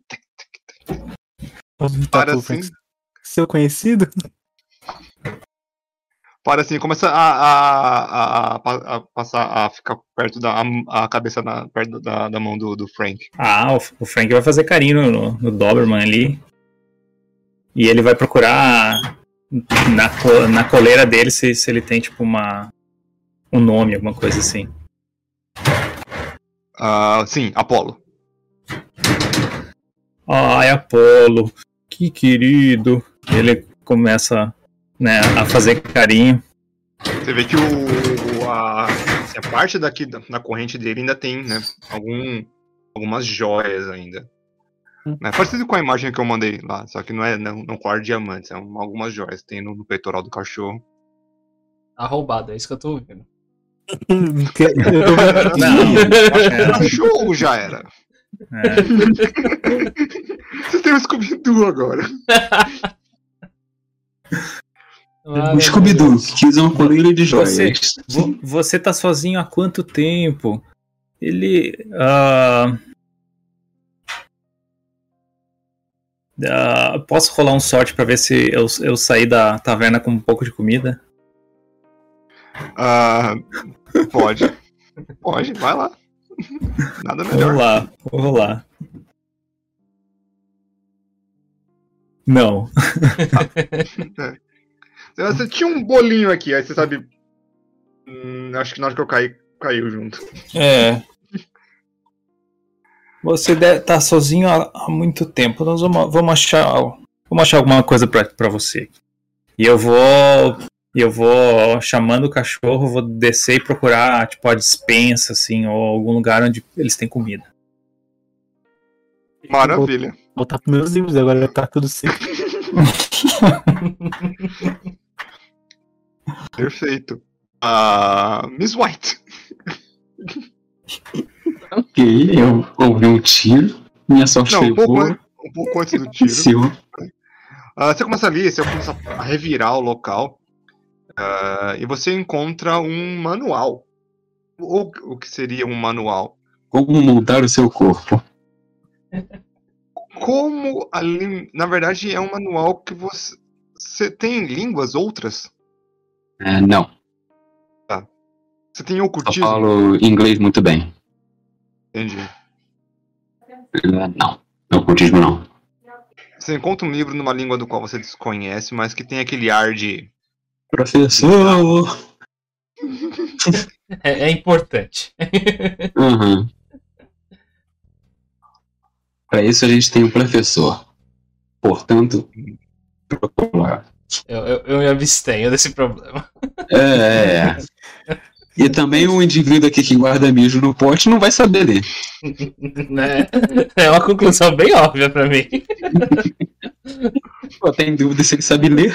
Vamos Para para assim. Seu conhecido? Para assim, começa a, a, a, a- passar, a ficar perto da a, cabeça na, perto da, da mão do, do Frank. Ah, o, Frank vai fazer carinho no, no Doberman ali. E ele vai procurar na, na coleira dele se, se ele tem, tipo, uma. Um nome, alguma coisa assim. Ah, sim, Apolo. Ai, Apolo, que querido. Ele começa né, a fazer carinho. Você vê que o, a, a parte daqui da, da corrente dele ainda tem, né? Algum, algumas joias ainda. Hum. É parecido com a imagem que eu mandei lá, só que não é não, não colar diamantes, são algumas joias. Tem no, no peitoral do cachorro. A roubada, é isso que eu tô ouvindo. Que- eu tô vendo- Não, Acho que é, o cachorro já era. é, Você tem um Scooby-Doo agora. Ah, O Scooby-Doo, que usa uma coleira de joias. Você- vo- você tá sozinho há quanto tempo? Ele. ah, ah, posso rolar um sorte pra ver se eu, eu saí da taverna com um pouco de comida? Ah, pode. Pode, vai lá. Nada Vou melhor. rolar, vou rolar. Não. Você tinha um bolinho aqui, aí você sabe. Hum, acho que na hora que eu caí, caiu junto. É. Você deve tá sozinho há, há muito tempo. Nós vamos, vamos achar. Vamos achar alguma coisa pra, pra você. E eu vou. Eu vou chamando o cachorro, vou descer e procurar, tipo, a dispensa, assim, ou algum lugar onde eles têm comida. Maravilha. Voltar pros meus livros, agora tá tudo seco. Perfeito. Ah, Miss White. Ok, eu ouvi um tiro. Minha sorte Não, um pouco, an- um pouco antes do tiro. Ah, você começa ali, você começa a revirar o local. ah, e você encontra um manual. O, o que seria um manual? Como montar o seu corpo? Como ali. Na verdade, é um manual que você. Você tem línguas outras? É, não, Você tem ocultismo? falo inglês muito bem. Entendi. É, não, não ocultismo não. Você encontra um livro numa língua do qual você desconhece, mas que tem aquele ar de. Professor! É, é importante. Uhum. Para isso a gente tem um professor. Portanto, procura. Eu, eu, eu me abstenho desse problema. É, é. E também o indivíduo aqui que guarda mijo no pote não vai saber ler. né? É uma conclusão bem óbvia pra mim. Pô, tem dúvida se ele sabe ler?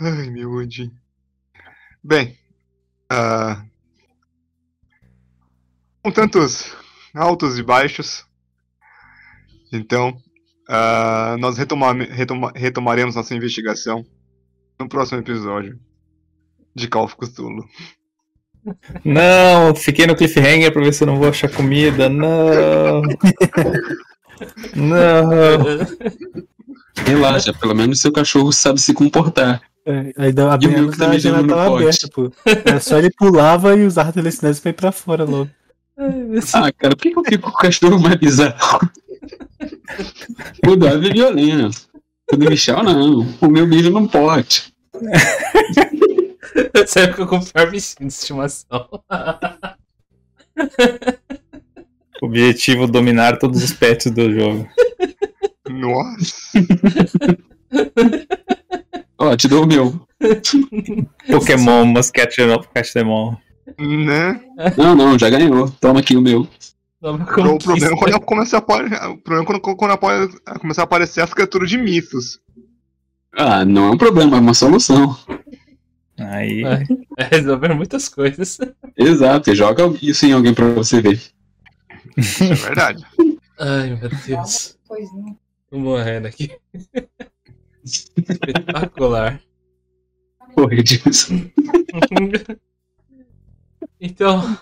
Ai, meu Odin. Bem. ah, com tantos altos e baixos. Então. Ah, nós retoma- retoma- retomaremos nossa investigação no próximo episódio de Call of Cthulhu. Não, fiquei no cliffhanger pra ver se eu não vou achar comida. Não. Não. Relaxa, pelo menos seu cachorro sabe se comportar. É, aí dá- a E tá janela tava aberta, pô. Era só ele pulava e usava a telecinese pra ir pra fora logo. Ah, cara, por que que eu fico com o cachorro mais bizarro? O Davi é violento. O do Michel, não. O meu mijo não pode. Sabe que eu compro bichinho de estimação. Objetivo dominar todos os pets do jogo. Nossa! Ó, te dou o meu. Pokémon, Muscat Demon. né? Não, não, já ganhou. Toma aqui o meu. O problema é quando começar a, apare- o problema é quando, quando apare- começar a aparecer as criaturas de mitos. Ah, não é um problema, é uma solução. Aí. É, resolver muitas coisas. Exato, e joga isso em alguém pra você ver. Isso é verdade. Ai, meu Deus. Tô morrendo aqui. Espetacular. Porra, disso. então,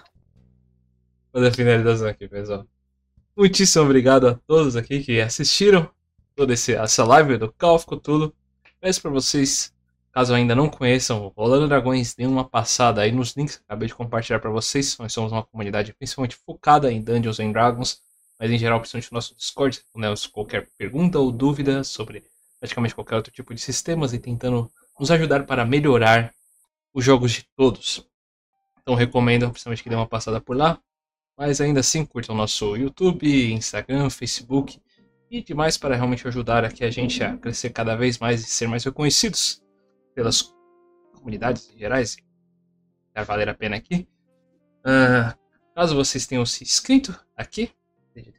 fazer a finalização aqui, pessoal. Muitíssimo obrigado a todos aqui que assistiram toda essa live do Call of Cthulhu. Peço para vocês, caso ainda não conheçam, Rolando Dragões, deem uma passada aí nos links que acabei de compartilhar para vocês. Nós somos uma comunidade principalmente focada em Dungeons and Dragons, mas em geral, principalmente no nosso Discord, respondemos qualquer pergunta ou dúvida sobre praticamente qualquer outro tipo de sistemas e tentando nos ajudar para melhorar os jogos de todos. Então recomendo principalmente que dê uma passada por lá. Mas ainda assim, curtam nosso YouTube, Instagram, Facebook e demais para realmente ajudar aqui a gente a crescer cada vez mais e ser mais reconhecidos pelas comunidades gerais. Vai valer a pena aqui. Ah, caso vocês tenham se inscrito aqui,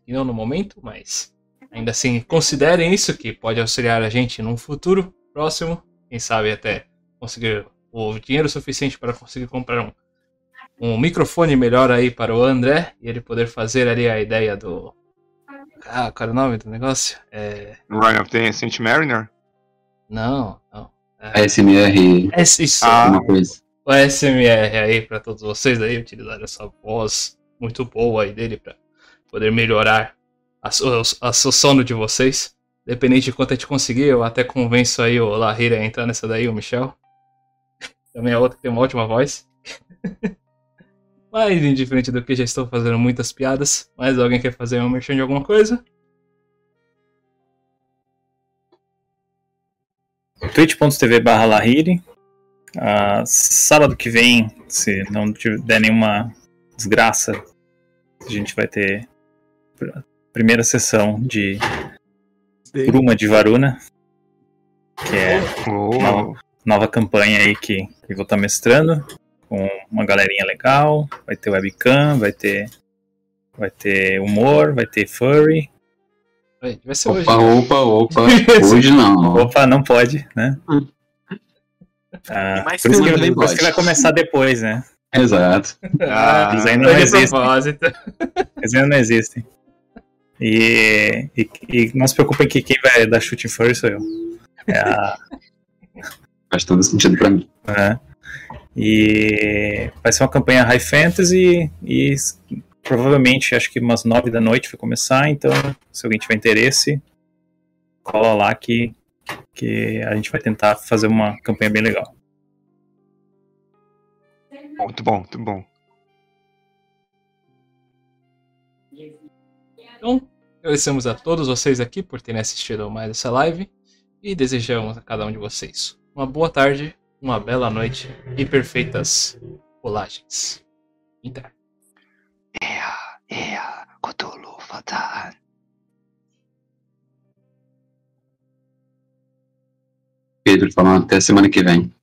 não no momento, mas ainda assim considerem isso que pode auxiliar a gente num futuro próximo. Quem sabe até conseguir o dinheiro suficiente para conseguir comprar um um microfone melhor aí para o André e ele poder fazer ali a ideia do. Ah, qual era o nome do negócio? É. Ryan of the Ancient Mariner? Não, não. É, ASMR, é isso, Ah. o SMR aí para todos vocês aí utilizar essa voz muito boa aí dele para poder melhorar a, a, sono de vocês. Dependente de quanto a gente conseguir, eu até convenço aí o Lahira a entrar nessa daí, o Michel. Também é outro que tem uma ótima voz. Mas, indiferente do que, já estou fazendo muitas piadas. Mas alguém quer fazer um merchan de alguma coisa? twitch.tv barra Lahiri. Ah, sábado que vem, se não der nenhuma desgraça, a gente vai ter a primeira sessão de Bruma de Varuna, que é Oh, Não. nova campanha aí que, que eu vou estar mestrando, com uma galerinha legal, vai ter webcam, vai ter vai ter humor, vai ter furry. Vai ser hoje. Opa, opa, opa. Hoje não. Opa, não pode, né? Ah, por, isso que, por isso que vai começar depois, né? Exato. Ah, Eles ainda não existem. Eles ainda não existem. E, e, e não se preocupem que quem vai dar chute em furry sou eu. É a, Faz todo sentido pra mim. né? E vai ser uma campanha high fantasy e provavelmente acho que umas nove da noite vai começar, então se alguém tiver interesse, cola lá que, que a gente vai tentar fazer uma campanha bem legal. muito bom, muito bom. Então, agradecemos a todos vocês aqui por terem assistido mais essa live e desejamos a cada um de vocês uma boa tarde, uma bela noite e perfeitas rolagens. Inter. É, é, Cthulhu Fatal. Pedro falando até semana que vem.